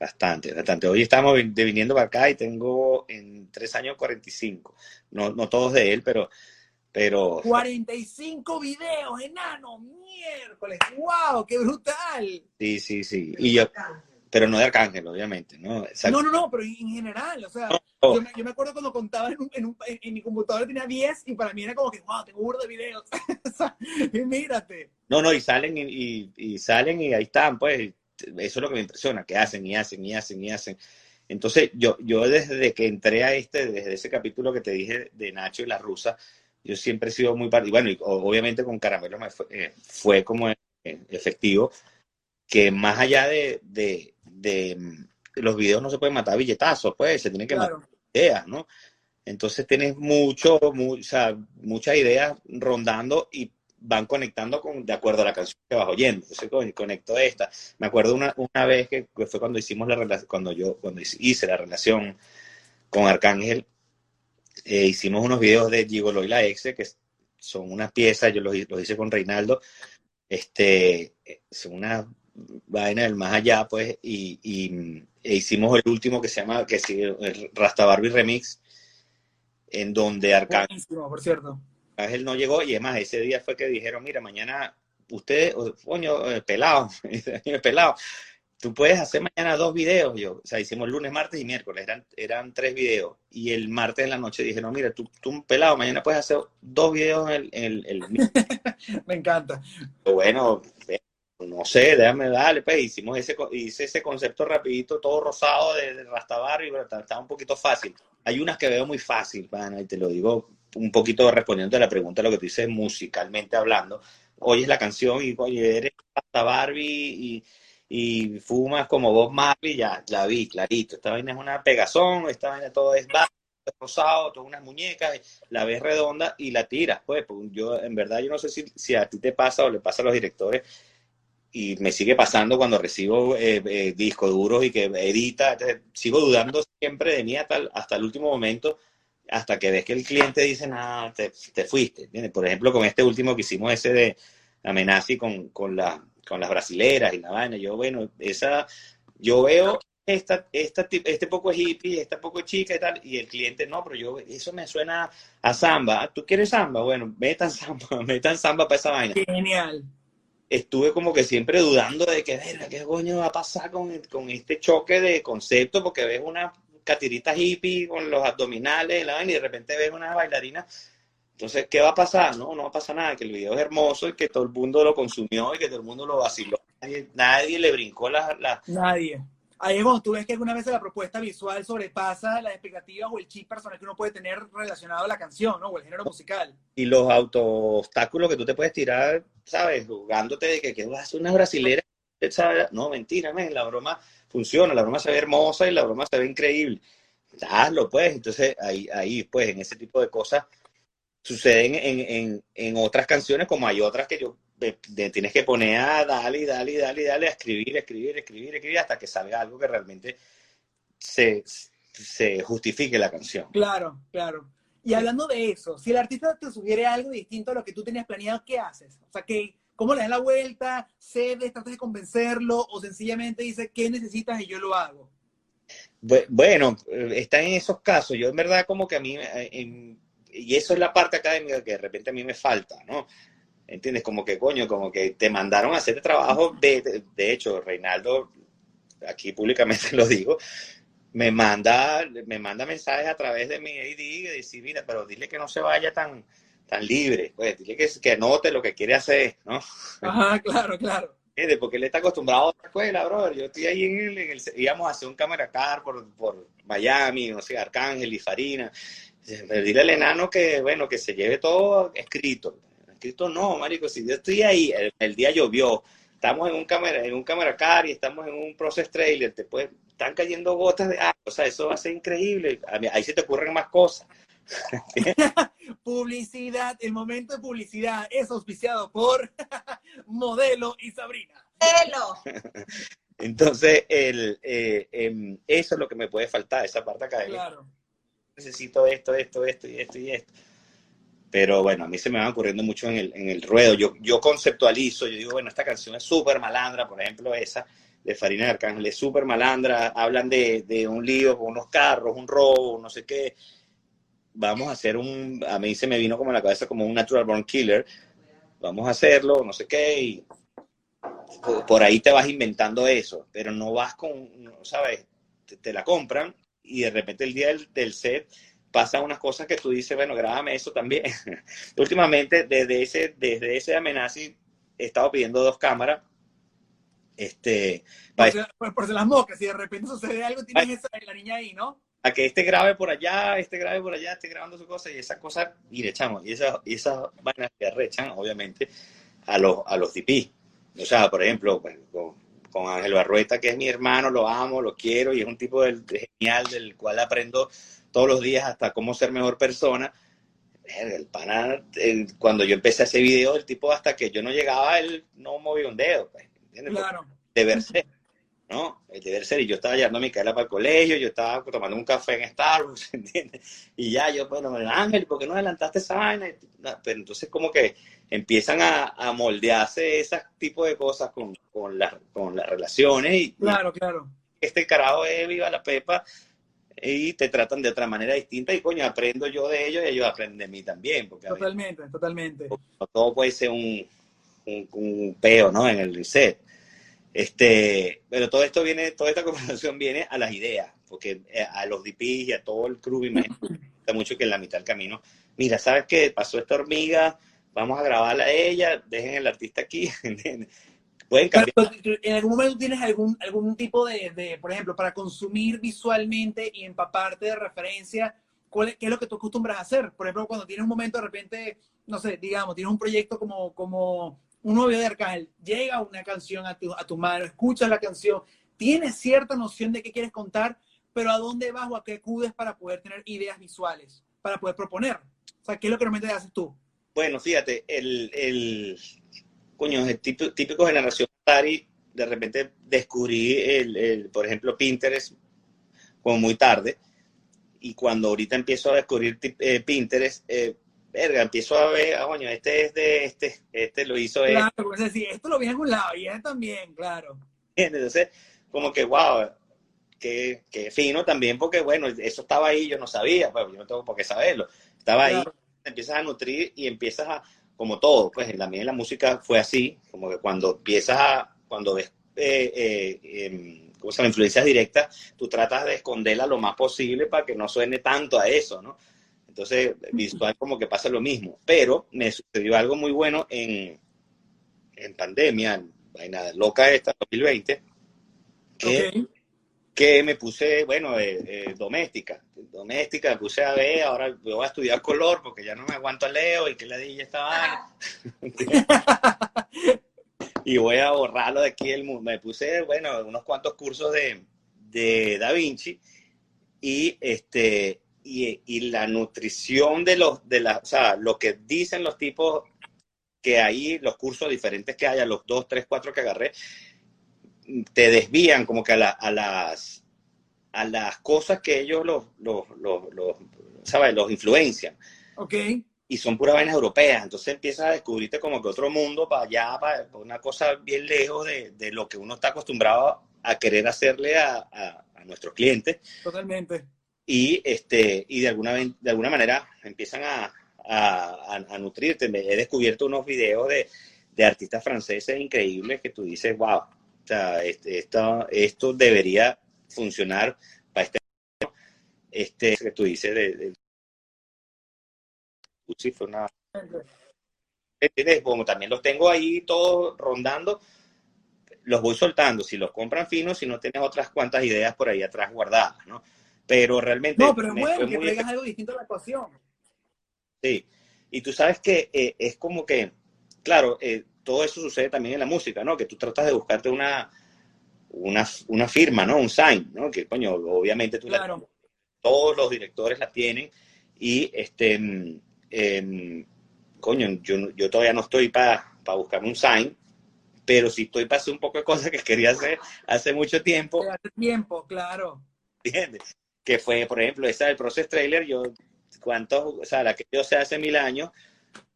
Bastante, bastante. Hoy estamos viniendo para acá y tengo en tres años 45. No, no todos de él, pero, pero... 45 videos, enano, miércoles. ¡Wow! ¡Qué brutal! Sí, sí, sí. Y yo, pero no de Arcángel, obviamente, ¿no? No, no, no, pero en general, o sea, yo, me, yo, me, acuerdo cuando contaba en, un, en, un, en, mi computadora tenía 10 y para mí era como que, wow, tengo burro de videos. y mírate. No, no, y salen y, y, y, salen y ahí están, pues, eso es lo que me impresiona, que hacen y hacen y hacen y hacen. Entonces, yo, yo desde que entré a este, desde ese capítulo que te dije de Nacho y la rusa, yo siempre he sido muy, y bueno, y obviamente con Caramelo me fue, eh, fue como efectivo, que más allá de, de, de, los videos no se pueden matar billetazos, pues, se tienen que claro. matar ideas, ¿no? Entonces tienes mucho, o sea, muchas ideas rondando y van conectando con, de acuerdo a la canción que vas oyendo. Entonces conecto esta. Me acuerdo una, una vez que fue cuando hicimos la relación, cuando yo, cuando hice la relación con Arcángel, eh, hicimos unos videos de Gigolo y la Exe, que son unas piezas, yo los, los hice con Reinaldo, este, son una vaina del más allá, pues, y, y e hicimos el último que se llama, que el Rasta Barbie Remix, en donde Arcángel, por cierto. Ángel no llegó y además ese día fue que dijeron, mira, mañana usted, coño, eh, pelado, pelado, tú puedes hacer mañana dos videos. Yo, o sea, hicimos lunes, martes y miércoles, eran, eran tres videos. Y el martes en la noche dije, no, mira, tú, tú pelado, mañana puedes hacer dos videos en el... el, Me encanta. Bueno, no sé, déjame darle, pues hicimos ese, hice ese concepto rapidito, todo rosado de, de Rastabarri, estaba un poquito fácil. Hay unas que veo muy fácil, y te lo digo un poquito respondiendo a la pregunta, lo que tú dices musicalmente hablando. Oyes la canción y, oye, eres Rasta Barbie y y fumas como Bob Marley, ya la vi, clarito. Esta vaina es una pegazón, esta vaina todo es rosado, todas unas muñecas, la ves redonda y la tiras, pues. pues. Yo, en verdad, yo no sé si, si a ti te pasa o le pasa a los directores, y me sigue pasando cuando recibo eh, eh, discos duros y que edita, sigo dudando siempre de mí hasta, hasta el último momento, hasta que ves que el cliente dice, nada, te, te, fuiste. Por ejemplo, con este último que hicimos ese de Amenazi con, con la con las brasileras y la vaina. Yo, bueno, esa, yo veo esta, esta, este poco hippie, esta poco chica y tal, y el cliente no, pero yo, eso me suena a samba. Ah, ¿Tú quieres samba? Bueno, metan samba, metan samba para esa vaina. Genial. Estuve como que siempre dudando de que, verga, ¿qué coño va a pasar con, con este choque de concepto? Porque ves una catirita hippie con los abdominales y de repente ves una bailarina entonces, ¿qué va a pasar? No, no va a pasar nada, que el video es hermoso y que todo el mundo lo consumió y que todo el mundo lo vaciló. Nadie, le brincó la, la... Nadie. Ahí es cuando tú ves que alguna vez la propuesta visual sobrepasa las expectativas o el chip personal que uno puede tener relacionado a la canción, ¿no? O el género musical. Y los auto-obstáculos que tú te puedes tirar, ¿sabes? Jugándote de que, que vas a una brasilera, No, mentira, man, la broma funciona, la broma se ve hermosa y la broma se ve increíble. Hazlo, pues. Entonces, ahí, ahí, pues, en ese tipo de cosas suceden en, en, en, otras canciones, como hay otras que yo tienes que poner a darle y darle y darle y darle a escribir, escribir, escribir, escribir, hasta que salga algo que realmente se, se justifique la canción. Claro, claro. Y hablando de eso, si el artista te sugiere algo distinto a lo que tú tenías planeado, ¿qué haces? O sea, ¿qué, ¿cómo le das la vuelta? ¿Cedes, tratas de convencerlo? ¿O sencillamente dice, ¿qué necesitas y yo lo hago? Bueno, eh, está en esos casos. Yo en verdad como que a mí, eh, en, y eso es la parte académica que de repente a mí me falta, ¿no? ¿Entiendes? Como que, coño, como que te mandaron a hacer el trabajo, de, de, hecho, Reinaldo, aquí públicamente lo digo, me manda, me manda mensajes a través de mi AD y decir, mira, pero dile que no se vaya tan, tan libre, pues dile que, que note lo que quiere hacer, ¿no? Ajá, claro, claro. Porque él está acostumbrado a otra escuela, brother. Yo estoy ahí en el, en el íbamos a hacer un cámara car por, por Miami, no sé, Arcángel y Farina. Dile al enano que, bueno, que se lleve todo escrito. Escrito no, marico, si yo estoy ahí, el, día llovió, estamos en un cámara, en un cámara car y estamos en un process trailer, te puede, están cayendo gotas de agua, o sea, eso va a ser increíble. Ahí se te ocurren más cosas. publicidad, el momento de publicidad es auspiciado por Modelo y Sabrina. Modelo. Entonces, el, eh, em, eso es lo que me puede faltar, esa parte académica. Claro necesito esto, esto, esto y esto y esto. Pero bueno, a mí se me va ocurriendo mucho en el, en el ruedo. Yo, yo conceptualizo, yo digo, bueno, esta canción es súper malandra, por ejemplo, esa de Farina de Arcángel es súper malandra. Hablan de, de un lío con unos carros, un robo, no sé qué. Vamos a hacer un. A mí se me vino como en la cabeza como un Natural Born Killer. Vamos a hacerlo, no sé qué. Y por ahí te vas inventando eso, pero no vas con, ¿sabes? te la compran y de repente el día del, set pasan unas cosas que tú dices, bueno, grábame eso también. Últimamente, desde ese, desde ese amenazi, he estado pidiendo dos cámaras. Este, por, por, las moscas, si de repente sucede algo, tienes esa, la niña ahí, ¿no? A que este grabe por allá, este grabe por allá, esté grabando su cosa y esas cosas, y le echamos, y esas, y esas vainas que arrechan, obviamente, a los, a los DP. O sea, por ejemplo, con, con Ángel Barrueta, que es mi hermano, lo amo, lo quiero y es un tipo genial del cual aprendo todos los días hasta cómo ser mejor persona. El pana, cuando yo empecé ese video, el tipo hasta que yo no llegaba, él no movía un dedo, pues, Claro. Deber ser, ¿no? El deber ser. Y yo estaba llevando a Micaela para el colegio, yo estaba tomando un café en Starbucks, ¿entiendes? Y ya yo, bueno, Ángel, ¿por qué no adelantaste esa vaina? Pero entonces como que empiezan a, moldearse ese tipo de cosas con, con, con las relaciones. Y, claro, claro. Este carajo es viva la pepa y te tratan de otra manera distinta y coño, aprendo yo de ellos y ellos aprenden de mí también. totalmente, totalmente. todo puede ser un, un, peo, ¿no? En el reset. Este, pero todo esto viene, toda esta conversación viene a las ideas, porque eh, a los DPs y a todo el crew, me gusta mucho que en la mitad del camino, mira, ¿sabes qué? Pasó esta hormiga, vamos a grabarla a ella, dejen el artista aquí, Pueden cambiar. ¿En algún momento tienes algún, algún tipo de, de, por ejemplo, para consumir visualmente y empaparte de referencia, ¿qué es lo que tú acostumbras a hacer? Por ejemplo, cuando tienes un momento de repente, no sé, digamos, tienes un proyecto como, como un novio de Arcángel, llega una canción a tu, a tu escuchas la canción, tienes cierta noción de qué quieres contar, pero ¿a dónde vas o a qué acudes para poder tener ideas visuales, para poder proponer? O sea, ¿qué es lo que realmente haces tú? Bueno, fíjate, el, el coño, el típico, típico generación de repente descubrí, el, el, por ejemplo, Pinterest como muy tarde, y cuando ahorita empiezo a descubrir eh, Pinterest, eh, verga, empiezo a ver, ah, coño, este es de este, este lo hizo él. Claro, es decir, esto lo vi en algún lado y este también, claro. Entonces, como que, wow, qué, qué, fino también, porque bueno, eso estaba ahí, yo no sabía, pues yo no tengo por qué saberlo. Estaba ahí, empiezas a nutrir y empiezas a, como todo, pues también la música fue así, como que cuando empiezas a, cuando ves, eh, eh, em, ¿cómo se llama? Influencias directas, tú tratas de esconderla lo más posible para que no suene tanto a eso, ¿no? Entonces, visual como que pasa lo mismo. Pero me sucedió algo muy bueno en, en pandemia, vaina loca esta, 2020, que, que me puse, bueno, eh, eh, doméstica. Doméstica, me puse a ver, ahora voy a estudiar color porque ya no me aguanto a Leo y que le dije esta vaina. y voy a borrarlo de aquí el mundo. Me puse, bueno, unos cuantos cursos de, de Da Vinci y este y, la nutrición de los, de la, o sea, lo que dicen los tipos que ahí, los cursos diferentes que haya, los dos, tres, cuatro que agarré, te desvían como que a, a las a las cosas que ellos los, los, los, los, ¿sabes? los influencian. Ok. Y son puras vainas europeas. Entonces empiezas a descubrirte como que otro mundo para allá, para, una cosa bien lejos de, de, lo que uno está acostumbrado a querer hacerle a, a, a nuestros clientes. Totalmente y, este, y de, alguna, de alguna manera empiezan a, a, a nutrirte. He descubierto unos videos de, de, artistas franceses increíbles que tú dices, wow, o sea, este, esto, esto debería funcionar para este este que tú dices de, de sí, fue una como también los tengo ahí todos rondando los voy soltando si los compran finos si no tienes otras cuantas ideas por ahí atrás guardadas no pero realmente... No, pero es bueno que traigas algo distinto a la ecuación. Sí, y tú sabes que eh, es como que, claro, eh, todo eso sucede también en la música, ¿no? Que tú tratas de buscarte una, una, una firma, ¿no? Un sign, ¿no? Que, coño, obviamente tú claro. la, todos los directores la tienen y, este, eh, coño, yo, yo todavía no estoy para buscarme un sign, pero sí estoy para hacer un poco de cosas que quería hacer hace mucho tiempo. Hace tiempo, claro. ¿Entiendes? Que fue, por ejemplo, esa del Process Trailer, yo, cuántos, o sea, la que yo sé hace mil años,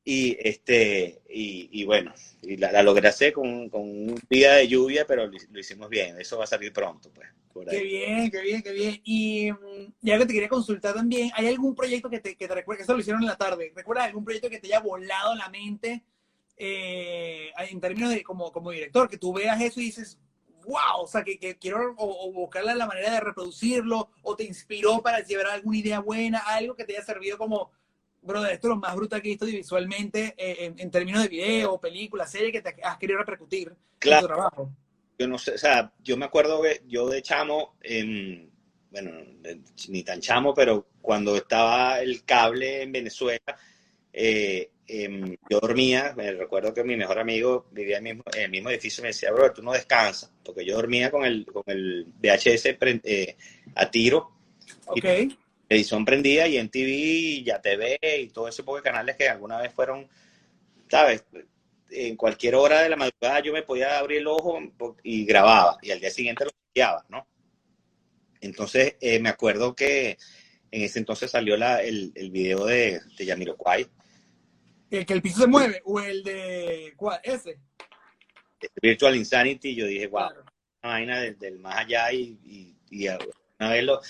y este, y, y bueno, y la, la, logré hacer con, con, un día de lluvia, pero lo, lo, hicimos bien, eso va a salir pronto, pues. Qué bien, qué bien, qué bien. Y mm, ya que te quería consultar también, ¿hay algún proyecto que te, que te recuerde, que eso lo hicieron en la tarde, ¿recuerdas algún proyecto que te haya volado la mente eh, en términos de como, como director, que tú veas eso y dices, wow, o sea, que, que quiero o, o, buscarle la manera de reproducirlo, o te inspiró para llevar alguna idea buena, algo que te haya servido como, brother, esto es lo más brutal que he visto visualmente eh, en, en, términos de video, película, serie que te has querido repercutir claro. en tu trabajo. Yo no sé, o sea, yo me acuerdo que yo de chamo, eh, bueno, ni tan chamo, pero cuando estaba el cable en Venezuela, eh, eh, yo dormía, me recuerdo que mi mejor amigo vivía en el mismo, en el mismo edificio y me decía, bro, tú no descansas, porque yo dormía con el, con el VHS eh, a tiro. Ok. Y, edición prendida y en TV, ya TV y todo ese poco de canales que alguna vez fueron, ¿sabes? En cualquier hora de la madrugada yo me podía abrir el ojo y grababa y al día siguiente lo chequeaba, ¿no? Entonces eh, me acuerdo que en ese entonces salió la, el, el video de, de Yamiroquai, ¿El que el piso se mueve o el de cuál? Ese. Virtual Insanity, yo dije, wow, claro. una vaina del, del, más allá y, y, y, alguna vez lo,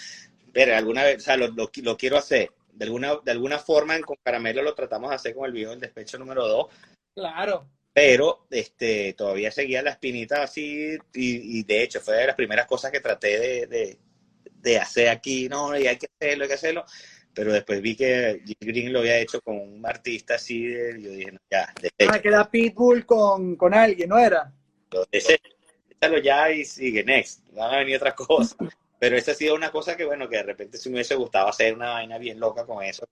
pero alguna vez, o sea, lo, lo, lo, quiero hacer. De alguna, de alguna forma, con Caramelo lo tratamos de hacer con el video del despecho número 2. Claro. pero este, todavía seguía la espinita así y, de hecho fue de las primeras cosas que traté de, de, hacer aquí, no, y hay que hacerlo, hay que hacerlo, pero después vi que Jim Green lo había hecho con un artista así, de, yo dije, no, ya, Ah, que era Pitbull con, con alguien, ¿no era? Déjalo ya y sigue, next, van a venir otras cosas. Pero esa ha sido una cosa que, bueno, que de repente si me hubiese gustado hacer una vaina bien loca con eso,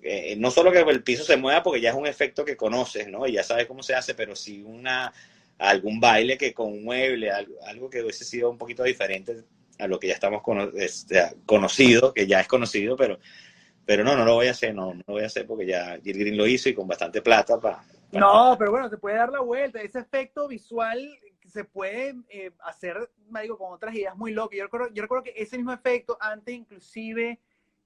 eh, no solo que el piso se mueva porque ya es un efecto que conoces, ¿no? Y ya sabes cómo se hace, pero sí una, algún baile que con un mueble, algo, que hubiese sido un poquito diferente a lo que ya estamos este, conocido, que ya es conocido, pero, pero no, no lo voy a hacer, no, no lo voy a hacer porque ya Jill Green lo hizo y con bastante plata para... No, pero bueno, se puede dar la vuelta, ese efecto visual se puede eh, hacer, me digo, con otras ideas muy locas. Yo recuerdo, yo recuerdo que ese mismo efecto antes inclusive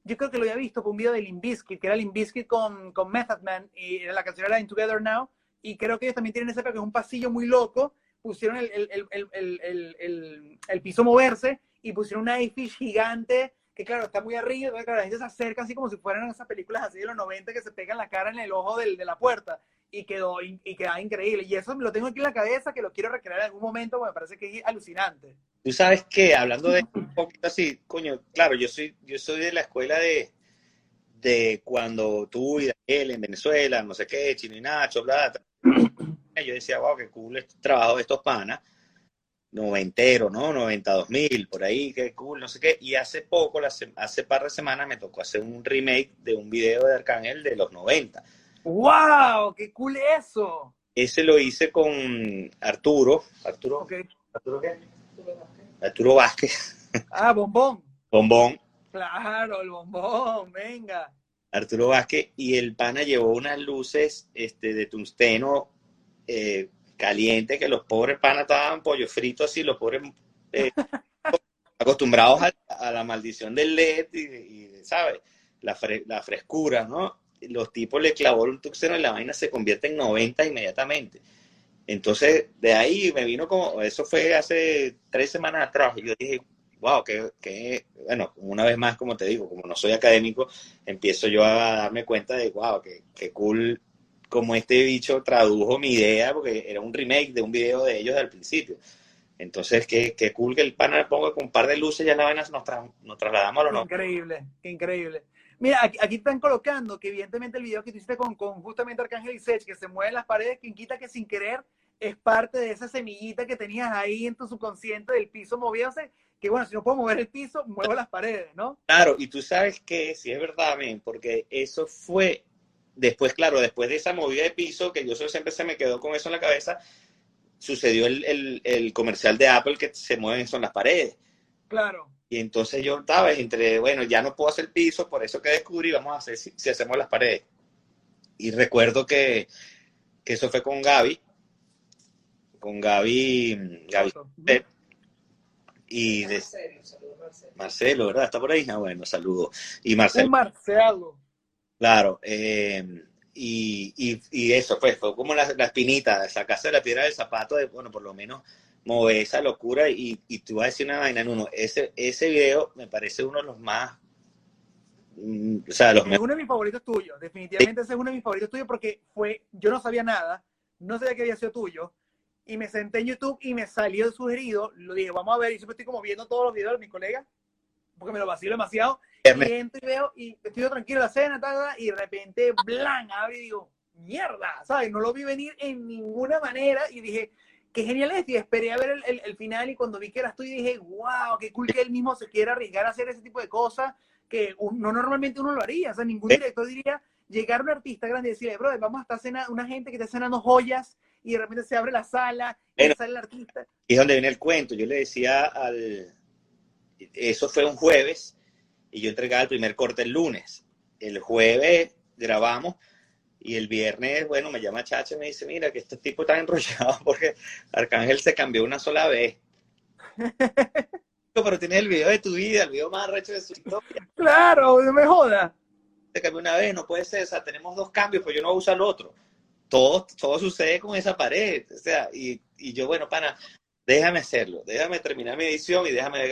yo creo que lo había visto por un video de Limbiskit, que era Limbiskit con, con Method Man, y la canción era In Together Now, y creo que ellos también tienen ese que es un pasillo muy loco, pusieron el, el, el, el piso moverse y pusieron una iFish gigante que claro, está muy arriba, claro, la gente se acerca así como si fueran esas películas así de los 90 que se pegan la cara en el ojo del, de la puerta y quedó y, queda increíble. Y eso lo tengo aquí en la cabeza que lo quiero recrear en algún momento, porque me parece que es alucinante. Tú sabes que, hablando de un poquito así, coño, claro, yo soy, yo soy de la escuela de, de cuando tú y Daniel en Venezuela, no sé qué, Chino y Nacho, bla, bla. Yo decía, wow, qué cool este trabajo de estos panas noventero, ¿no? 92 mil, por ahí, qué cool, no sé qué. Y hace poco, hace par de semanas, me tocó hacer un remake de un video de Arcángel de los 90. ¡Wow! ¡Qué cool eso! Ese lo hice con Arturo. ¿Arturo? ¿Arturo qué? Arturo Vázquez. Ah, Bombón. Bombón. Claro, el bombón, venga. Arturo Vázquez y el pana llevó unas luces este, de tungsteno eh, caliente que los pobres panas estaban pollo frito así, los pobres eh, acostumbrados a, la maldición del LED y, ¿sabes? La, frescura, ¿no? Los tipos le clavó un tuxeno y la vaina se convierte en 90 inmediatamente. Entonces, de ahí me vino como, eso fue hace tres semanas atrás, y yo dije, wow, que, bueno, una vez más, como te digo, como no soy académico, empiezo yo a darme cuenta de, wow, que, que cool como este bicho tradujo mi idea, porque era un remake de un video de ellos al principio. Entonces, qué, qué cool que el panel ponga con un par de luces y ya la vaina nos, nos trasladamos a lo Increíble, increíble. Mira, aquí, están colocando que evidentemente el video que tú hiciste con, con justamente Arcángel y Sech, que se mueven las paredes, quien quita que sin querer es parte de esa semillita que tenías ahí en tu subconsciente del piso moviéndose, que bueno, si no puedo mover el piso, muevo las paredes, ¿no? Claro, y tú sabes que sí es verdad, porque eso fue Después, claro, después de esa movida de piso, que yo siempre se me quedó con eso en la cabeza, sucedió el, comercial de Apple que se mueven son las paredes. Claro. Y entonces yo estaba entre, bueno, ya no puedo hacer piso, por eso que descubrí, vamos a hacer si, hacemos las paredes. Y recuerdo que, eso fue con Gaby, con Gaby, Gaby y de, Marcelo, ¿verdad? Está por ahí. Ah, bueno, saludo. Y Marcelo. Marcelo. Claro, eh, y, y, eso fue, fue como la, espinita, sacarse la piedra del zapato de, bueno, por lo menos mover esa locura y, y tú vas a decir una vaina en uno. Ese, ese video me parece uno de los más... Mm, o sea, los es uno de mis favoritos tuyos, definitivamente ese es uno de mis favoritos tuyos porque fue, yo no sabía nada, no sabía que había sido tuyo, y me senté en YouTube y me salió el sugerido, lo dije, vamos a ver, y siempre estoy como viendo todos los videos de mis colegas, porque me lo vacilo demasiado, y entro y veo, y estoy tranquilo la cena, y de repente, blan, abre y digo, mierda, ¿sabes? No lo vi venir en ninguna manera y dije, qué genial es, y esperé a ver el, el, final y cuando vi que eras tú y dije, wow, qué cool que él mismo se quiera arriesgar a hacer ese tipo de cosas que no normalmente uno lo haría, o sea, ningún director diría, llegar a un artista grande y decirle, brother, vamos a estar cena, una gente que está cenando joyas y de repente se abre la sala y sale el artista. Y es donde viene el cuento, yo le decía al, eso fue un jueves, y yo entregaba el primer corte el lunes. El jueves grabamos y el viernes, bueno, me llama Chacha y me dice, mira, que este tipo está enrollado porque Arcángel se cambió una sola vez. Pero tienes el video de tu vida, el video más recho de su historia. Claro, no me joda. Se cambió una vez, no puede ser, o sea, tenemos dos cambios, pues yo no voy a usar el otro. Todo, todo sucede con esa pared, o sea, y, y yo, bueno, pana, déjame hacerlo, déjame terminar mi edición y déjame...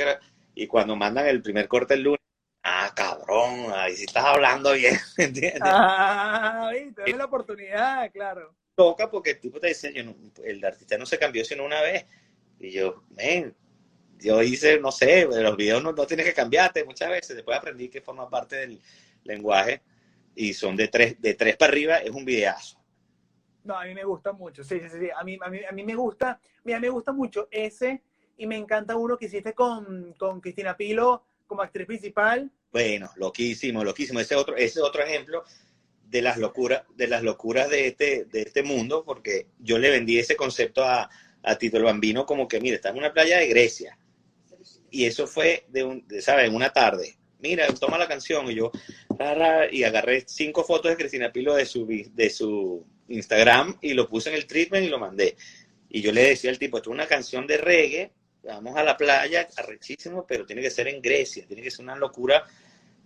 Y cuando mandan el primer corte el lunes, ah, cabrón, ahí sí estás hablando bien, ¿entiendes? Ah, viste, la oportunidad, claro. loca porque el tipo te dice, yo no- el artista no se cambió sino una vez. Y yo, men, yo hice, no sé, los videos no, no tienes que cambiarte muchas veces. Después aprendí que forma parte del lenguaje y son de tres, de tres para arriba, es un videazo. No, a mí me gusta mucho, sí, sí, sí, sí. A mí, a mí, a mí me gusta, mira, me gusta mucho ese y me encanta uno que hiciste con, con Cristina Pilo como actriz principal. Bueno, loquísimo, loquísimo. Ese otro, ese es otro ejemplo de las locuras, de las locuras de este, de este mundo, porque yo le vendí ese concepto a, a Tito el Bambino como que, mira, está en una playa de Grecia. Y eso fue de un, de, ¿sabes? Una tarde. Mira, toma la canción. Y yo, y agarré cinco fotos de Cristina Pilo de su, de su Instagram y lo puse en el treatment y lo mandé. Y yo le decía al tipo, esto es una canción de reggae, vamos a la playa, arrechísimo, pero tiene que ser en Grecia, tiene que ser una locura.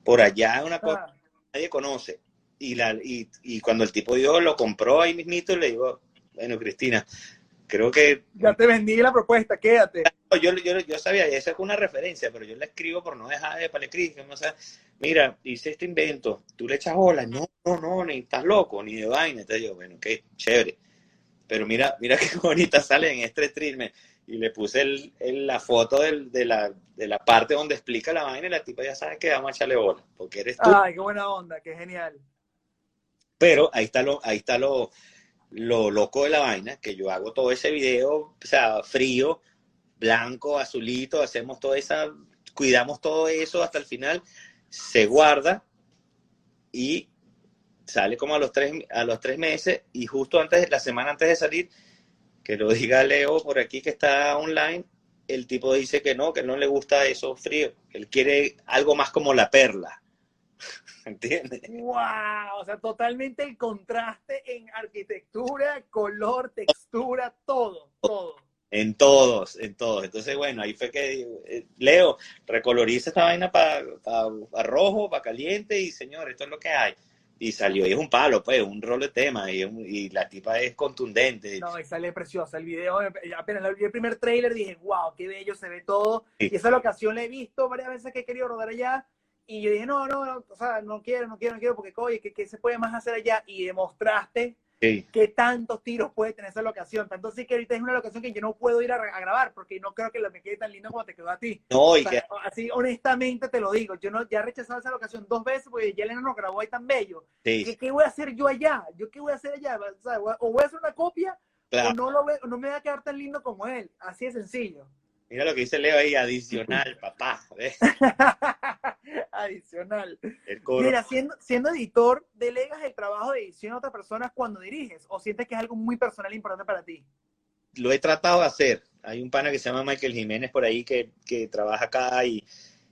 Por allá, una cosa Ah, que nadie conoce. Y, la, y, y cuando el tipo yo lo compró ahí mismito, le digo, bueno, Cristina, creo que ya te vendí la propuesta, quédate. yo, yo, yo sabía, esa es una referencia, pero yo la escribo por no dejar de para escribir, o sea, mira, hice este invento, tú le echas bola, no, no, no, ni estás loco, ni de vaina, entonces yo, bueno, qué chévere, pero mira, mira qué bonita sale en este streamer, y le puse el, el- la foto del- de, la, de la parte donde explica la vaina, y la tipa ya sabe que vamos a echarle bola, porque eres tú, Ay, qué buena onda, qué genial. pero ahí está lo, ahí está lo, lo loco de la vaina, que yo hago todo ese video, o sea, frío, blanco, azulito, hacemos toda esa, cuidamos todo eso hasta el final, se guarda y sale como a los tres, a los tres meses y justo antes, la semana antes de salir, que lo diga Leo por aquí que está online, el tipo dice que no, que no le gusta eso frío, él quiere algo más como la perla. ¿Entiendes? ¡Wow! O sea, totalmente el contraste en arquitectura, color, textura, todo, todo. En todos, en todos. Entonces, bueno, ahí fue que eh, Leo recoloriza esta vaina para rojo, para caliente y señor, esto es lo que hay. Y salió, y es un palo, pues, un rol de tema, y, un- y la tipa es contundente. No, y sale preciosa. El video, eh, apenas vi el primer trailer, dije, wow, qué bello se ve todo. Sí. Y esa locación la he visto varias veces que he querido rodar allá. Y yo dije, no, no, no, o sea, no quiero, no quiero, no quiero, porque, oye, ¿qué, qué se puede más hacer allá? Y demostraste Sí, qué tantos tiros puede tener esa locación. Tanto así que ahorita es una locación que yo no puedo ir a, a grabar, porque no creo que me quede tan lindo como te quedó a ti. no, y O que sea, así, honestamente te lo digo, yo no, ya he rechazado esa locación dos veces porque Yelena nos grabó ahí tan bello. sí, ¿Qué, qué voy a hacer yo allá? ¿Yo qué voy a hacer allá? O, sea, o voy a hacer una copia o no, lo o no me va a quedar tan lindo como él. Así de sencillo. Mira lo que dice Leo ahí, adicional, papá. ¿ves? Adicional. El. Mira, siendo, siendo editor, ¿delegas el trabajo de edición a otras personas cuando diriges? ¿O sientes que es algo muy personal e importante para ti? lo he tratado de hacer. Hay un pana que se llama Michael Jiménez por ahí que, que trabaja acá y,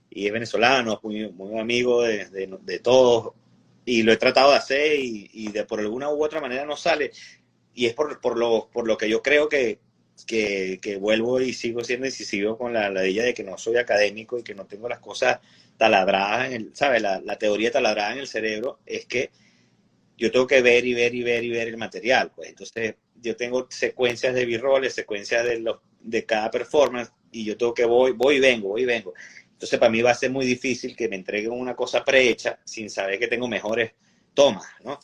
y es venezolano, muy, muy amigo de, de- de todos. Y lo he tratado de hacer y, y de por alguna u otra manera no sale. Y es por, por, lo, por lo que yo creo que, que, vuelvo y sigo siendo incisivo con la, la idea de que no soy académico y que no tengo las cosas taladradas, en el, ¿sabes? La, teoría taladrada en el cerebro es que yo tengo que ver y ver y ver y ver el material. Pues entonces yo tengo secuencias de b-roll, secuencias de, los, de cada performance y yo tengo que voy, voy y vengo, voy y vengo. Entonces para mí va a ser muy difícil que me entreguen una cosa prehecha sin saber que tengo mejores tomas, ¿no?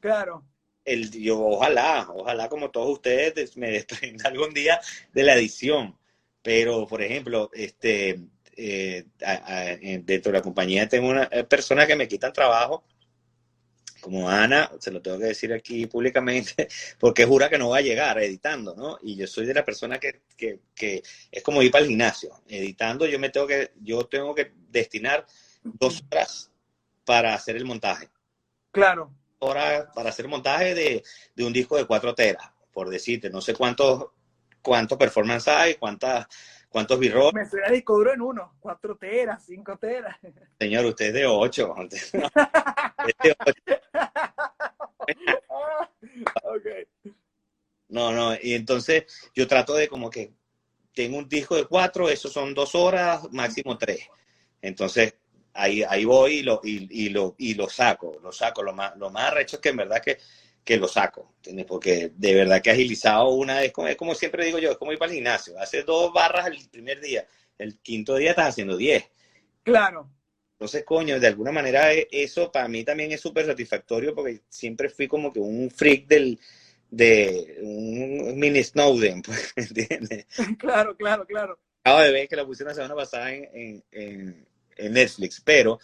Claro. El, yo ojalá, ojalá como todos ustedes des- me desprenda algún día de la edición. Pero, por ejemplo, este, eh, a- a- en- dentro de la compañía tengo una eh, persona que me quitan trabajo, como Ana, se lo tengo que decir aquí públicamente, porque jura que no va a llegar editando, ¿no? Y yo soy de la persona que, que, que es como ir para el gimnasio. Editando yo me tengo que, yo tengo que destinar dos horas para hacer el montaje Claro. Horas para hacer montaje de, de un disco de cuatro teras, por decirte, no sé cuántos cuántos performance hay, cuántas, cuántos b-roll. Me suena disco duro en uno. Cuatro teras, cinco teras. Señor, usted es de ocho. Usted es de ocho. ok. No, no, y entonces yo trato de como que tengo un disco de cuatro, eso son dos horas, máximo tres. Entonces ahí, ahí voy y lo, y, y lo, y lo saco, lo saco. Lo más, lo más arrecho es que en verdad que, que lo saco, ¿entiendes? Porque de verdad que agilizado una vez, como, es como siempre digo yo, es como ir para el gimnasio. Haces dos barras el primer día, el quinto día estás haciendo diez. Claro. Entonces, coño, de alguna manera eh, eso para mí también es súper satisfactorio porque siempre fui como que un freak del, de un mini Snowden, pues, ¿entiendes? Claro, claro, claro. Acabo de ver que la pusieron la semana pasada en, en, en Netflix, pero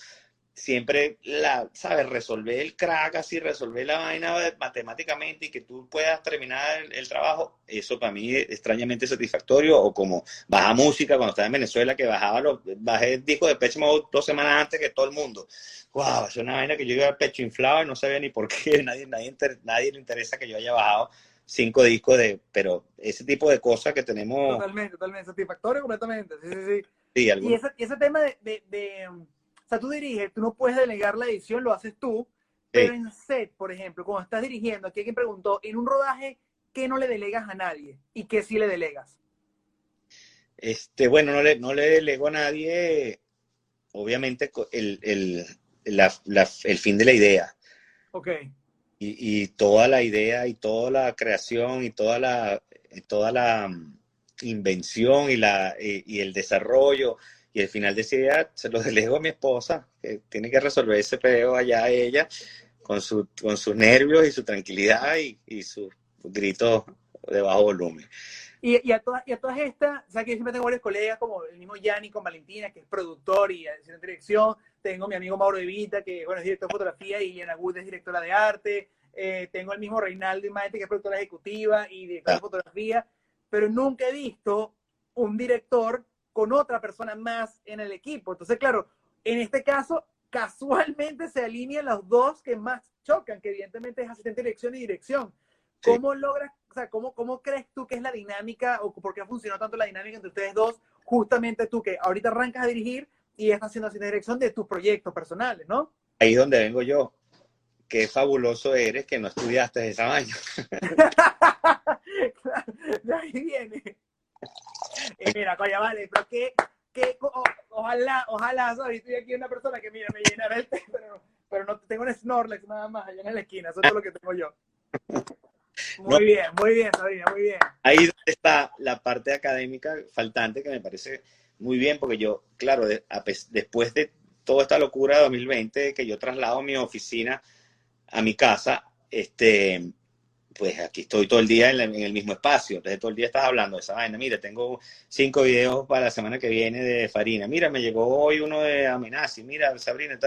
siempre la, ¿sabes? Resolver el crack así, resolver la vaina matemáticamente y que tú puedas terminar el, trabajo, eso para mí es extrañamente satisfactorio. O como baja música cuando estaba en Venezuela, que bajaba los, bajé el disco de Pecho Mode dos semanas antes que todo el mundo. ¡Wow! Es una vaina que yo iba al pecho inflado y no sabía ni por qué. Nadie, nadie, nadie le interesa que yo haya bajado cinco discos de, pero ese tipo de cosas que tenemos. Totalmente, totalmente, satisfactorio completamente. Sí, sí, sí. Sí y, ese, y ese tema de, de o sea, tú diriges, tú no puedes delegar la edición, lo haces tú, pero en set, por ejemplo, cuando estás dirigiendo, aquí alguien preguntó, en un rodaje, ¿qué no le delegas a nadie y qué sí le delegas? Este, bueno, no le, no le delego a nadie, obviamente, el, el, el fin de la idea. Ok. Y, y, toda la idea y toda la creación y toda la, toda la mm, invención y, la, y el desarrollo y al final decía, se lo delego a mi esposa, que tiene que resolver ese peo allá ella, con, su, con sus nervios y su tranquilidad y, y sus gritos de bajo volumen. Y, y, a todas, y a todas estas, o sea, que yo siempre tengo varios colegas, como el mismo Yanni con Valentina, que es productor y en dirección. Tengo mi amigo Mauro Evita, que bueno, es director de fotografía, y Yana Wood es directora de arte. Eh, tengo el mismo Reinaldo Imaete, que es productora ejecutiva y director de fotografía. Pero nunca he visto un director con otra persona más en el equipo. Entonces, claro, en este caso, casualmente se alinean los dos que más chocan, que evidentemente es asistente de dirección y dirección. ¿Cómo logras, o sea, cómo, cómo crees tú que es la dinámica o por qué ha funcionado tanto la dinámica entre ustedes dos, justamente tú que ahorita arrancas a dirigir y estás haciendo asistente de dirección de tus proyectos personales, ¿no? Ahí es donde vengo yo. Qué fabuloso eres que no estudiaste esa vaina. de ahí viene. mira, coño, vale, pero que, que ojalá, ojalá, ¿sabes? Estoy aquí una persona que, mira, me llenará el té, pero, pero no tengo un Snorlax nada más allá en la esquina, eso es todo lo que tengo yo. Muy bien, muy bien, Sabina, muy bien. Ahí está la parte académica faltante que me parece muy bien, porque yo, claro, después de toda esta locura de 2020, que yo traslado mi oficina a mi casa, este, pues aquí estoy todo el día en, el mismo espacio. Entonces todo el día estás hablando de esa vaina. Mira, tengo cinco videos para la semana que viene de Farina. Mira, me llegó hoy uno de Amenazi. Mira, Sabrina,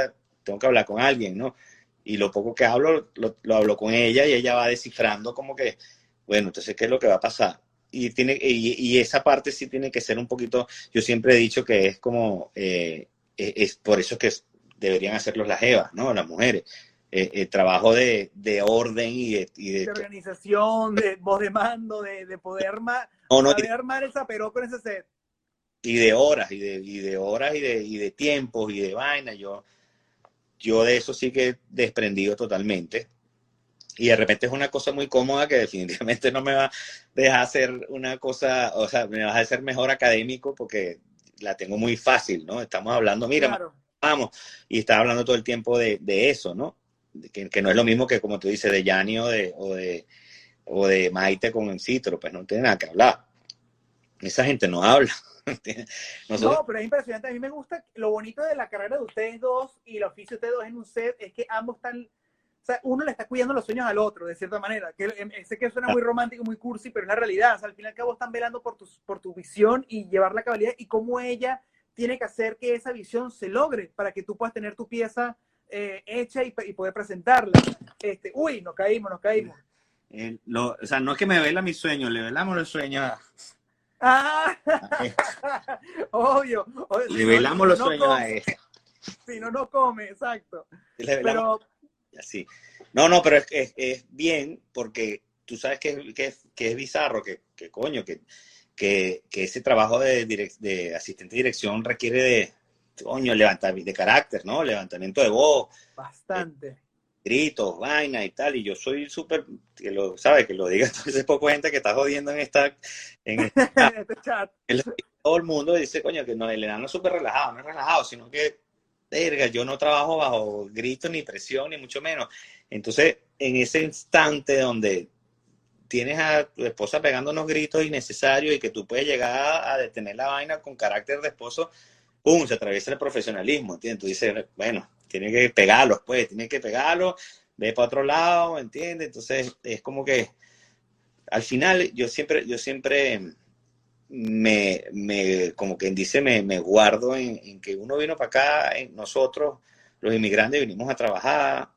tengo que hablar con alguien, ¿no? Y lo poco que hablo, lo, hablo con ella y ella va descifrando como que, bueno, entonces, ¿qué es lo que va a pasar? Y, tiene, y, esa parte sí tiene que ser un poquito, yo siempre he dicho que es como, eh, es, por eso que deberían hacerlos las evas, ¿no? Las mujeres el eh, trabajo de, de, orden y de, y de, organización, de voz de mando, de, de poder armar, armar el zaperó con ese set. Y de horas, y de, y de horas, y de, y de tiempos, y de vaina. Yo, yo de eso sí que he desprendido totalmente. Y de repente es una cosa muy cómoda que definitivamente no me va a dejar hacer una cosa, o sea, me va a hacer mejor académico porque la tengo muy fácil, ¿no? Estamos hablando, mira, vamos, y está hablando todo el tiempo de, de eso, ¿no? Que, no es lo mismo que como tú dices de Yanni o de, o de, o de Maite con el Citro, pues no tiene nada que hablar. Esa gente no habla. No, pero es impresionante. A mí me gusta lo bonito de la carrera de ustedes dos y el oficio de ustedes dos en un set es que ambos están. O sea, uno le está cuidando los sueños al otro, de cierta manera. Que, em, sé que suena muy romántico, muy cursi, pero es la realidad. O sea, al final al cabo están velando por tu, por tu visión y llevar la cabalidad y cómo ella tiene que hacer que esa visión se logre para que tú puedas tener tu pieza eh, hecha y, poder presentarla. Este, uy, nos caímos, nos caímos. o sea, no es que me vela mi sueño, le velamos los sueños. Ah, obvio, Le velamos los sueños a ella. Si no, no come, exacto. Pero... Así. No, no, pero es, es, bien porque tú sabes que, que, que es bizarro, que, que coño, que, que, ese trabajo de, de asistente de dirección requiere de, coño, levantamiento de carácter, ¿no? Levantamiento de voz. Bastante. Eh, gritos, vaina y tal, y yo soy súper, que lo, ¿sabes? Que lo diga entonces poco gente que está jodiendo en esta, en este chat. todo el mundo dice, coño, que no, el enano es súper relajado, no es relajado, sino que, verga, yo no trabajo bajo gritos ni presión, ni mucho menos. Entonces, en ese instante donde tienes a tu esposa pegando unos gritos innecesarios y que tú puedes llegar a detener la vaina con carácter de esposo, ¡pum! se atraviesa el profesionalismo, ¿entiendes? Tú dices, bueno, tiene que pegarlos, pues, tiene que pegarlos, ve para otro lado, ¿entiendes? Entonces, es como que al final yo siempre, yo siempre me, me como quien dice, me, me guardo en, que uno vino para acá, en nosotros, los inmigrantes, vinimos a trabajar,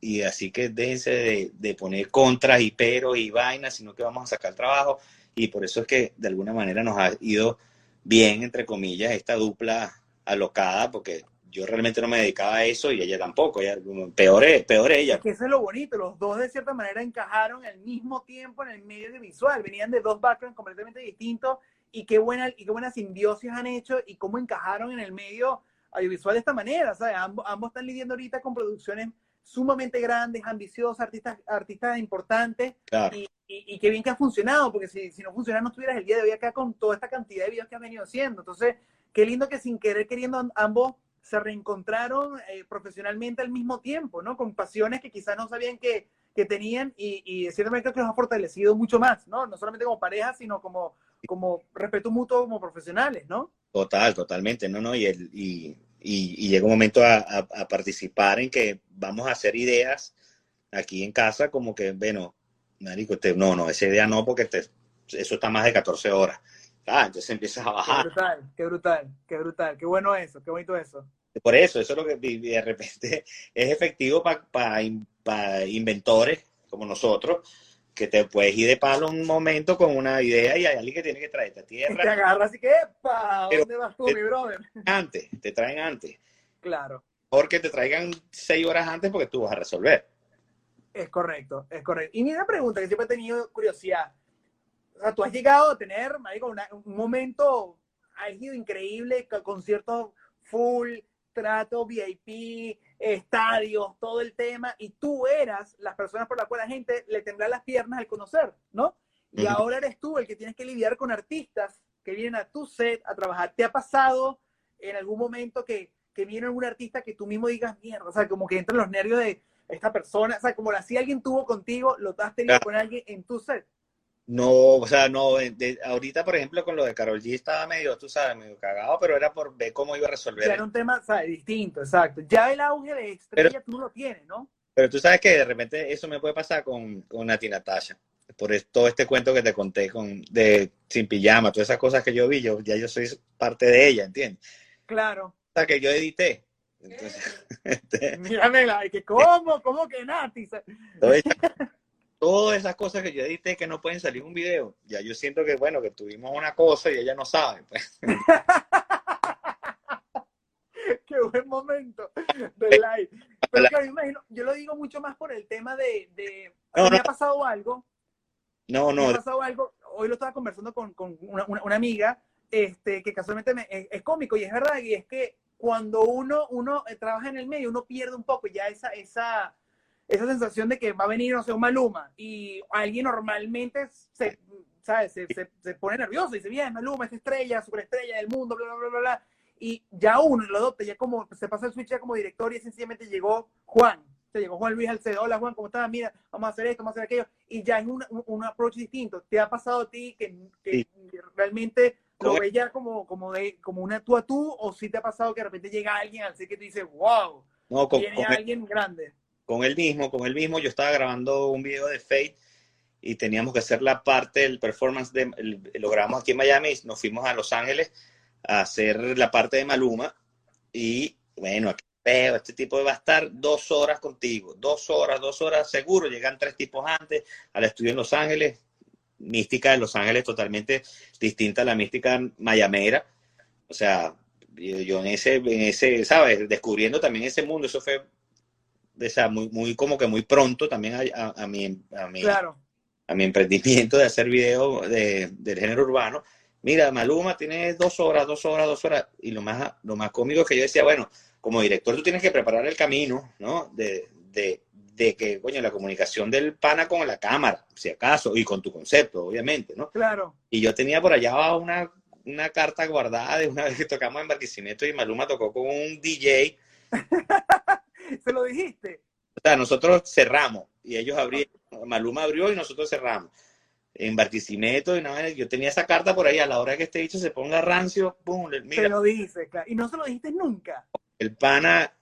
y así que déjense de, de, poner contras y peros y vainas, sino que vamos a sacar trabajo, y por eso es que de alguna manera nos ha ido bien, entre comillas, esta dupla alocada, porque yo realmente no me dedicaba a eso y ella tampoco, ella, peor, peor ella. Es que eso es lo bonito, los dos de cierta manera encajaron al mismo tiempo en el medio visual, venían de dos backgrounds completamente distintos y qué buena, y qué buena simbiosis han hecho y cómo encajaron en el medio audiovisual de esta manera, ¿sabes? Ambos, ambos están lidiando ahorita con producciones sumamente grandes, ambiciosas, artistas, artistas importantes claro. y, y, y, qué bien que ha funcionado, porque si, si no funcionara no estuvieras el día de hoy acá con toda esta cantidad de videos que has venido haciendo. Entonces, qué lindo que sin querer queriendo ambos se reencontraron eh, profesionalmente al mismo tiempo, ¿no? Con pasiones que quizás no sabían que, que tenían y, y ciertamente creo que los ha fortalecido mucho más, ¿no? No solamente como pareja, sino como, como respeto mutuo como profesionales, ¿no? Total, totalmente, no, no, y, el, y, y, y llega un momento a, a, a, participar en que vamos a hacer ideas aquí en casa como que, bueno, marico, te, no, no, esa idea no, porque te, eso está más de 14 horas. Ah, entonces empiezas a bajar. Qué brutal, qué brutal, qué brutal, qué bueno eso, qué bonito eso. Por eso, eso es lo que de repente es efectivo para pa, pa inventores como nosotros, que te puedes ir de palo un momento con una idea y hay alguien que tiene que traerte a tierra. Y te agarra así que, ¡epa! ¿Dónde vas tú, mi brother? Antes, te traen antes. Claro. Porque te traigan seis horas antes porque tú vas a resolver. Es correcto, es correcto. Y mira pregunta que siempre he tenido curiosidad. O sea, tú has llegado a tener, marico, una, un momento álgido, increíble, conciertos full, trato, VIP, estadios, todo el tema, y tú eras las personas por las cuales la gente le tembla las piernas al conocer, ¿no? Y uh -huh. ahora eres tú el que tienes que lidiar con artistas que vienen a tu set a trabajar. ¿Te ha pasado en algún momento que, que viene algún artista que tú mismo digas, mierda, o sea, como que entran los nervios de esta persona, o sea, como si alguien tuvo contigo, lo has tenido claro. con alguien en tu set? No, o sea, no, de, ahorita, por ejemplo, con lo de Carol G estaba medio, tú sabes, medio cagado, pero era por ver cómo iba a resolver. Era un tema, ¿sabes? Distinto, exacto. Ya el auge de estrella pero, tú lo tienes, ¿no? Pero tú sabes que de repente eso me puede pasar con, con Nati Natasha. Por todo este cuento que te conté con, de Sin Pijama, todas esas cosas que yo vi, yo, ya yo soy parte de ella, ¿entiendes? Claro. O sea, que yo edité. Entonces, este... Míramela, que ¿cómo? ¿Cómo que Nati? Todas esas cosas que yo edité que no pueden salir un video, ya yo siento que, bueno, que tuvimos una cosa y ella no sabe. Pues. Qué buen momento de live. Pero imagino, yo lo digo mucho más por el tema de, de no, me no. ha pasado algo. No, no. Me ha pasado algo. Hoy lo estaba conversando con, con una, una, una, amiga este, que casualmente me, es, es, cómico y es verdad, y es que cuando uno, uno trabaja en el medio, uno pierde un poco ya esa, esa, esa sensación de que va a venir, no sé, un Maluma y alguien normalmente se, ¿sabes? Se, se, se pone nervioso y dice, bien, Maluma es estrella, superestrella del mundo, bla, bla, bla, bla, bla. Y ya uno lo adopta, ya como se pasa el switch ya como director y sencillamente llegó Juan. Se llegó Juan Luis Alcedo, hola Juan, ¿cómo estás? Mira, vamos a hacer esto, vamos a hacer aquello. Y ya es un, un, un approach distinto. ¿Te ha pasado a ti que, que sí. realmente lo ves ya como, como, de, como una tú a tú o si sí te ha pasado que de repente llega alguien al que tú dices, wow, no, con, viene con alguien grande? Con él mismo, con él mismo, yo estaba grabando un video de Fate y teníamos que hacer la parte del performance, de, lo grabamos aquí en Miami nos fuimos a Los Ángeles a hacer la parte de Maluma y bueno, este tipo va a estar dos horas contigo, dos horas, dos horas seguro, llegan tres tipos antes al estudio en Los Ángeles, mística de Los Ángeles totalmente distinta a la mística mayamera, o sea, yo en ese, en ese, ¿sabes? Descubriendo también ese mundo, eso fue, o sea, muy, muy como que muy pronto también a, a, a mi, a mi, claro. a mi emprendimiento de hacer videos de, del género urbano. Mira, Maluma tiene dos horas, dos horas, dos horas, y lo más, lo más cómico es que yo decía, bueno, como director tú tienes que preparar el camino, ¿no? De, de, de que, coño, la comunicación del pana con la cámara, si acaso, y con tu concepto, obviamente, ¿no? Claro. Y yo tenía por allá una, una carta guardada de una vez que tocamos en Barquisimeto y Maluma tocó con un DJ. ¿Se lo dijiste? O sea, nosotros cerramos y ellos abrieron, Maluma abrió y nosotros cerramos. En Barquisimeto, y nada, yo tenía esa carta por ahí, a la hora que este dicho se ponga rancio, pum, mira. Se lo dice, claro. Y no se lo dijiste nunca. El pana,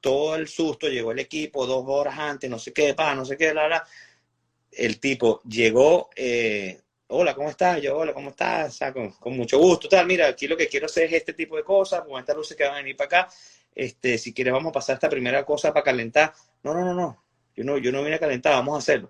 todo el susto, llegó el equipo dos horas antes, no sé qué, pa, no sé qué, la, la. el tipo llegó, eh, hola, ¿cómo estás? Yo, hola, ¿cómo estás? O sea, con, con, mucho gusto, tal, mira, aquí lo que quiero hacer es este tipo de cosas, con estas luces que van a venir para acá, este, si quieres vamos a pasar esta primera cosa para calentar. No, no, no, no, yo no, yo no vine a calentar, vamos a hacerlo.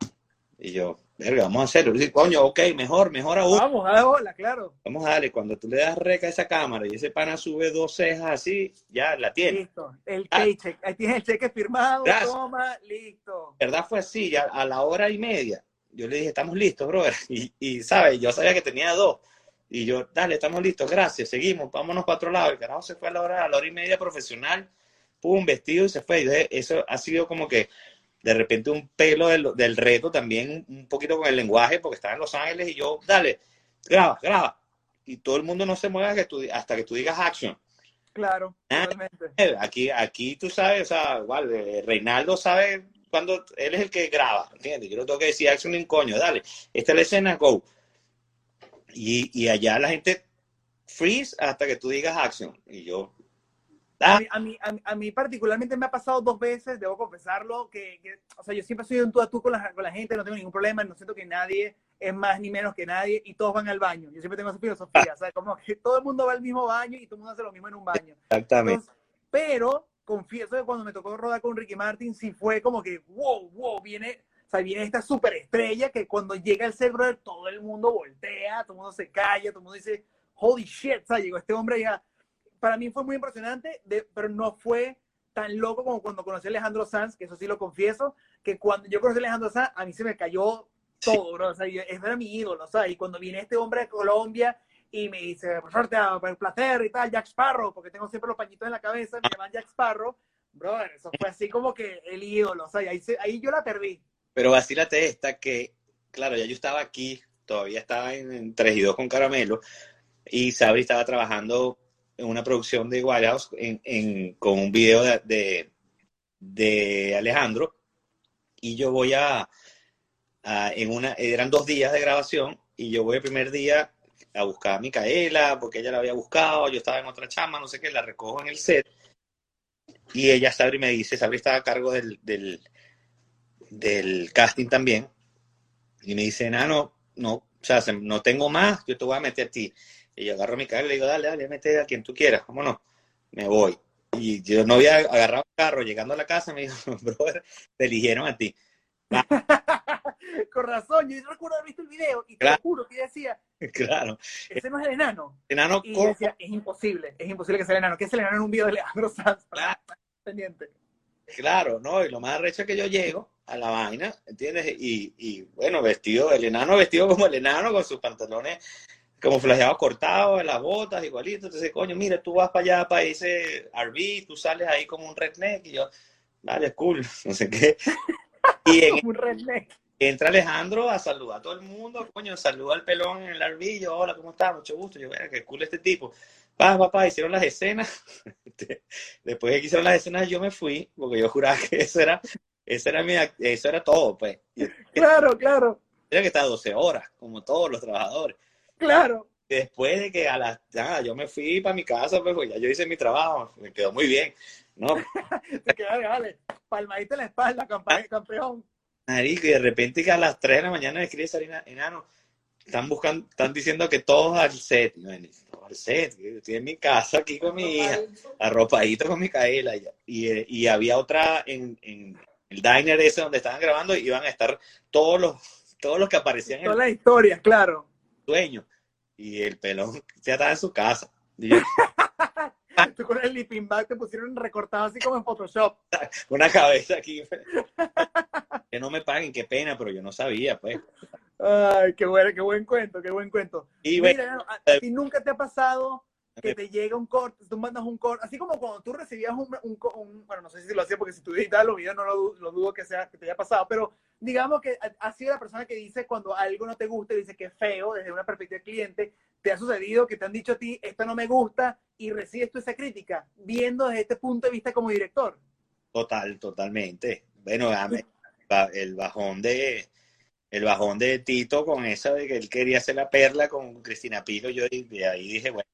Y yo, verga, vamos a hacerlo. Y coño, ok, mejor, mejor aún. Vamos a darle hola, claro. Vamos a darle, cuando tú le das reca a esa cámara y ese pana sube dos cejas así, ya la tiene. Listo, el paycheck, ahí tienes el cheque firmado, Gracias. toma, listo. verdad fue así, ya a la hora y media, yo le dije, estamos listos, brother. Y, y ¿sabes? Yo sabía que tenía dos. Y yo, dale, estamos listos, gracias, seguimos, vámonos para otro lado. El carajo se fue a la hora, a la hora y media profesional, pum, vestido y se fue. Y eso ha sido como que de repente un pelo del, del, reto también, un poquito con el lenguaje, porque estaba en Los Ángeles y yo, dale, graba, graba. Y todo el mundo no se que tú, hasta que tú digas action. Claro, totalmente. Aquí, aquí tú sabes, o sea, igual, eh, Reinaldo sabe cuando él es el que graba, ¿entiendes? Yo no tengo que decir action ni coño, dale, esta es la escena, go. Y, y allá la gente freeze hasta que tú digas action. Y yo, a mí, a, mí, a, mí, particularmente me ha pasado dos veces, debo confesarlo, que, que, o sea, yo siempre soy un tú a tú con la, con la gente, no tengo ningún problema, no siento que nadie es más ni menos que nadie y todos van al baño. Yo siempre tengo esa filosofía, o sea, como que todo el mundo va al mismo baño y todo el mundo hace lo mismo en un baño. Exactamente. Entonces, pero confieso que cuando me tocó rodar con Ricky Martin, sí fue como que, wow, wow, viene, o sea, viene esta superestrella que cuando llega el cerebro todo el mundo voltea, todo el mundo se calla, todo el mundo dice, holy shit, o sea, llegó este hombre ya para mí fue muy impresionante, de, pero no fue tan loco como cuando conocí a Alejandro Sanz, que eso sí lo confieso, que cuando yo conocí a Alejandro Sanz, a mí se me cayó todo, bro. O sea, yo, ese era mi ídolo, o sea, y cuando viene este hombre de Colombia y me dice, por suerte, por placer y tal, Jack Sparrow, porque tengo siempre los pañitos en la cabeza, me llaman Jack Sparrow, bro, eso fue así como que el ídolo, o sea, y ahí, se, ahí yo la perdí. Pero vacílate esta que, claro, ya yo estaba aquí, todavía estaba en, en 3 y 2 con Caramelo, y Sabri estaba trabajando en una producción de White House en, en, con un video de, de, de, Alejandro y yo voy a, a, en una eran dos días de grabación y yo voy el primer día a buscar a Micaela porque ella la había buscado yo estaba en otra chama no sé qué la recojo en el set y ella Sabri me dice Sabri estaba a cargo del, del, del casting también y me dice Nano no o sea no tengo más yo te voy a meter a ti y yo agarro mi carro y le digo, dale, dale, mete a quien tú quieras, vámonos. Me voy. Y yo no había agarrado un carro, llegando a la casa, me dijo, brother, te eligieron a ti. Con razón, yo recuerdo haber visto el video y te claro. juro que decía, claro. ese no es el enano. Enano y decía, es imposible, es imposible que sea el enano, que es el enano en un video de Alejandro Sanz. Claro. Pendiente. Claro, no, y lo más arrecho es que yo llego a la vaina, ¿entiendes? Y, y bueno, vestido, el enano vestido como el enano, con sus pantalones como flageados cortados, las botas, igualito. Entonces, coño, mira, tú vas para allá, para ese RV, tú sales ahí como un redneck, y yo, vale, cool, no sé qué. Y un redneck. Entra Alejandro a saludar a todo el mundo, coño, saluda al pelón en el yo, hola, ¿cómo estás? Mucho gusto. Yo, mira, qué cool este tipo. Pa, papá, hicieron las escenas. Después de que hicieron las escenas, yo me fui, porque yo juraba que eso era, eso era, mi, eso era todo, pues. Claro, claro. Era que estaba 12 horas, como todos los trabajadores. Claro. Después de que a las, ya, yo me fui para mi casa, pues, pues ya yo hice mi trabajo, me quedó muy bien, ¿no? Te quedó, vale, palmadita en la espalda, campeón. Marico, y de repente que a las 3 de la mañana me escribe Sarina, enano, están buscando, están diciendo que todos al set, y yo, no, al set, yo estoy en mi casa aquí con mi hija, arropadito con Micaela, y, y, y había otra en, en el diner ese donde estaban grabando, y iban a estar todos los, todos los que aparecían Todas las historias, claro sueño. Y el pelón ya estaba en su casa. Y yo, Tú con el lipping back te pusieron recortado así como en Photoshop. Una cabeza aquí. que no me paguen, qué pena, pero yo no sabía, pues. Ay, qué bueno, qué buen cuento, qué buen cuento. Y Mira, a ti nunca te ha pasado que te llega un corte, tú mandas un corte, así como cuando tú recibías un, un, un, bueno, no sé si lo hacía porque si tú editabas los videos no lo, lo, dudo que sea que te haya pasado, pero digamos que ha sido la persona que dice cuando algo no te gusta, dice que es feo desde una perspectiva de cliente, te ha sucedido que te han dicho a ti, esto no me gusta, y recibes tú esa crítica, viendo desde este punto de vista como director. Total, totalmente. Bueno, el bajón de el bajón de Tito con esa de que él quería hacer la perla con Cristina Pilo, yo de ahí dije, bueno,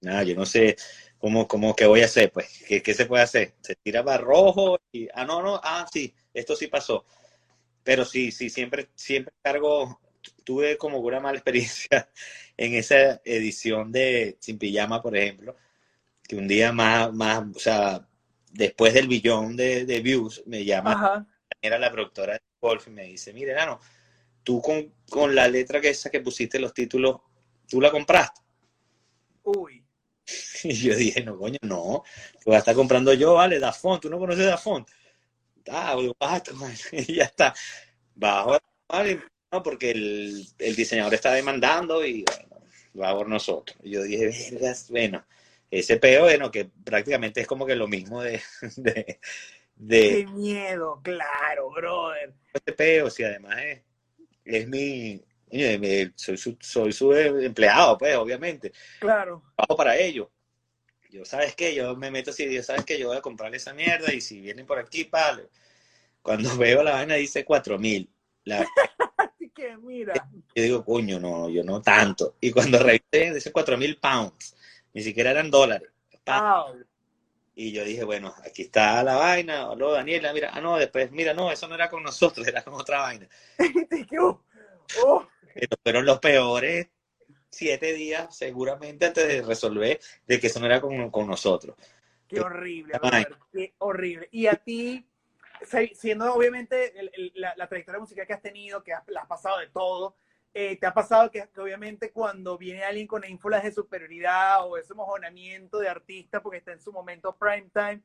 nada, yo no sé cómo, cómo qué voy a hacer, pues, ¿qué, qué se puede hacer? Se tira para rojo y, ah, no, no, ah, sí, esto sí pasó. pero sí, sí, siempre, siempre cargo, tuve como una mala experiencia en esa edición de Sin Pijama, por ejemplo, que un día más, más, o sea, después del billón de, de views, me llama, era la productora de Golf y me dice, mire, no, tú con, con la letra que esa que pusiste los títulos, ¿tú la compraste? Uy. Y yo dije, no, coño, no, tú la estás comprando yo, vale, Dafont, tú no conoces Dafont. Ah, y ya está. Bajo, vale, no, porque el, el diseñador está demandando y bueno, va por nosotros. Y yo dije, vergas, bueno, ese peo, bueno, que prácticamente es como que lo mismo de... de, de Qué miedo, claro, brother. Ese peo, si además es, es mi, soy su, soy su empleado, pues, obviamente. Claro. Bajo para ello. Yo, ¿sabes qué? Yo me meto así, Dios, ¿sabes qué? Yo voy a comprarle esa mierda y si vienen por aquí, palo. Cuando veo la vaina dice cuatro mil. La... que mira. Yo digo, coño, no, yo no tanto. Y cuando revisé, dice cuatro mil pounds. Ni siquiera eran dólares. Wow. Y yo dije, bueno, aquí está la vaina. Luego Daniela, mira, ah, no, después, mira, no, eso no era con nosotros, era con otra vaina. oh, oh. Fueron los peores siete días, seguramente, antes de resolver de que eso no era con, con nosotros. Qué horrible, Robert, qué horrible. Y a ti, siendo obviamente el, el, la, la, trayectoria musical que has tenido, que has, la has pasado de todo, eh, ¿te ha pasado que, que, obviamente cuando viene alguien con ínfulas de superioridad o ese mojonamiento de artista porque está en su momento prime time,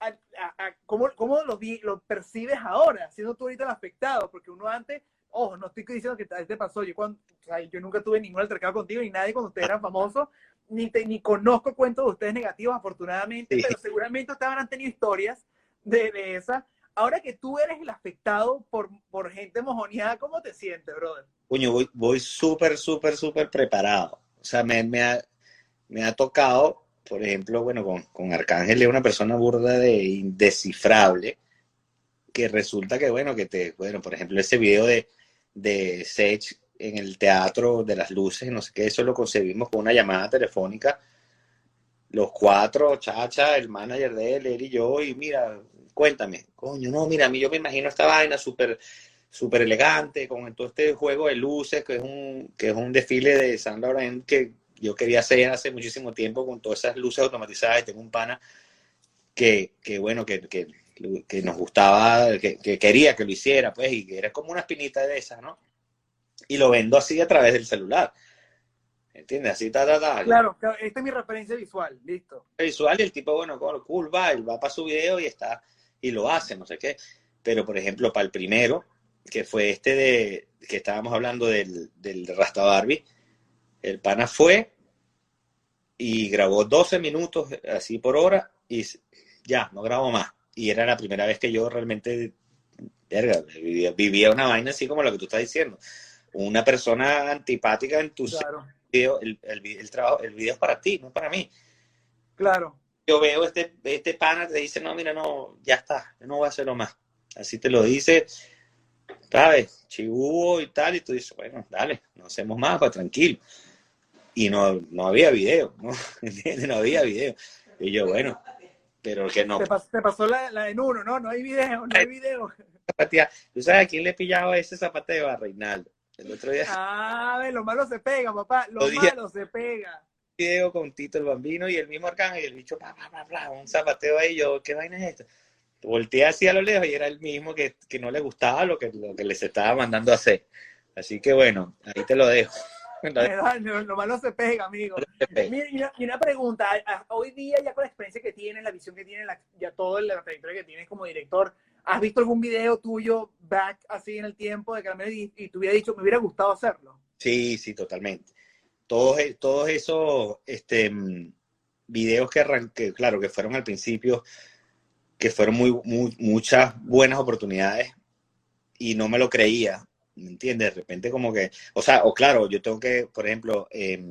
a, a, a, ¿cómo, cómo lo, lo, percibes ahora, siendo tú ahorita el afectado? Porque uno antes, ojo, no estoy diciendo que te pasó, yo, cuando, o sea, yo nunca tuve ningún altercado contigo ni nadie cuando ustedes eran famosos, ni, te, ni conozco cuentos de ustedes negativos, afortunadamente, sí. pero seguramente ustedes habrán tenido historias de, de esa. Ahora que tú eres el afectado por, por gente mojoneada, ¿cómo te sientes, brother? Coño, voy, voy súper, súper, súper preparado. O sea, me, me, ha, me ha tocado, por ejemplo, bueno, con, con Arcángel es una persona burda de indescifrable, que resulta que, bueno, que te, bueno, por ejemplo, ese video de, de Sech en el teatro de las luces, no sé qué, eso lo concebimos con una llamada telefónica, los cuatro, Chacha, el manager de él, él y yo, y mira, cuéntame, coño, no, mira, a mí yo me imagino esta vaina súper súper elegante, con todo este juego de luces, que es un, que es un desfile de Saint Laurent que yo quería hacer hace muchísimo tiempo con todas esas luces automatizadas, y tengo un pana que, que bueno, que, que, que nos gustaba, que, que, quería que lo hiciera, pues, y que era como una espinita de esas, ¿no? Y lo vendo así a través del celular. ¿Entiendes? Así, ta, ta, ta. Claro, esta es mi referencia visual, listo. Visual y el tipo, bueno, cool, va, él va para su video y está, y lo hace, no sé qué. Pero, por ejemplo, para el primero, que fue este de, que estábamos hablando del, del Rasta Barbie, el pana fue y grabó 12 minutos así por hora y ya, no grabó más. Y era la primera vez que yo realmente verga, vivía, vivía, una vaina así como lo que tú estás diciendo. Una persona antipática en tu claro. video, el, el, el, trabajo, el video es para ti, no para mí. Claro. Yo veo este, este pana te dice, no, mira, no, ya está, no voy a hacerlo más. Así te lo dice, ¿sabes? Chihubo y tal, y tú dices, bueno, dale, no hacemos más, pues tranquilo. Y no, no había video, ¿no? No había video. Y yo, bueno, pero que no. Te pasó, te pasó la, la, en uno, ¿no? No hay video, no hay video. ¿Tú sabes a quién le pillaba ese zapateo? A Reinaldo. El otro día. Ah, lo malo se pega, papá. Lo, lo malo se pega. Video con Tito el Bambino y el mismo Arcángel y el bicho, bla, bla, bla, bla, un zapateo ahí. Yo, ¿qué vaina es esto? volteé así a lo lejos y era el mismo que, que no le gustaba lo que, lo que les estaba mandando a hacer. Así que bueno, ahí te lo dejo. No, lo malo se pega, amigo. Se pega. Mira, y, una, y una, pregunta, hoy día ya con la experiencia que tienes, la visión que tienes, la, ya todo la trayectoria que tienes como director, ¿has visto algún video tuyo back así en el tiempo de que y, y te hubiera dicho, me hubiera gustado hacerlo? Sí, sí, totalmente. Todos, todos esos este, videos que arranqué, claro, que fueron al principio, que fueron muy, muy, muchas buenas oportunidades y no me lo creía, ¿me entiendes? De repente como que, o sea, o claro, yo tengo que, por ejemplo, eh,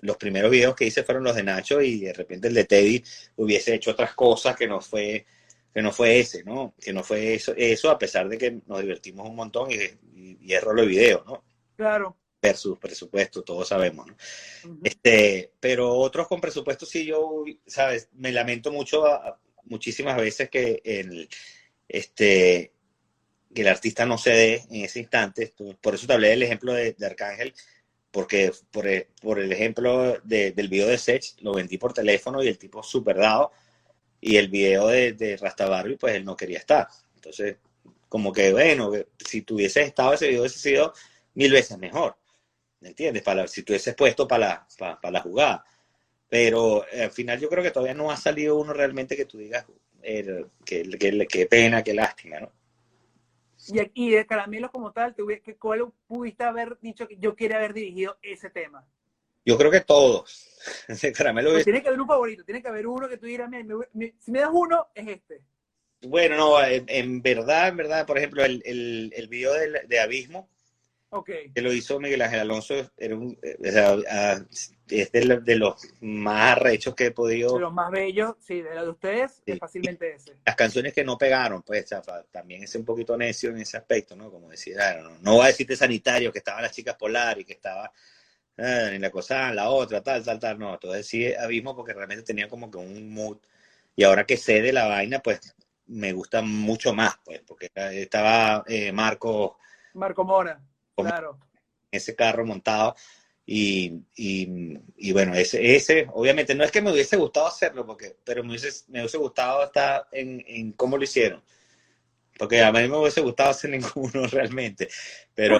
los primeros videos que hice fueron los de Nacho y de repente el de Teddy hubiese hecho otras cosas que no fue, que no fue ese, ¿no? Que no fue eso, eso a pesar de que nos divertimos un montón y, y, y es rolo de video, ¿no? Claro. Versus presupuesto, todos sabemos, ¿no? Uh -huh. Este, pero otros con presupuesto sí yo, ¿sabes? Me lamento mucho muchísimas veces que el, este, que el artista no se dé en ese instante. Por eso te hablé del ejemplo de, Arcángel, porque por el, por el ejemplo del video de Sech, lo vendí por teléfono y el tipo súper dado, y el video de, de Rastabarri, pues él no quería estar. Entonces, como que, bueno, si tuviese estado ese video, hubiese sido mil veces mejor. ¿Me entiendes? Para, si tuvieses puesto para la, para, la jugada. Pero al final yo creo que todavía no ha salido uno realmente que tú digas eh, que, pena, que lástima, ¿no? Y aquí de Caramelo como tal, ¿cuál pudiste haber dicho que yo quería haber dirigido ese tema? Yo creo que todos. Caramelo pues tiene que haber un favorito, tiene que haber uno que tú digas, si me das uno, es este. Bueno, no, en, verdad, en verdad, por ejemplo, el, el, el video de, Abismo, okay. que lo hizo Miguel Ángel Alonso, era un, es de, los más arrechos que he podido. De los más bellos, sí, de los de ustedes, es fácilmente ese. Las canciones que no pegaron, pues, también es un poquito necio en ese aspecto, ¿no? Como decía, no, no voy a decirte sanitario, que estaban las chicas polar y que estaba eh, ni la cosa, la otra, tal, tal, tal, no, entonces sí, Abismo, porque realmente tenía como que un mood. Y ahora que sé de la vaina, pues me gusta mucho más, pues, porque estaba eh, Marco. Marco Mora, claro. Ese carro montado. Y, y, bueno, ese, ese, obviamente, no es que me hubiese gustado hacerlo, porque, pero me hubiese, me hubiese gustado estar en, en cómo lo hicieron. Porque a mí me hubiese gustado hacer ninguno realmente. Pero,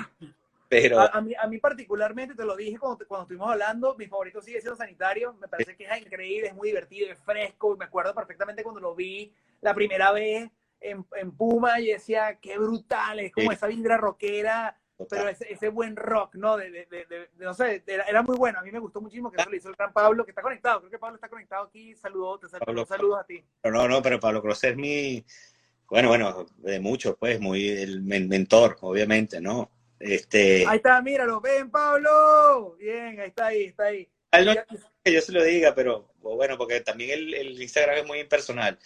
pero... A, mí, a mí particularmente, te lo dije cuando, cuando estuvimos hablando, mi favorito sigue siendo Sanitario. Me parece que es increíble, es muy divertido, es fresco. Y me acuerdo perfectamente cuando lo vi la primera vez en, en Puma y decía, qué brutal, es como esa vindra rockera, pero ese, ese, buen rock, ¿no? De, de, de, no sé, era, muy bueno. A mí me gustó muchísimo que eso lo hizo el gran Pablo, que está conectado. Creo que Pablo está conectado aquí. Saludos, te saludo, saludos a ti. No, no, pero Pablo Cruz es mi, bueno, bueno, de muchos, pues, muy el mentor, obviamente, ¿no? Este... Ahí está, míralo, ven, Pablo. Bien, ahí está, ahí está ahí. que yo se lo diga, pero bueno, porque también el, el Instagram es muy impersonal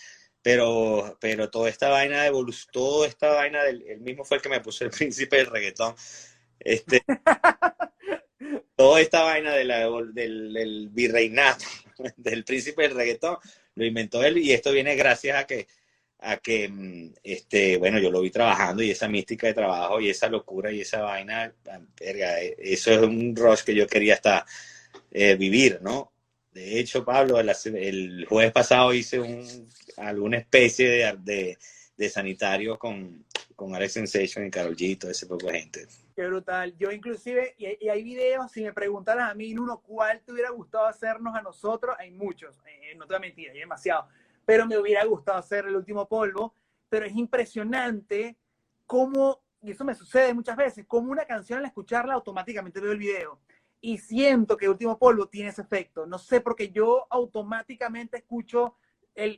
pero, pero toda esta vaina de evolución, toda esta vaina del el mismo fue el que me puso el príncipe del reggaetón. Este, toda esta vaina de la, del, del, virreinato, del príncipe del reggaetón, lo inventó él y esto viene gracias a que, a que, mm, este, bueno, yo lo vi trabajando y esa mística de trabajo y esa locura y esa vaina, eso es un rush que yo quería hasta eh, vivir, ¿no? De hecho, Pablo, el, jueves pasado hice un, alguna especie de, de, sanitario con, con Alex Sensation y Carol G, todo ese poco de gente. Qué brutal. Yo inclusive, y, hay videos, si me preguntaras a mí, uno, ¿cuál te hubiera gustado hacernos a nosotros? Hay muchos, eh, no te voy a mentir, hay demasiado. Pero me hubiera gustado hacer el último polvo. Pero es impresionante cómo, y eso me sucede muchas veces, como una canción al escucharla automáticamente veo el video y siento que Último Polvo tiene ese efecto. No sé, porque yo automáticamente escucho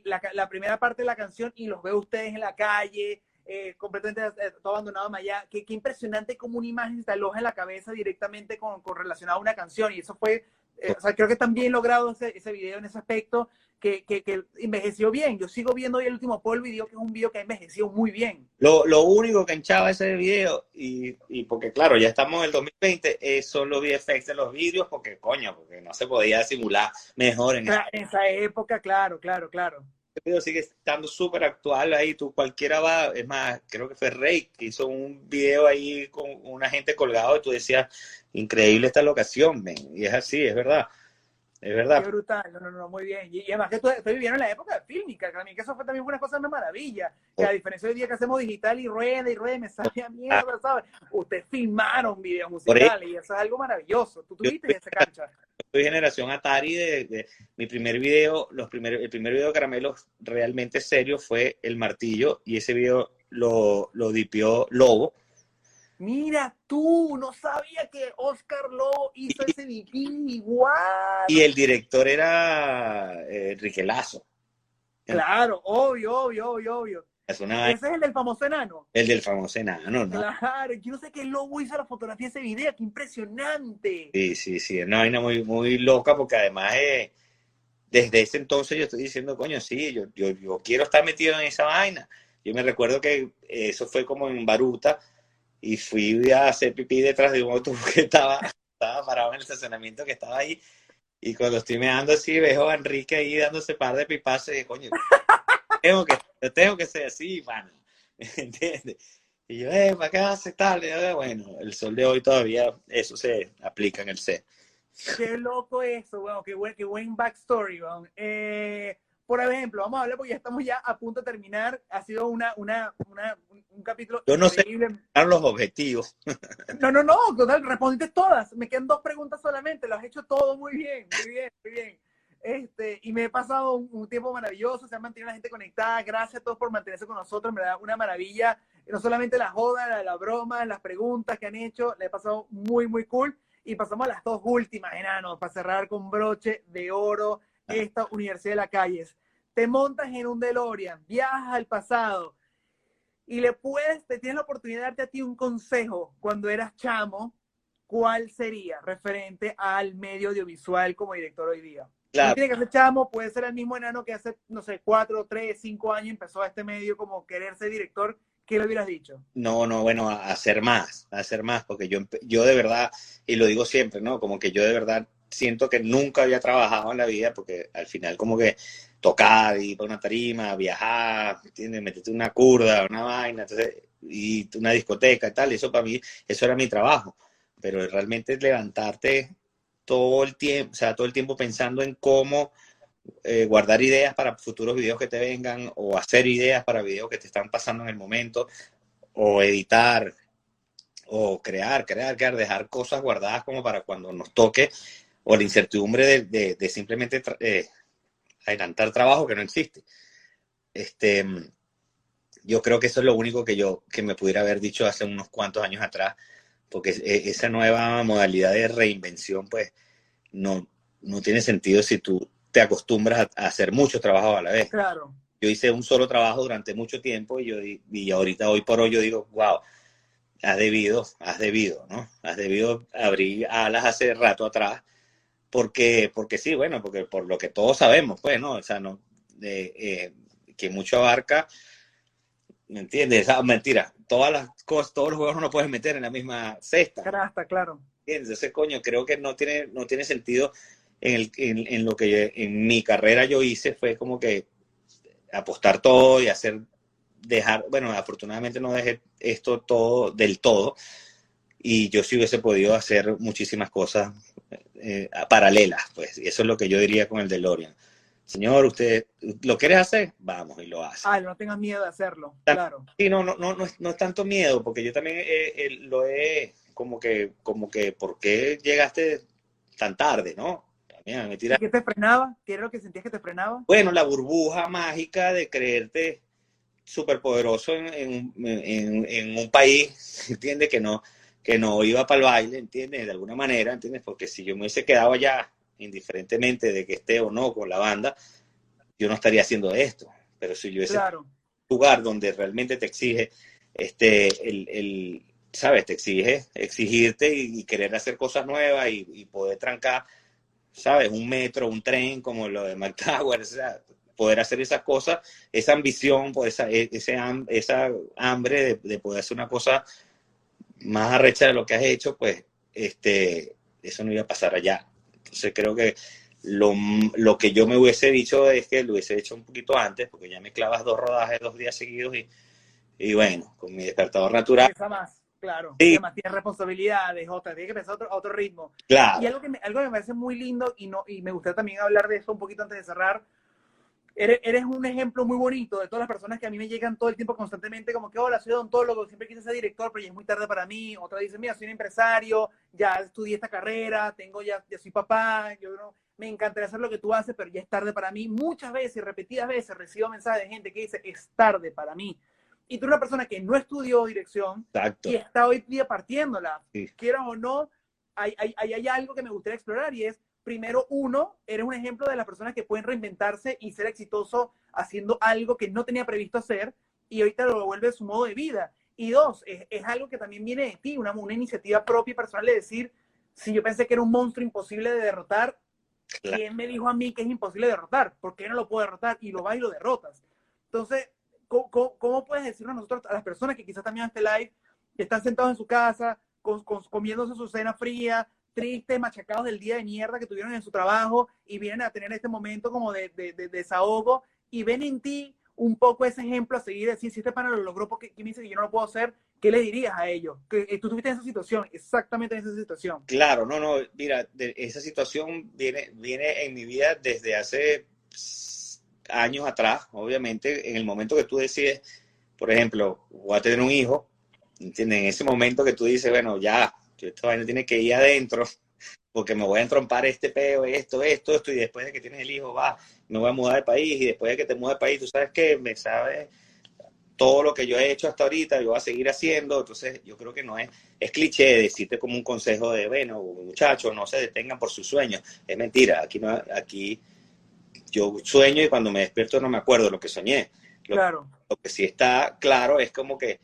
la, primera parte de la canción y los veo ustedes en la calle, eh, completamente eh, todo abandonado allá. Qué, qué, impresionante como una imagen se aloja en la cabeza directamente con, con relacionado a una canción. Y eso fue, eh, o sea, creo que también logrado ese, ese video en ese aspecto que, que, envejeció bien. Yo sigo viendo hoy el último polvo y digo que es un video que ha envejecido muy bien. Lo, lo único que hinchaba ese video, y, y, porque claro, ya estamos en el 2020, es son los VFX de los vídeos, porque coño, porque no se podía simular mejor en, esa, en esa época, claro, claro, claro. El video sigue estando súper actual ahí, tú cualquiera va, es más, creo que fue Rey que hizo un video ahí con una gente colgado y tú decías, increíble esta locación, y es así, es verdad. Es verdad. Qué brutal, no, no, no, muy bien. Y, además que estoy viviendo en la época de fílmica, también que eso fue también una cosa de maravilla. Que a diferencia de hoy día que hacemos digital y rueda y rueda, me sale a mierda, ¿sabes? Ustedes filmaron videos musicales y eso es algo maravilloso. Tú tuviste esa cancha. Soy generación Atari de, mi primer video, los primer, el primer video de Caramelos realmente serio fue El Martillo y ese video lo, lo dipió Lobo Mira tú, no sabía que Oscar Lobo hizo ese bikini igual. Y el director era eh, Enrique Lazo. Claro, obvio, obvio, obvio, obvio. Ese es el del famoso enano. El del famoso enano, ¿no? Claro, yo no sé qué Lobo hizo la fotografía de ese video, qué impresionante. Sí, sí, sí, es una vaina muy, muy loca porque además eh, desde ese entonces yo estoy diciendo, coño, sí, yo, yo, yo quiero estar metido en esa vaina. Yo me recuerdo que eso fue como en Baruta, y fui a hacer pipí detrás de un autobús que estaba, estaba parado en el estacionamiento que estaba ahí. Y cuando estoy meando así, veo a Enrique ahí dándose par de pipazos y coño, tengo que, tengo que ser así, mano. ¿Entiendes? Y yo, eh, ¿para qué haces tal? Bueno, el sol de hoy todavía, eso se aplica en el C. Qué loco eso, weón, qué buen, qué buen backstory, weón. Eh, por ejemplo, vamos a hablar porque ya estamos ya a punto de terminar. Ha sido una, una, una un capítulo Yo no increíble. sé los objetivos. No, no, no, total, respondiste todas. Me quedan dos preguntas solamente. Lo has hecho todo muy bien, muy bien, muy bien. Este, y me he pasado un, tiempo maravilloso, se ha mantenido la gente conectada. Gracias a todos por mantenerse con nosotros, me da una maravilla. No solamente la joda, la, la broma, las preguntas que han hecho, le he pasado muy, muy cool. Y pasamos a las dos últimas, enanos, para cerrar con broche de oro esta Universidad de la Calles. Te montas en un DeLorean, viajas al pasado y le puedes, te tienes la oportunidad de darte a ti un consejo cuando eras chamo, ¿cuál sería referente al medio audiovisual como director hoy día? Claro. No tiene que ser chamo, puede ser el mismo enano que hace, no sé, cuatro, tres, cinco años empezó a este medio como querer ser director ¿qué le hubieras dicho? No, no, bueno, a hacer más, a hacer más, porque yo, yo de verdad, y lo digo siempre, ¿no? Como que yo de verdad siento que nunca había trabajado en la vida, porque al final como que tocar, ir para una tarima, viajar, ¿entiendes? Meterte una curda, una vaina, entonces, y una discoteca y tal, eso para mí, eso era mi trabajo, pero realmente levantarte todo el tiempo, o sea, todo el tiempo pensando en cómo eh, guardar ideas para futuros videos que te vengan o hacer ideas para videos que te están pasando en el momento o editar o crear, crear, crear, dejar cosas guardadas como para cuando nos toque o la incertidumbre de, simplemente eh, adelantar trabajo que no existe. Este, yo creo que eso es lo único que yo que me pudiera haber dicho hace unos cuantos años atrás, porque e, esa nueva modalidad de reinvención, pues, no, no tiene sentido si tú te acostumbras a, hacer muchos trabajos a la vez. Claro. Yo hice un solo trabajo durante mucho tiempo y, yo, y ahorita, hoy por hoy, yo digo, wow, has debido, has debido, ¿no? Has debido abrir alas hace rato atrás, porque, porque sí, bueno, porque por lo que todos sabemos, pues, ¿no? O sea, no, de, eh, que mucho abarca, ¿me entiendes? Ah, mentira, todas las cosas, todos los juegos no puedes meter en la misma cesta. Claro, claro. ¿Entiendes? Ese coño, creo que no tiene, no tiene sentido en, lo que en mi carrera yo hice fue como que apostar todo y hacer, dejar, bueno, afortunadamente no dejé esto todo del todo y yo sí hubiese podido hacer muchísimas cosas eh, paralelas, pues, y eso es lo que yo diría con el DeLorean. Señor, usted lo quiere hacer, vamos y lo hace. Ah, no tengas miedo de hacerlo, claro. Sí, no, no, no, no, es, no es tanto miedo, porque yo también lo he, como que, como que, ¿por qué llegaste tan tarde, no? ¿Qué te frenaba? ¿Qué era lo que sentías que te frenaba? Bueno, la burbuja mágica de creerte superpoderoso en, en, en, un país, ¿entiendes? Que no, que no iba para el baile, ¿entiendes? De alguna manera, ¿entiendes? Porque si yo me hubiese quedado allá, indiferentemente de que esté o no con la banda, yo no estaría haciendo esto. Pero si yo hubiese claro. un lugar donde realmente te exige, este, el, el ¿sabes? Te exige exigirte y, querer hacer cosas nuevas y, y poder trancar ¿sabes? Un metro, un tren, como lo de McTower, o sea, poder hacer esas cosas, esa ambición, pues esa, e, ese, esa hambre de, poder hacer una cosa más arrecha de lo que has hecho, pues este, eso no iba a pasar allá. Entonces creo que lo, lo, que yo me hubiese dicho es que lo hubiese hecho un poquito antes, porque ya me clavas dos rodajes dos días seguidos y, y bueno, con mi despertador natural. Claro, sí. además tiene responsabilidades, otra, tiene que pensar otro, otro ritmo. Claro. Y algo que, me, algo que me parece muy lindo y, no, y me gustaría también hablar de eso un poquito antes de cerrar. Eres, eres, un ejemplo muy bonito de todas las personas que a mí me llegan todo el tiempo constantemente, como que, hola, soy odontólogo, siempre quise ser director, pero ya es muy tarde para mí. Otra dice, mira, soy un empresario, ya estudié esta carrera, tengo ya, ya soy papá, yo no, me encantaría hacer lo que tú haces, pero ya es tarde para mí. Muchas veces repetidas veces recibo mensajes de gente que dice, es tarde para mí y tú eres una persona que no estudió dirección y está hoy día partiéndola. Sí. o no, hay, hay, hay, algo que me gustaría explorar y es, primero, uno, eres un ejemplo de las personas que pueden reinventarse y ser exitoso haciendo algo que no tenía previsto hacer y ahorita lo vuelve su modo de vida. Y dos, es, es algo que también viene de ti, una, una iniciativa propia y personal de decir, si yo pensé que era un monstruo imposible de derrotar, ¿quién me dijo a mí que es imposible derrotar? ¿Por qué no lo puedo derrotar? Y lo vas y lo derrotas. Entonces, ¿cómo, puedes decirnos a nosotros, a las personas que quizás también en este live, que están sentados en su casa, comiéndose su cena fría, tristes, machacados del día de mierda que tuvieron en su trabajo y vienen a tener este momento como de, desahogo y ven en ti un poco ese ejemplo a seguir, decir, si este pana lo logró, porque me dice que yo no lo puedo hacer? ¿qué le dirías a ellos? Que eh, tú estuviste en esa situación, exactamente en esa situación. Claro, no, no, mira, esa situación viene, viene en mi vida desde hace años atrás, obviamente, en el momento que tú decides, por ejemplo, voy a tener un hijo, ¿entiendes? En ese momento que tú dices, bueno, ya, esto vaina tiene que ir adentro, porque me voy a entrompar este peo, esto, esto, esto, y después de que tienes el hijo, va, me voy a mudar de país, y después de que te mudas de país, tú sabes que me sabes todo lo que yo he hecho hasta ahorita, yo voy a seguir haciendo, entonces yo creo que no es, es cliché decirte como un consejo de, bueno, muchachos, no se detengan por sus sueños, es mentira, aquí no, aquí yo sueño y cuando me despierto no me acuerdo lo que soñé. Lo, claro. Lo que sí está claro es como que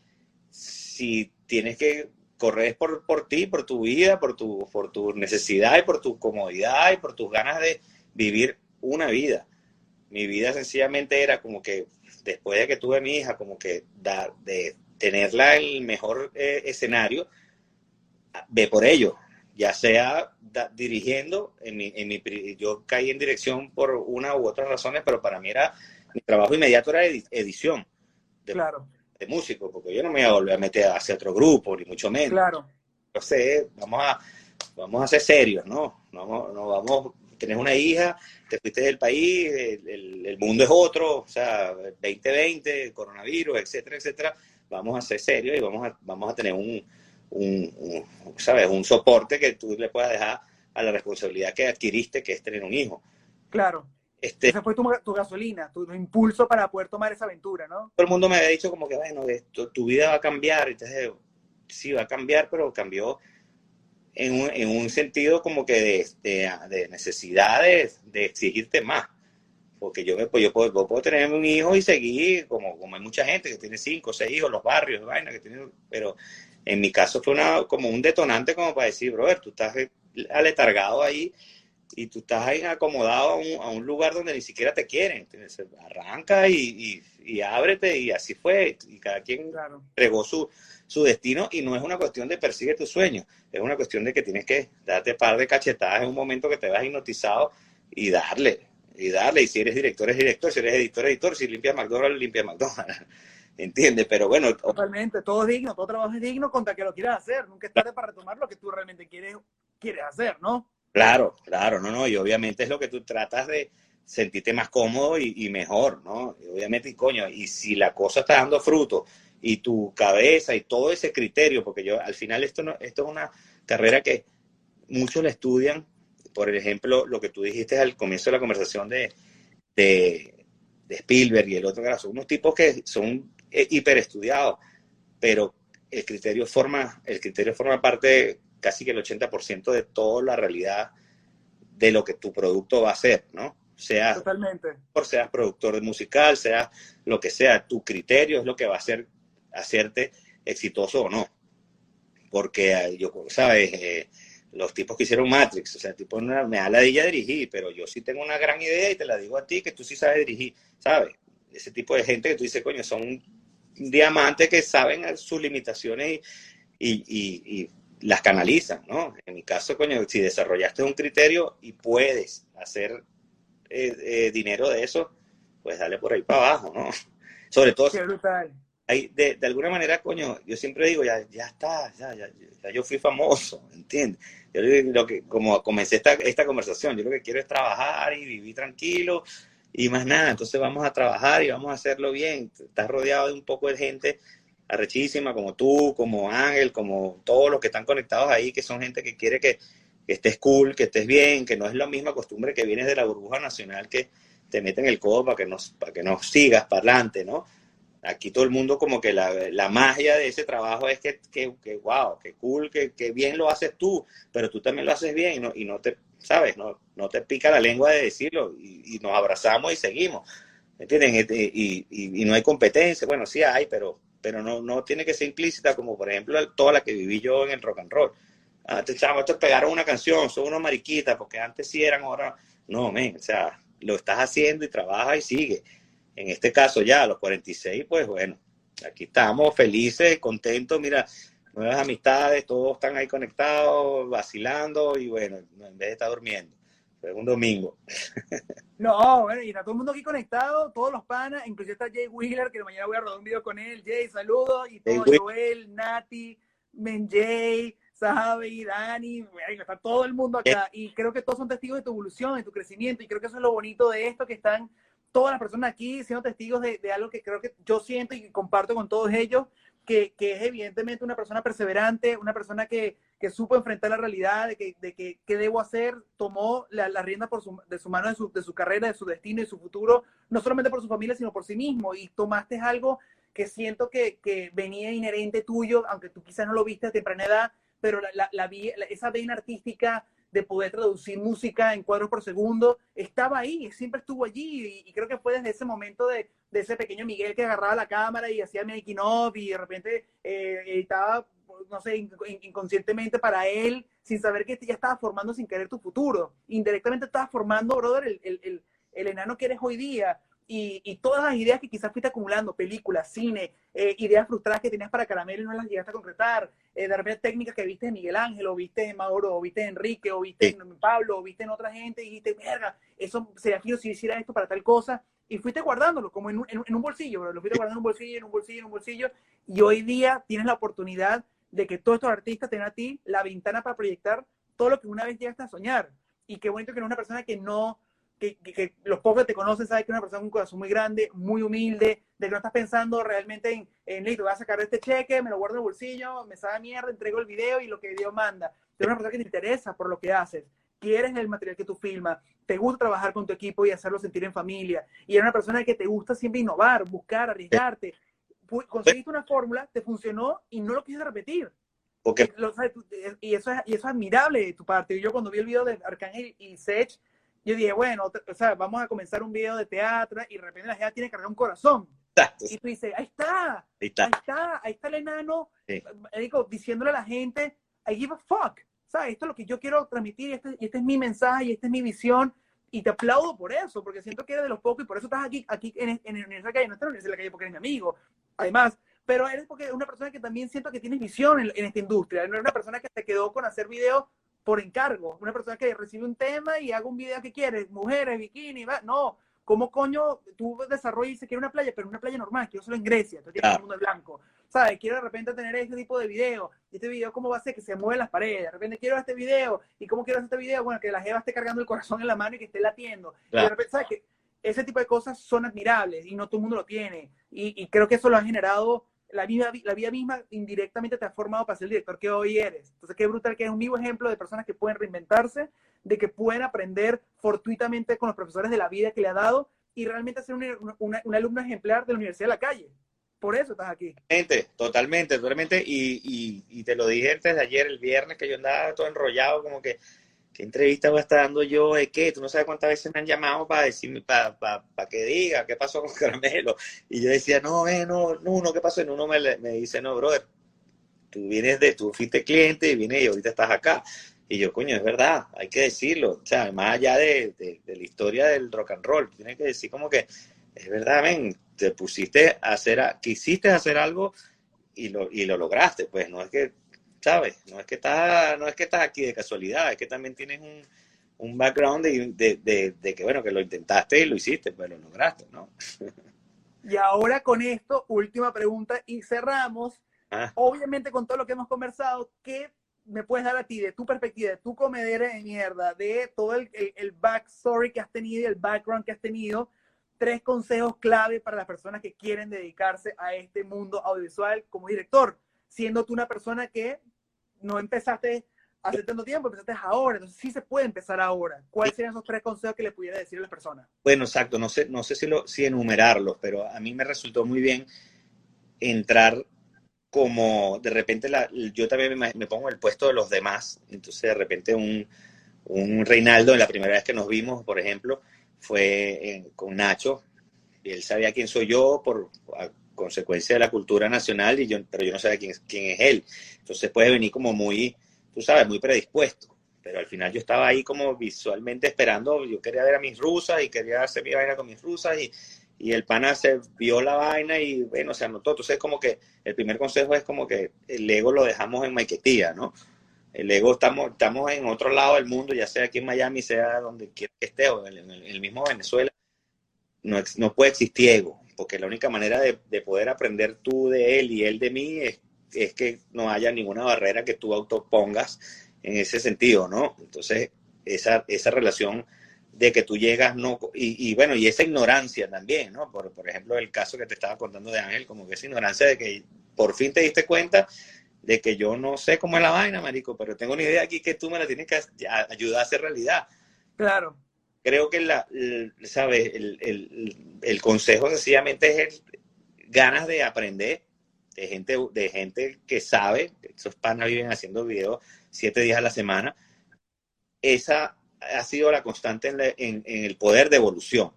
si tienes que correr por, por ti, por tu vida, por tu, por tu necesidad y por tu comodidad y por tus ganas de vivir una vida. Mi vida sencillamente era como que después de que tuve mi hija, como que da, de tenerla en el mejor eh, escenario, ve por ello, ya sea dirigiendo, en mi, en mi, yo caí en dirección por una u otras razones, pero para mí era, mi trabajo inmediato era edición claro. De músico, porque yo no me iba a volver a meter hacia otro grupo, ni mucho menos. Claro. Entonces, vamos a, vamos a ser serios, ¿no? No, no vamos, tenés una hija, te fuiste del país, el, el, mundo es otro, o sea, 2020, coronavirus, etcétera, etcétera. Vamos a ser serios y vamos a, vamos a tener un, un, ¿sabes? un soporte que tú le puedas dejar a la responsabilidad que adquiriste, que es tener un hijo. Claro. Este, Esa fue tu, tu, gasolina, tu, impulso para poder tomar esa aventura, ¿no? Todo el mundo me había dicho como que, bueno, esto, tu vida va a cambiar. Entonces, sí, va a cambiar, pero cambió en un, en un sentido como que de, de, de necesidad de, exigirte más. Porque yo, pues, yo, puedo, puedo, tener un hijo y seguir, como, como hay mucha gente que tiene cinco, seis hijos, los barrios, vaina, que tiene, pero en mi caso fue una, como un detonante como para decir, brother, tú estás aletargado ahí y tú estás ahí acomodado a un, a un lugar donde ni siquiera te quieren. Entonces, arranca y, y, y, ábrete y así fue. Y cada quien claro. entregó su, su destino y no es una cuestión de persigue tus sueños, es una cuestión de que tienes que darte par de cachetadas en un momento que te vas hipnotizado y darle, y darle. Y si eres director, es director, si eres editor, editor, si limpias McDonald's, limpia McDonald's. ¿Entiendes? Pero bueno. Totalmente, todo es digno, todo trabajo es digno contra que lo quieras hacer. Nunca es tarde para retomar lo que tú realmente quieres, quieres hacer, ¿no? Claro, claro, no, no, y obviamente es lo que tú tratas de sentirte más cómodo y, mejor, ¿no? Obviamente, y coño, y si la cosa está dando fruto y tu cabeza y todo ese criterio, porque yo al final esto, no, esto es una carrera que muchos la estudian, por ejemplo, lo que tú dijiste al comienzo de la conversación de, de, Spielberg y el otro, son unos tipos que son hiper estudiado, pero el criterio forma, el criterio forma parte casi que el 80% de toda la realidad de lo que tu producto va a ser, ¿no? Sea, Totalmente. Por seas productor de musical, sea lo que sea, tu criterio es lo que va a hacer hacerte exitoso o no. Porque yo, ¿sabes? Eh, los tipos que hicieron Matrix, o sea, tipo me da la dirigir, pero yo sí tengo una gran idea y te la digo a ti que tú sí sabes dirigir, ¿sabes? Ese tipo de gente que tú dices, coño, son diamantes que saben sus limitaciones y, y, y, las canalizan, ¿no? En mi caso, coño, si desarrollaste un criterio y puedes hacer eh, eh, dinero de eso, pues dale por ahí para abajo, ¿no? Sobre todo... Qué brutal. Hay, de, de, alguna manera, coño, yo siempre digo, ya, ya está, ya, ya, ya yo fui famoso, ¿entiendes? Yo lo que, como comencé esta, esta conversación, yo lo que quiero es trabajar y vivir tranquilo, y más nada. Entonces vamos a trabajar y vamos a hacerlo bien. Estás rodeado de un poco de gente arrechísima como tú, como Ángel, como todos los que están conectados ahí, que son gente que quiere que, que estés cool, que estés bien, que no es la misma costumbre que vienes de la burbuja nacional que te meten el codo para que nos, para que nos sigas para adelante, ¿no? Aquí todo el mundo como que la, la magia de ese trabajo es que, que, que wow, que cool, que, que, bien lo haces tú, pero tú también lo haces bien y no, y no te ¿sabes? No, no te pica la lengua de decirlo y, y nos abrazamos y seguimos, ¿entienden? Y, y, y, no hay competencia, bueno, sí hay, pero, pero no, no tiene que ser implícita como por ejemplo toda la que viví yo en el rock and roll. Antes, chavos, estos pegaron una canción, son unos mariquitas, porque antes sí eran, ahora no, men, o sea, lo estás haciendo y trabaja y sigue. En este caso ya, a los 46, pues bueno, aquí estamos felices, contentos, mira, nuevas amistades, todos están ahí conectados, vacilando y bueno, en vez de estar durmiendo. Fue un domingo. No, bueno, y está todo el mundo aquí conectado, todos los panas, inclusive está Jay Wheeler, que mañana voy a rodar un video con él. Jay, saludos, y todo, Joel, Nati, Menjay, Sabe, Dani, está todo el mundo acá. Y creo que todos son testigos de tu evolución, de tu crecimiento, y creo que eso es lo bonito de esto, que están todas las personas aquí siendo testigos de, de algo que creo que yo siento y comparto con todos ellos, que, que, es evidentemente una persona perseverante, una persona que, que supo enfrentar la realidad de que, de que qué debo hacer, tomó la, la rienda por su, de su mano de su, de su carrera, de su destino y su futuro, no solamente por su familia, sino por sí mismo. Y tomaste algo que siento que, que venía inherente tuyo, aunque tú quizás no lo viste a temprana edad, pero la, la, la, esa vena artística de poder traducir música en cuadros por segundo, estaba ahí, siempre estuvo allí, y, y creo que fue desde ese momento de, de, ese pequeño Miguel que agarraba la cámara y hacía making of, y de repente eh, editaba, no sé, inconscientemente para él, sin saber que ya estaba formando sin querer tu futuro. Indirectamente estaba formando, brother, el, el, el, el enano que eres hoy día y, y, todas las ideas que quizás fuiste acumulando, películas, cine, eh, ideas frustradas que tenías para Caramelo y no las llegaste a concretar, eh, de repente técnicas que viste en Miguel Ángel, o viste en Mauro, o viste en Enrique, o viste sí. en Pablo, o viste en otra gente, y dijiste, verga, eso sería fino si hiciera esto para tal cosa, y fuiste guardándolo como en un, en, en un bolsillo, bro. lo fuiste guardando en un bolsillo, en un bolsillo, en un bolsillo, y hoy día tienes la oportunidad de que todos estos artistas tengan a ti la ventana para proyectar todo lo que una vez llegaste a soñar. Y qué bonito que no es una persona que no que, que, los pocos que te conocen saben que es una persona con un corazón muy grande, muy humilde, de que no estás pensando realmente en, en listo, voy a sacar este cheque, me lo guardo en el bolsillo, me sabe mierda, entrego el video y lo que Dios manda. Pero una persona que te interesa por lo que haces, quieres el material que tú filmas, te gusta trabajar con tu equipo y hacerlo sentir en familia, y eres una persona que te gusta siempre innovar, buscar, arriesgarte. Conseguiste una fórmula, te funcionó y no lo quieres repetir. Okay. Y, eso es, y eso es admirable de tu parte. Yo cuando vi el video de Arcángel y Sech, yo dije, bueno, o sea, vamos a comenzar un video de teatro y de repente la gente tiene que cargar un corazón. Exacto. Y tú dices, ahí está, ahí está, ahí está, ahí está el enano, sí. digo, diciéndole a la gente, I give a fuck, ¿sabes? Esto es lo que yo quiero transmitir, y este, y este es mi mensaje, y esta es mi visión, y te aplaudo por eso, porque siento que eres de los pocos, y por eso estás aquí, aquí en, en, en esa calle, no estás en la calle porque eres mi amigo, además, pero eres porque una persona que también siento que tienes visión en, en esta industria, no eres una persona que se quedó con hacer videos por encargo. Una persona que recibe un tema y haga un video que quieres, mujeres, bikini, va. no. ¿Cómo coño tú desarrollas y se quiere una playa, pero una playa normal? Quiero solo en Grecia, entonces tienes ah. el mundo blanco. ¿Sabes? Quiero de repente tener este tipo de video. Y este video, ¿cómo va a ser? Que se mueven las paredes. De repente quiero este video. ¿Y cómo quiero este video? Bueno, que la jeva esté cargando el corazón en la mano y que esté latiendo. Claro. Y de repente, ¿sabes? Que ese tipo de cosas son admirables y no todo el mundo lo tiene. Y, y creo que eso lo ha generado la vida, la vida misma indirectamente te ha formado para ser el director que hoy eres. Entonces, qué brutal que es un vivo ejemplo de personas que pueden reinventarse, de que pueden aprender fortuitamente con los profesores de la vida que le ha dado y realmente ser un, una, un alumno ejemplar de la Universidad de la Calle. Por eso estás aquí. Totalmente, totalmente, totalmente. Y, y, y te lo dije antes de ayer, el viernes, que yo andaba todo enrollado, como que ¿qué entrevista voy a estar dando yo? ¿De qué? Tú no sabes cuántas veces me han llamado para decirme, para, para, para que diga qué pasó con Caramelo. Y yo decía, no, eh, no, no, no, ¿qué pasó? Y uno me, me dice, no, brother, tú vienes de, tú fuiste cliente y vienes y ahorita estás acá. Y yo, coño, es verdad, hay que decirlo. O sea, más allá de, de, de la historia del rock and roll, tienes que decir como que, es verdad, ven, te pusiste a hacer, quisiste hacer algo y lo, y lo lograste. Pues no es que ¿sabes? No es que estás, no es que estás aquí de casualidad, es que también tienes un, un background de, de, de, de, que, bueno, que lo intentaste y lo hiciste, pues lo lograste, ¿no? Y ahora con esto, última pregunta y cerramos. Ah. Obviamente con todo lo que hemos conversado, ¿qué me puedes dar a ti de tu perspectiva, de tu comedera de mierda, de todo el, el, el backstory que has tenido y el background que has tenido? Tres consejos clave para las personas que quieren dedicarse a este mundo audiovisual como director siendo tú una persona que no empezaste hace tanto tiempo, empezaste ahora, entonces sí se puede empezar ahora. ¿Cuáles serían esos tres consejos que le pudiera decir a las personas? Bueno, exacto, no sé, no sé si, lo, si enumerarlos, pero a mí me resultó muy bien entrar como de repente la, yo también me, me, pongo en el puesto de los demás, entonces de repente un, un Reinaldo, la primera vez que nos vimos, por ejemplo, fue en, con Nacho, y él sabía quién soy yo por consecuencia de la cultura nacional, y yo, pero yo no sé quién, quién es él. Entonces puede venir como muy, tú sabes, muy predispuesto. Pero al final yo estaba ahí como visualmente esperando, yo quería ver a mis rusas y quería hacer mi vaina con mis rusas y, y el pana se vio la vaina y bueno, se anotó. Entonces como que el primer consejo es como que el ego lo dejamos en Maiquetía, ¿no? el ego, estamos, estamos en otro lado del mundo, ya sea aquí en Miami, sea donde quiera que esté, o en el, en el mismo Venezuela, no, no puede existir ego, porque la única manera de, de poder aprender tú de él y él de mí es, que no haya ninguna barrera que tú autopongas en ese sentido, ¿no? Entonces, esa, esa relación de que tú llegas, no, y, y bueno, y esa ignorancia también, ¿no? Por, por ejemplo, el caso que te estaba contando de Ángel, como que esa ignorancia de que por fin te diste cuenta de que yo no sé cómo es la vaina, marico, pero tengo una idea aquí que tú me la tienes que ayudar a hacer realidad. Claro. Creo que la, el- ¿sabes? El, el- el consejo sencillamente es ganas de aprender de gente, de gente que sabe, esos panas viven haciendo videos siete días a la semana. Esa ha sido la constante en, la- en- en el poder de evolución.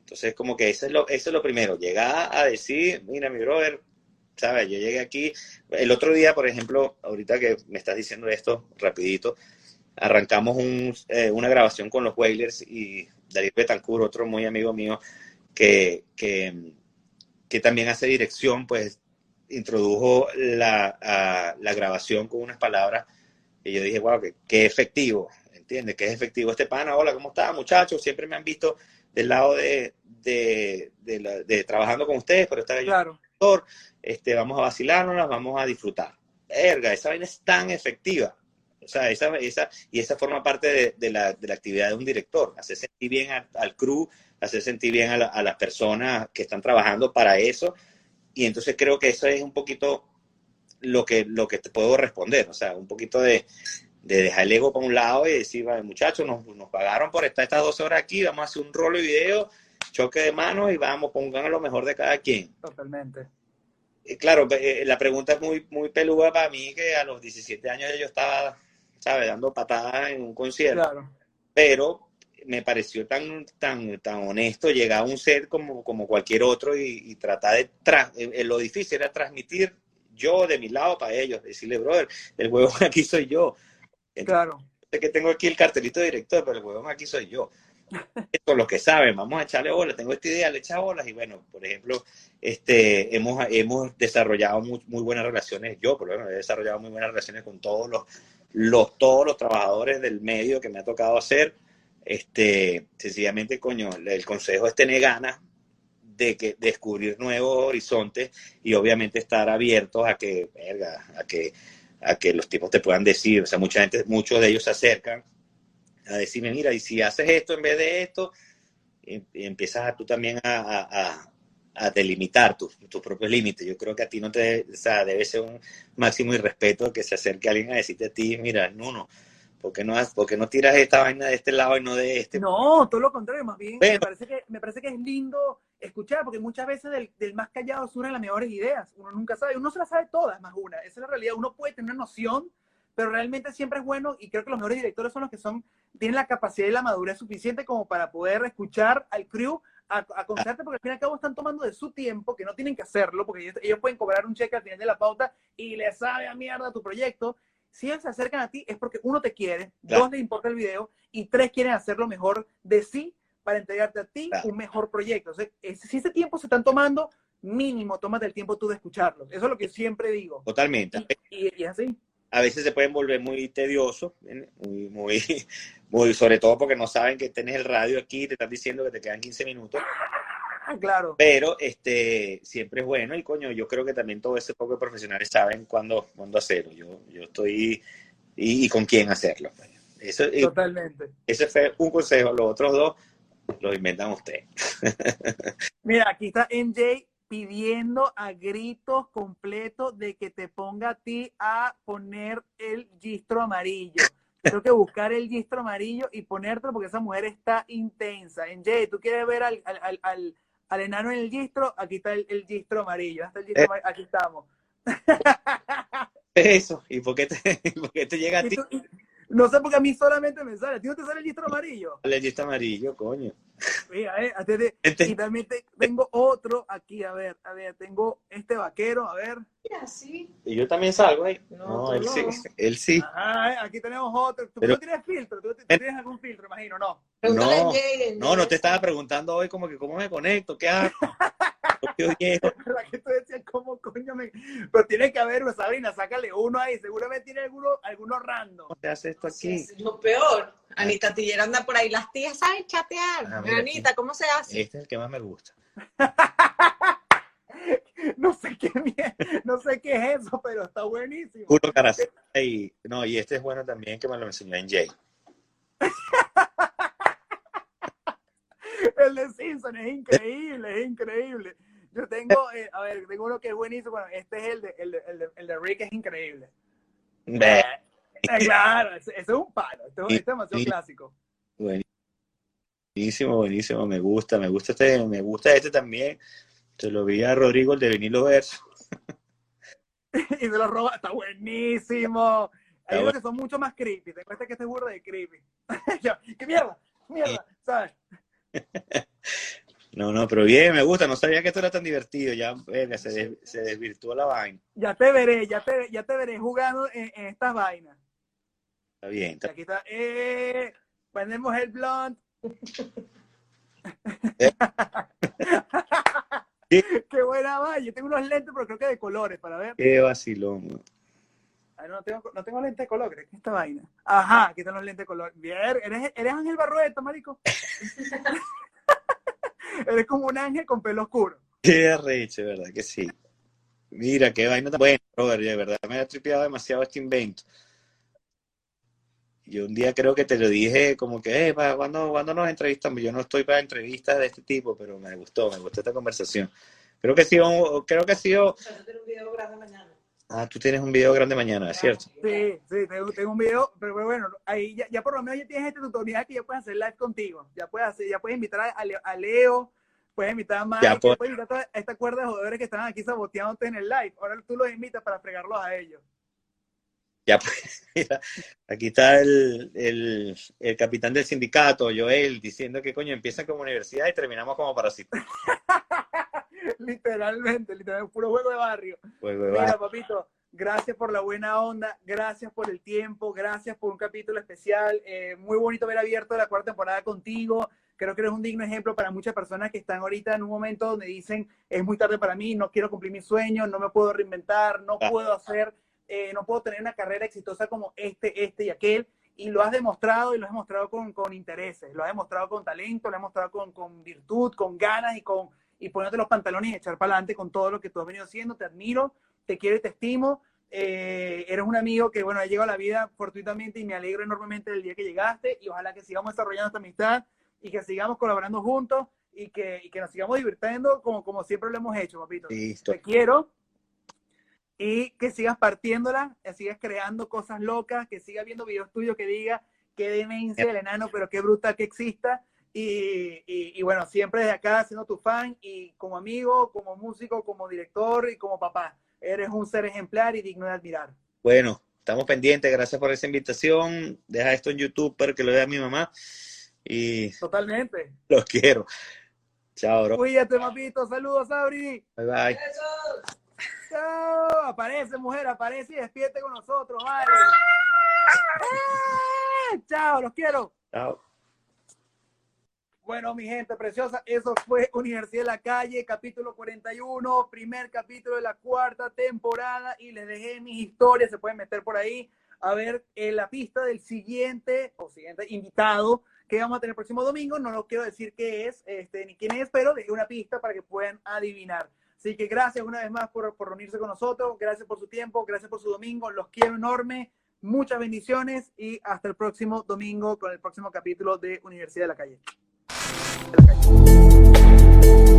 Entonces, como que eso es lo, eso es lo primero, llegar a decir, mira, mi brother, ¿sabes? Yo llegué aquí, el otro día, por ejemplo, ahorita que me estás diciendo esto, rapidito, arrancamos un, eh, una grabación con los Whalers y David Betancourt, otro muy amigo mío, que, que, que también hace dirección, pues introdujo la, a- la grabación con unas palabras y yo dije, wow, qué, qué efectivo, ¿entiendes? Qué es efectivo este pana, hola, ¿cómo está, muchachos? Siempre me han visto del lado de, de, de la- de trabajando con ustedes, pero yo Claro. este, vamos a vacilárnoslas, vamos a disfrutar. Verga, esa vaina es tan efectiva. O sea, esa, esa, y esa forma parte de, de la, de la actividad de un director, hacer sentir bien al, al crew, hacer sentir bien a, la- a las personas que están trabajando para eso. Y entonces creo que eso es un poquito lo que, lo que te puedo responder, o sea, un poquito de, de dejar el ego para un lado y decir, vale, muchachos, nos, nos pagaron por estar estas 12 horas aquí, vamos a hacer un rolo de video, choque de manos y vamos, pongan lo mejor de cada quien. Totalmente. Eh, Claro, eh, la pregunta es muy, muy peluda para mí, que a los 17 años yo estaba, ¿sabes?, dando patadas en un concierto, Claro. pero me pareció tan, tan, tan honesto llegar a un set como, como cualquier otro y, y tratar de, tra- eh, eh, lo difícil era transmitir yo de mi lado para ellos, decirle, brother, el huevón aquí soy yo. Claro. Sé que tengo aquí el cartelito de director, pero el huevón aquí soy yo. Con los que saben, vamos a echarle bolas, tengo esta idea, le echa bolas y bueno, por ejemplo, este, hemos, hemos desarrollado muy, muy buenas relaciones, yo por lo menos he desarrollado muy buenas relaciones con todos los, los, todos los trabajadores del medio que me ha tocado hacer. Este, sencillamente, coño, el consejo es tener ganas de que descubrir nuevos horizontes y obviamente estar abiertos a que, a que, a que los tipos te puedan decir, o sea, mucha gente, muchos de ellos se acercan a decirme, mira, y si haces esto en vez de esto, empiezas a, tú también a, a, delimitar tus, tus propios límites. Yo creo que a ti no te, o sea, debe ser un máximo irrespeto que se acerque alguien a decirte a ti, mira, no, no, ¿por qué no, por qué no tiras esta vaina de este lado y no de este? No, todo lo contrario, más bien Bueno. me, parece que, me parece que es lindo escuchar, porque muchas veces del, del más callado surgen las mejores ideas. Uno nunca sabe, uno se las sabe todas, más una. Esa es la realidad. Uno puede tener una noción, pero realmente siempre es bueno, y creo que los mejores directores son los que son, tienen la capacidad y la madurez suficiente como para poder escuchar al crew, a, a porque al fin y al cabo están tomando de su tiempo, que no tienen que hacerlo, porque ellos, ellos pueden cobrar un cheque al final de la pauta y le sabe a mierda tu proyecto. Si ellos se acercan a ti es porque uno te quiere, Claro. dos les importa el video y tres quieren hacer lo mejor de sí para entregarte a ti Claro. un mejor proyecto. O sea, si ese tiempo se están tomando, mínimo tómate el tiempo tú de escucharlos. Eso es lo que siempre digo. Totalmente. Y, y- y es así. A veces se pueden volver muy tediosos, muy, muy, muy, sobre todo porque no saben que tienes el radio aquí y te están diciendo que te quedan 15 minutos, Ah, claro. pero este, siempre es bueno y coño, yo creo que también todo ese poco de profesionales saben cuándo, cuándo hacerlo. Yo, yo estoy y, y con quién hacerlo. pues. Eso, Totalmente. ese fue un consejo, los otros dos los inventan ustedes. Mira, aquí está NJ pidiendo a gritos completos de que te ponga a ti a poner el gistro amarillo. Tengo que buscar el gistro amarillo y ponértelo porque esa mujer está intensa. NJ, ¿tú quieres ver al, al, al, al- enano en el gistro? Aquí está el, el gistro amarillo. Hasta el gistro Eh. amarillo. Aquí estamos. Eso, ¿y por qué te, por qué te llega a ti tú- y- no sé porque a mí solamente me sale. ¿A ti no te sale el gistro amarillo? el lista amarillo, coño? Mira, eh, antes de- Este- y también te- tengo otro aquí. A ver, a ver, tengo este vaquero. A ver. Mira, sí. Y yo también salgo ahí. No, No, tú él no. sí, él sí. Ajá, eh, aquí tenemos otro. ¿Tú Pero- no tienes filtro? ¿Tú, tú tienes algún filtro, imagino? No. Pregúntale No, Jay, No, no te estaba preguntando hoy como que cómo me conecto, qué hago. ¿Verdad que tú decías cómo coño me... Pero tiene que haber, pues, Sabrina, sácale uno ahí. Seguramente tiene alguno, alguno random. ¿Cómo te hace esto Sí, aquí? es lo peor. Anita Tillera anda por ahí. Las tías saben chatear. Ah, mira, Anita, ¿cómo se hace? Este es el que más me gusta. No sé qué no sé qué es eso, pero está buenísimo. Puro caraceta y no, y este es bueno también que me lo enseñó en Jay. El de Simpson es increíble, es increíble. Yo tengo, eh, a ver, tengo uno que es buenísimo. Bueno, este es el de, el de, el de, el de Rick, es increíble. Ve, Eh, claro, ese, ese es un palo. Este, este es demasiado Sí. clásico. Buenísimo, buenísimo, me gusta, me gusta este, me gusta este también. Se lo vi a Rodrigo, el de vinilo verso. y se lo roba, está buenísimo. Hay unos que son mucho más creepy. Te cuesta que este es burro de creepy. ¿Qué mierda? Mierda, ¿sabes? No, no, pero bien, me gusta, no sabía que esto era tan divertido, ya verga, se, des- se desvirtuó la vaina. Ya te veré, ya te, ya te veré jugando en, en estas vainas. Está bien, está- aquí está, eh, ponemos el blunt. ¿Qué? Qué buena va. Yo tengo unos lentes, pero creo que de colores, para ver. qué vacilón. Ah, no, tengo, no tengo lentes de color, ¿qué es esta vaina? Ajá, aquí están los lentes de color. Bien, eres, eres Ángel Barrueta, marico. eres como un ángel con pelo oscuro. Qué arrecho, ¿verdad? Que sí. Mira, qué vaina tan buena, Robert, de verdad me ha tripeado demasiado este invento. Yo un día creo que te lo dije como que, eh, ¿para cuándo, cuándo nos entrevistamos? Yo no estoy para entrevistas de este tipo, pero me gustó, me gustó esta conversación. Creo que ha sido, creo que ha sido, un video grande mañana. Ah, tú tienes un video grande mañana, ¿es cierto? Sí, sí, tengo, tengo un video, pero bueno, ahí ya, ya por lo menos ya tienes esta tutorial que ya puedes hacer live contigo. Ya puedes hacer, ya puedes invitar a, Leo- a Leo, puedes invitar a Mike, Ya, pues. puedes invitar a toda esta cuerda de jugadores que estaban aquí saboteándote en el live. Ahora tú los invitas para fregarlos a ellos. Ya pues, mira, aquí está el, el, el capitán del sindicato, Joel, diciendo que coño, empiezan como universidad y terminamos como parasita. literalmente, literalmente, puro juego de barrio. Juego de Mira, barrio. papito, gracias por la buena onda, gracias por el tiempo, gracias por un capítulo especial. Eh, muy bonito ver abierto la cuarta temporada contigo. Creo que eres un digno ejemplo para muchas personas que están ahorita en un momento donde dicen, es muy tarde para mí, no quiero cumplir mis sueños, no me puedo reinventar, no Ah. puedo hacer, eh, no puedo tener una carrera exitosa como este, este y aquel. Y lo has demostrado y lo has demostrado con, con intereses, lo has demostrado con talento, lo has demostrado con, con virtud, con ganas y con y ponerte los pantalones y echar para adelante con todo lo que tú has venido haciendo. Te admiro, te quiero y te estimo. Eh, eres un amigo que, bueno, ha llegado a la vida fortuitamente y me alegro enormemente del día que llegaste y ojalá que sigamos desarrollando esta amistad y que sigamos colaborando juntos y que, y que nos sigamos divirtiendo como, como siempre lo hemos hecho, papito. Listo. Te quiero y que sigas partiéndola, que sigas creando cosas locas, que sigas viendo videos tuyos que diga qué demencia el enano, pero qué brutal que exista. Y, y- y bueno, siempre desde acá siendo tu fan y como amigo, como músico, como director y como papá. Eres un ser ejemplar y digno de admirar. Bueno, estamos pendientes, gracias por esa invitación. Deja esto en YouTube para que lo vea mi mamá. Y Totalmente. los quiero. Chao, bro. Cuídate, papito. Saludos, Abri. Bye bye. ¡Besos! Chao. Aparece, mujer, aparece y despierte con nosotros, vale. ¡Ah! Chao, los quiero. Chao. Bueno, mi gente preciosa, eso fue Universidad de la Calle, capítulo 41, primer capítulo de la cuarta temporada y les dejé mis historias, se pueden meter por ahí a ver en la pista del siguiente o siguiente invitado que vamos a tener el próximo domingo. No lo quiero decir qué es, este, ni quién es, pero dejé una pista para que puedan adivinar. Así que gracias una vez más por, por reunirse con nosotros, gracias por su tiempo, gracias por su domingo, los quiero enorme, muchas bendiciones y hasta el próximo domingo con el próximo capítulo de Universidad de la Calle. Thank you.